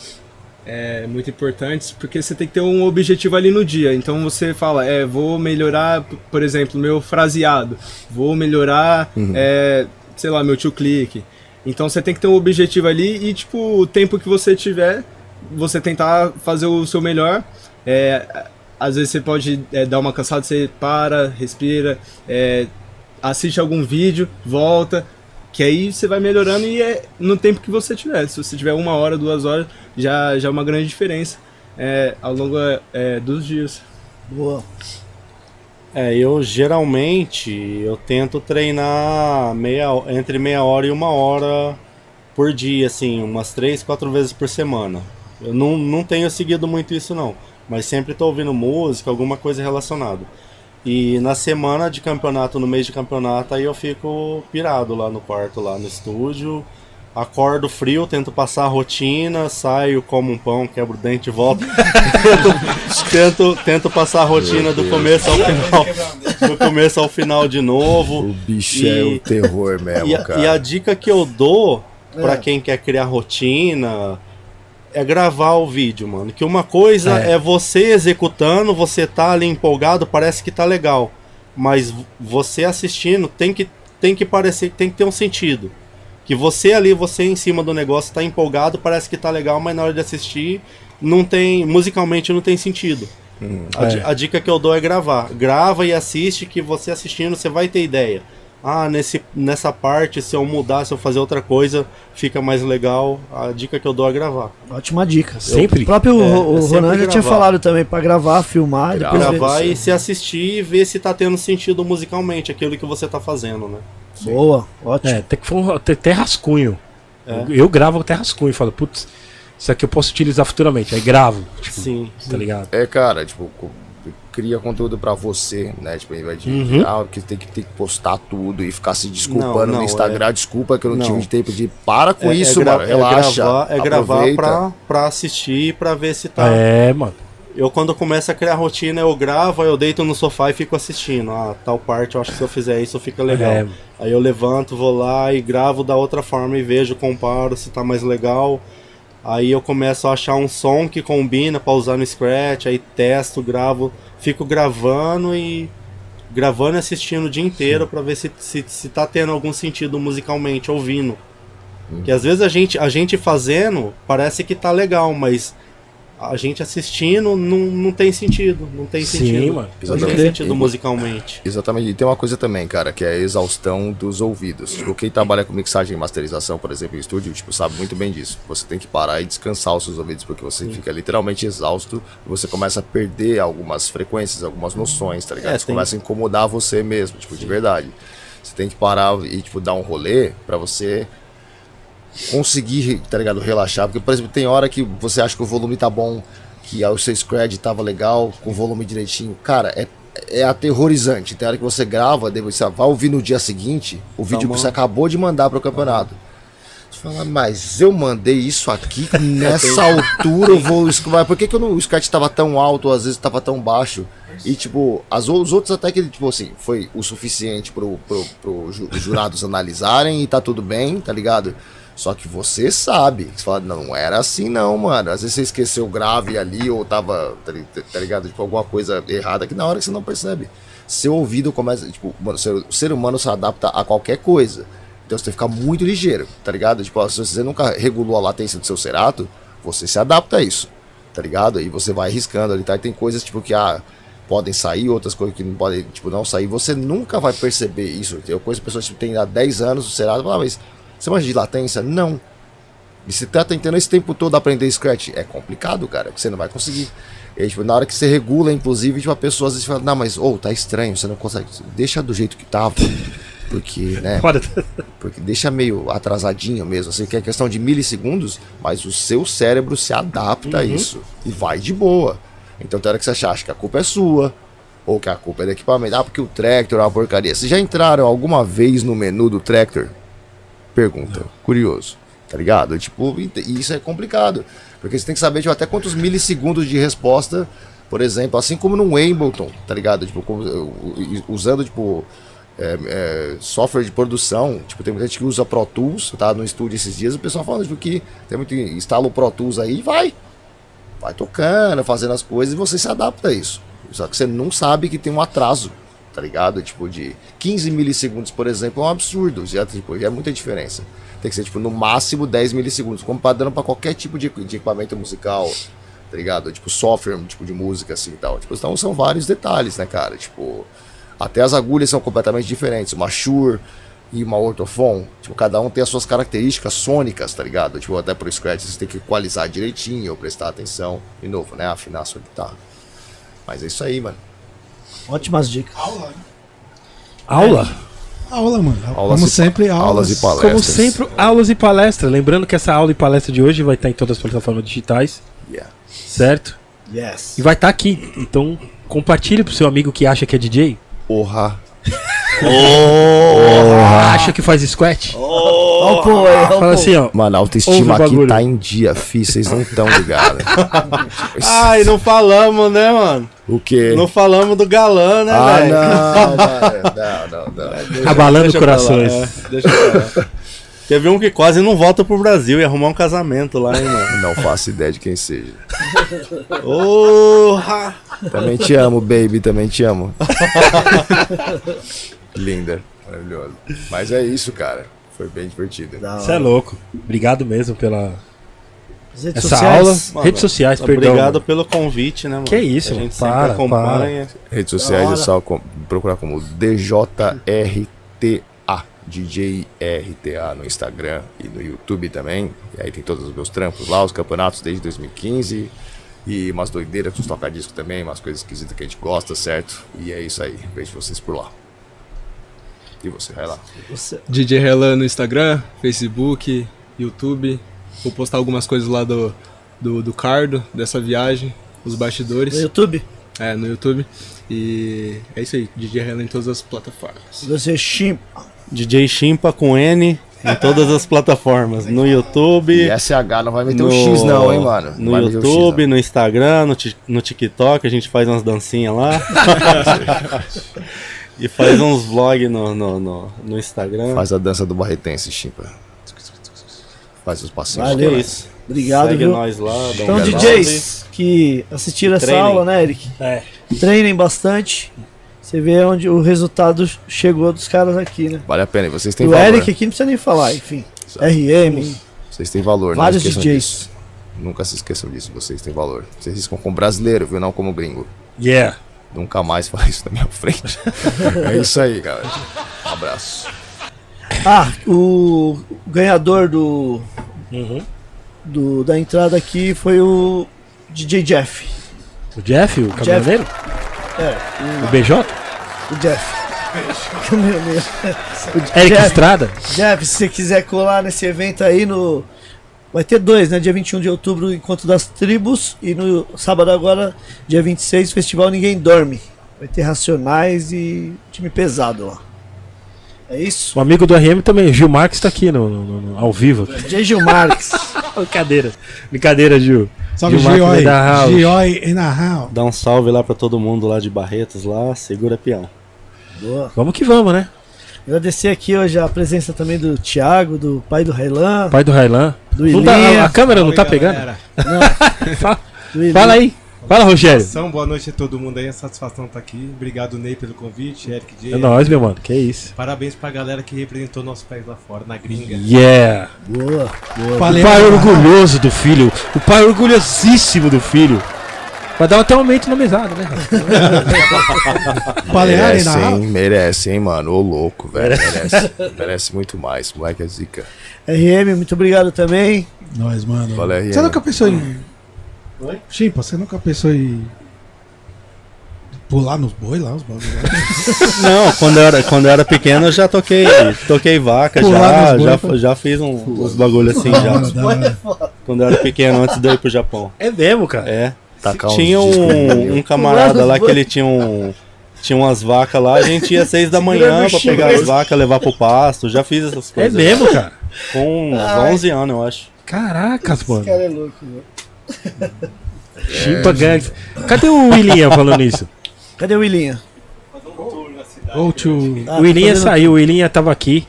é muito importante, porque você tem que ter um objetivo ali no dia. Então você fala, é, vou melhorar, por exemplo, meu fraseado, vou melhorar, uhum. é, sei lá, meu tio clique. Então você tem que ter um objetivo ali e, tipo, o tempo que você tiver, você tentar fazer o seu melhor. É, às vezes você pode é, dar uma cansada, você para, respira, é, assiste algum vídeo, volta, que aí você vai melhorando e é no tempo que você tiver. Se você tiver uma hora, duas horas, já, já é uma grande diferença é, ao longo é, dos dias. Boa. É, eu geralmente eu tento treinar meia, entre meia hora e uma hora por dia, assim, umas três, quatro vezes por semana. Eu não, não tenho seguido muito isso não mas sempre estou ouvindo música, alguma coisa relacionada. E na semana de campeonato, no mês de campeonato, aí eu fico pirado lá no quarto, lá no estúdio. Acordo frio, tento passar a rotina, saio, como um pão, quebro o dente e volto. (laughs) tento, tento, passar a rotina do começo ao final. Do começo ao final de novo. O bicho e, é o terror mesmo, e, cara. E a dica que eu dou para é. quem quer criar rotina, é gravar o vídeo, mano. Que uma coisa é. é. você executando, você tá ali empolgado, parece que tá legal. Mas você assistindo tem que, tem que parecer, tem que ter um sentido. Que você ali, você em cima do negócio tá empolgado, parece que tá legal, mas na hora de assistir não tem, musicalmente não tem sentido. Hum, a, é. a dica que eu dou é gravar. Grava e assiste que você assistindo você vai ter ideia ah, nesse, nessa parte, se eu mudar, se eu fazer outra coisa, fica mais legal. A dica que eu dou é gravar. Ótima dica. Sempre? O próprio é, o, é Ronan já tinha falado também, para gravar, filmar, Gra gravar e se assistir e ver se tá tendo sentido musicalmente aquilo que você tá fazendo, né? Boa, ótimo. É, tem que ter, ter rascunho. É. Eu, gravo até rascunho, falo, putz, isso aqui eu posso utilizar futuramente. Aí gravo. Tipo, sim, tá ligado? É, cara, tipo, cria conteúdo para você, né? Tipo, vai de uhum. ah, que tem que ter que postar tudo e ficar se desculpando não, não, no Instagram, é... desculpa que eu não, não, tive tempo de para com é, isso, é mano. Relaxa. É gravar, é gravar pra, pra assistir pra ver se tá. É, mano. eu quando começo a criar rotina, eu gravo, aí eu deito no sofá e fico assistindo. Ah, tal parte, eu acho que se eu fizer isso fica legal. É. Aí eu levanto, vou lá e gravo da outra forma e vejo, comparo se tá mais legal. Aí eu começo a achar um som que combina pra usar no Scratch, aí testo, gravo, fico gravando e gravando e assistindo o dia inteiro pra ver se, se, se tá tendo algum sentido musicalmente, ouvindo. Que às vezes a gente, a gente fazendo parece que tá legal, mas a gente assistindo não, não tem sentido. Não tem Sim, sentido. mano. Não tem Exatamente. sentido musicalmente. Exatamente. E tem uma coisa também, cara, que é a exaustão dos ouvidos. Tipo, quem trabalha com mixagem e masterização, por exemplo, em estúdio, tipo, sabe muito bem disso. Você tem que parar e descansar os seus ouvidos, porque você fica literalmente exausto e você começa a perder algumas frequências, algumas noções, tá ligado? É, Isso tem- começa a incomodar você mesmo, tipo, de verdade. Você tem que parar e, tipo, dar um rolê pra você conseguir, tá ligado, relaxar. Porque, por exemplo, tem hora que você acha que o volume tá bom, que o seu scratch tava legal, com o volume direitinho. Cara, é, é aterrorizante. Tem hora que você grava, depois você vai ouvir no dia seguinte o vídeo que você acabou de mandar pro campeonato. Você fala, mas eu mandei isso aqui (laughs) nessa altura, eu vou. Por que, que eu não, o scratch tava tão alto, ou às vezes tava tão baixo? E tipo, as, o- os outros até que, tipo assim, foi o suficiente pro, pro, pro os jurados analisarem e tá tudo bem, tá ligado? Só que você sabe. Você fala, não, era assim não, mano. Às vezes você esqueceu grave ali ou tava, tá, tá ligado? Tipo, alguma coisa errada que na hora que você não percebe. Seu ouvido começa, tipo, mano, seu- o ser humano se adapta a qualquer coisa. Então você tem que ficar muito ligeiro, tá ligado? Tipo, se você nunca regulou a latência do seu cerato, você se adapta a isso, tá ligado? E você vai arriscando ali, tá? E tem coisas, tipo, que, ah, podem sair, outras coisas que não podem, tipo, não sair. Você nunca vai perceber isso. Eu conheço pessoas que têm há 10 anos o cerato, fala, ah, mas você manja de latência? Não. E você tá tentando esse tempo todo aprender Scratch? É complicado, cara, porque você não vai conseguir. E, tipo, na hora que você regula, inclusive, tipo, a pessoa às vezes fala, não, mas, ô, tá estranho, você não consegue. Deixa do jeito que tava. Porque, (laughs) né? Porque deixa meio atrasadinho mesmo, assim, que é questão de milissegundos, mas o seu cérebro se adapta a isso e vai de boa. Então tem hora que você acha que a culpa é sua, ou que a culpa é do equipamento, ah, porque o Tractor é uma porcaria. Vocês já entraram alguma vez no menu do Tractor? Pergunta, curioso, tá ligado? Tipo, e isso é complicado, porque você tem que saber tipo, até quantos milissegundos de resposta, por exemplo, assim como no Ableton, tá ligado? Tipo, usando, tipo, é, é, software de produção, tipo, tem muita gente que usa Pro Tools, tava no estúdio esses dias, o pessoal falando tipo, que tem muito, instala o Pro Tools aí e vai. Vai tocando, fazendo as coisas e você se adapta a isso. Só que você não sabe que tem um atraso, tá ligado? Tipo, de 15 milissegundos, por exemplo, é um absurdo. Já, tipo, já é muita diferença. Tem que ser, tipo, no máximo 10 milissegundos, como padrão para qualquer tipo de, de equipamento musical, tá ligado? Tipo, software, tipo, de música, assim e tal. Tipo, então são vários detalhes, né, cara? Tipo, até as agulhas são completamente diferentes. Uma Shure e uma Ortofon, tipo, cada um tem as suas características sônicas, tá ligado? Tipo, até pro Scratch você tem que equalizar direitinho, prestar atenção, de novo, né? Afinar a sua guitarra. Mas é isso aí, mano. Ótimas dicas. Aula. Aula? Aula, mano. Aulas Como e- sempre, aulas. aulas e palestras. Como sempre, aulas e palestras. Lembrando que essa aula e palestra de hoje vai estar em todas as plataformas digitais, Yeah. certo? Yes. E vai estar aqui. Então, compartilhe pro seu amigo que acha que é DJ. Porra. (laughs) Acha que faz squat. Ó o pô aí, ó o Fala assim, ó. Mano, a autoestima aqui tá em dia, fi, vocês não estão ligados. (laughs) Ai, não falamos, né, mano? o quê? Não falamos do galã, né, ah, velho? não, mano. (laughs) Não, não, não. Abalando Deixa corações. é, deixa pra lá. Teve um que quase não volta pro Brasil e arrumar um casamento lá, hein, mano? Não faço ideia de quem seja. Porra! Também te amo, baby, também te amo. (laughs) Linda, maravilhosa. Mas é isso, cara. Foi bem divertido. Você é louco. Obrigado mesmo pela As redes essa sociais. aula. Mano, Redes sociais, perdão. Obrigado pelo convite, né, mano? Que isso, A gente Para, acompanha. Redes sociais é só com- procurar como DJRTA. DJ RTA no Instagram e no YouTube também. E aí tem todos os meus trampos lá, os campeonatos desde 2015. E umas doideiras com os tocadiscos também, umas coisas esquisitas que a gente gosta, certo? E é isso aí. Vejo vocês por lá. E você, vai lá. DJ Relan no Instagram, Facebook, YouTube. Vou postar algumas coisas lá do, do, do Cardo, dessa viagem, os bastidores. No YouTube, É, no YouTube. E é isso aí, DJ Relan em todas as plataformas. você chimpa. DJ Chimpa com N, Em todas as plataformas. No YouTube. E SH não vai meter o um X, não, hein, mano? No YouTube, X, no Instagram, no, no TikTok, a gente faz umas dancinhas lá. (laughs) (laughs) e faz uns vlogs no, no, no, no, Instagram. Faz a dança do barretense, Chimpa. Faz os passinhos. Valeu. Isso. Obrigado, Segue viu? nós lá. Então, um DJs que assistiram essa aula, né, Eric? É. Treinem bastante. Você vê onde o resultado chegou dos caras aqui, né? Vale a pena. E vocês têm o valor. O Eric aqui não precisa nem falar, enfim. RM. Vocês têm valor, Vários não DJs. Disso. Nunca se esqueçam disso, vocês têm valor. Vocês riscam como brasileiro, viu? Não como gringo. Yeah. Nunca mais fale isso na minha frente. (laughs) é isso aí, galera. Um abraço. Ah, o ganhador do, uhum. do da entrada aqui foi o DJ Jeff. O Jeff, o caminhoneiro? É. O, o BJ? O Jeff. (laughs) o Eric Jeff, Estrada? Jeff, se você quiser colar nesse evento aí no. Vai ter dois, né? Dia 21 de outubro, Encontro das Tribos. E no sábado agora, dia 26, Festival Ninguém Dorme. Vai ter Racionais e time pesado lá. É isso? O amigo do RM também, Gil Marques, está aqui no, no, no, ao vivo. DJ Gil Marques. (laughs) Brincadeira. Brincadeira, Gil. Salve, Gioi. Gioi in a house. Dá um salve lá pra todo mundo lá de Barretos lá, segura peão. Boa. Vamos que vamos, né? Agradecer aqui hoje a presença também do Thiago, do pai do Railan. Pai do Railan. Do Ilinha. a, a câmera não tá pegando? (laughs) Não. Fala, Fala aí. Fala, Rogério. Boa noite a todo mundo aí, a satisfação estar tá aqui. Obrigado, Ney, pelo convite, Eric J. É nóis, meu mano, que isso. Parabéns pra galera que representou nosso país lá fora, na gringa. Yeah! Boa, boa. O pai orgulhoso do filho, o pai orgulhosíssimo do filho. Vai dar até um aumento na mesada, né? (laughs) merece, hein, merece, hein, mano. Ô louco, velho. Merece, merece muito mais. Moleque é zica. RM, muito obrigado também. Nós, mano. Valeu, RM. Você nunca pensou em. Oi? Chimpa, você nunca pensou em. Pular nos boi lá, os bagulhos (laughs) Não, quando eu era, quando eu era pequeno eu já toquei, toquei vaca, já, já, boi, já fiz um, uns bagulhos assim já. Quando eu era pequeno, antes de eu ir pro Japão. É mesmo, cara? É. Tinha um, um camarada lá que ele tinha um. Tinha umas vacas lá, a gente ia às seis da manhã pra pegar as vacas, levar pro pasto. Já fiz essas É coisas. mesmo, cara? Com uns 11 anos, eu acho. Caracas, mano. Esse cara é louco, mano. Chimpa. Cadê o William falando isso? Cadê o William? Go to. o William saiu, o William tava aqui.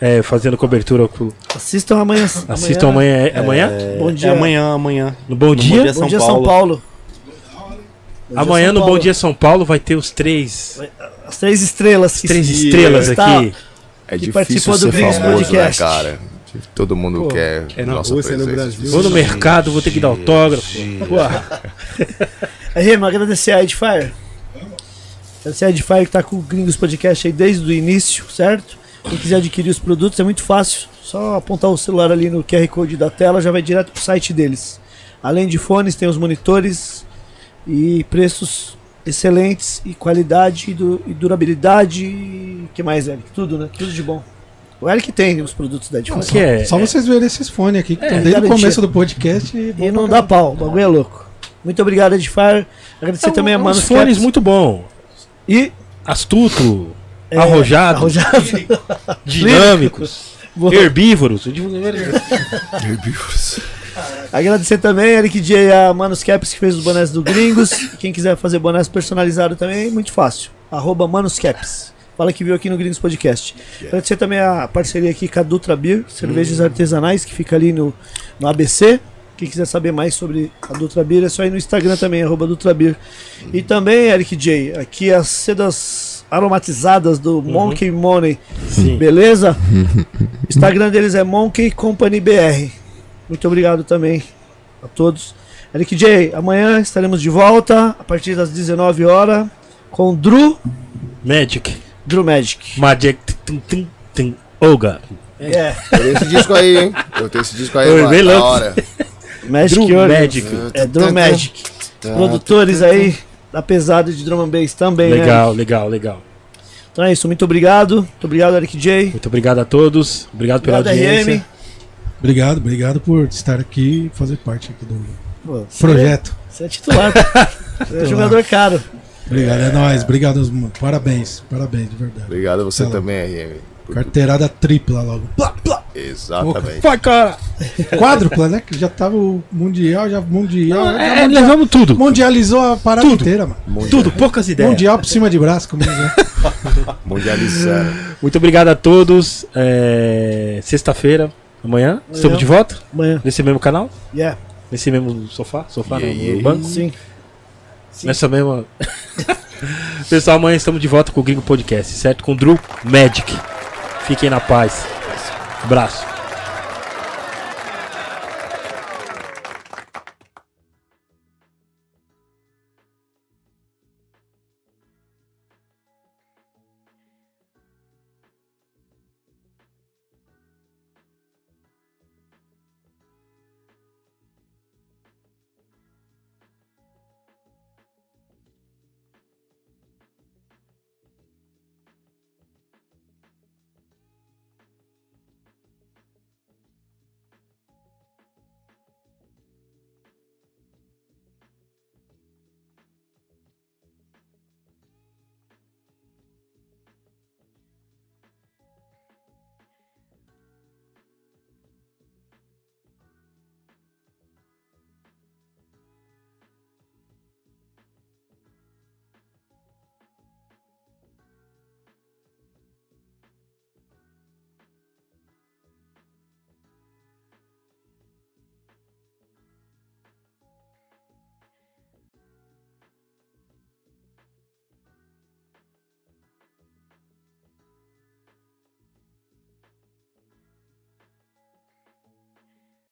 É, fazendo cobertura com. Assistam amanhã. Assistam amanhã. Amanhã? É, amanhã? É, Bom dia. É amanhã, amanhã. No Bom Dia? Bom dia, Bom dia, São Paulo. Bom amanhã São no Paulo. Bom Dia São Paulo vai ter os três. As três estrelas. Que três estrelas aqui. É que difícil participou ser do famoso, Podcast. Né, cara? Todo mundo Pô, quer. É na Rússia, no Brasil. Vou no mercado, vou ter que dar autógrafo. Aí, (laughs) Remo, agradecer a Edfire. Agradecer a Edfire que tá com o Gringos Podcast aí desde o início, certo? Quem quiser adquirir os produtos é muito fácil. Só apontar o celular ali no QR Code da tela, já vai direto pro site deles. Além de fones, tem os monitores e preços excelentes e qualidade e, du e durabilidade e que mais, Eric? Tudo, né? Tudo de bom. O Eric tem os produtos da Edfone. Só, é, só vocês verem esses fones aqui que é, estão desde o começo do podcast. E, e não dá pau, o bagulho é louco. Muito obrigado, Edfire. Agradecer é, também a Manos fones Caps. muito bom. E astuto, é, arrojado, arrojado. (laughs) dinâmicos, herbívoros. herbívoros. Agradecer também, Eric J, a Manos Caps que fez os bonés do Gringos. Quem quiser fazer bonés personalizado também, muito fácil. Arroba Manos Caps. Fala que viu aqui no Gringos Podcast. Yeah. Agradecer também a parceria aqui com a Dutra Beer, cervejas hum. artesanais, que fica ali no, no ABC. Quem quiser saber mais sobre a Dutra Beer é só ir no Instagram também, arroba Dutra Beer. Hum. E também, Eric J, aqui as sedas aromatizadas do uhum. Monkey Money. Sim. Beleza? o (laughs) Instagram deles é Monkey Company BR. Muito obrigado também a todos. Eric J, amanhã estaremos de volta a partir das 19 horas com Drew Magic. Drew Magic. Magic. Tum, tum, tum, Olga. É. Eu tenho esse disco aí, hein? Eu tenho esse disco aí, mano. Da hora. Magic Drew Magic. É Drew Magic. Produtores aí da pesada de drum and bass também, Legal, né? legal, legal. Então é isso, muito obrigado. Muito obrigado, Eric J. Muito obrigado a todos. Obrigado pela obrigado, audiência. RM. Obrigado, obrigado por estar aqui e fazer parte aqui do Pô, projeto. Você é titular. (laughs) você é jogador caro. Obrigado, é, é nóis. Obrigado, parabéns. Parabéns, de verdade. Obrigado a você Fala. também, RM. Carteirada tripla logo. Plá, plá. Exatamente. Vai, cara! Quádrupla, né? Que já tava o Mundial, já Mundial. já É, mundial- levamos tudo. mundializou a parada Tudo. inteira, mano. Tudo, poucas ideias. Mundial por cima de braço, como diz, né? (laughs) Mundializando. Muito obrigado a todos. É, Sexta-feira, amanhã, estamos de volta Amanhã. nesse mesmo canal, Yeah. nesse mesmo sofá, sofá Yeah, não, yeah, no banco, Sim. nessa mesma. (laughs) Pessoal, amanhã estamos de volta com o Gringo Podcast, certo? Com o Drew Magic. Fiquem na paz. Abraço.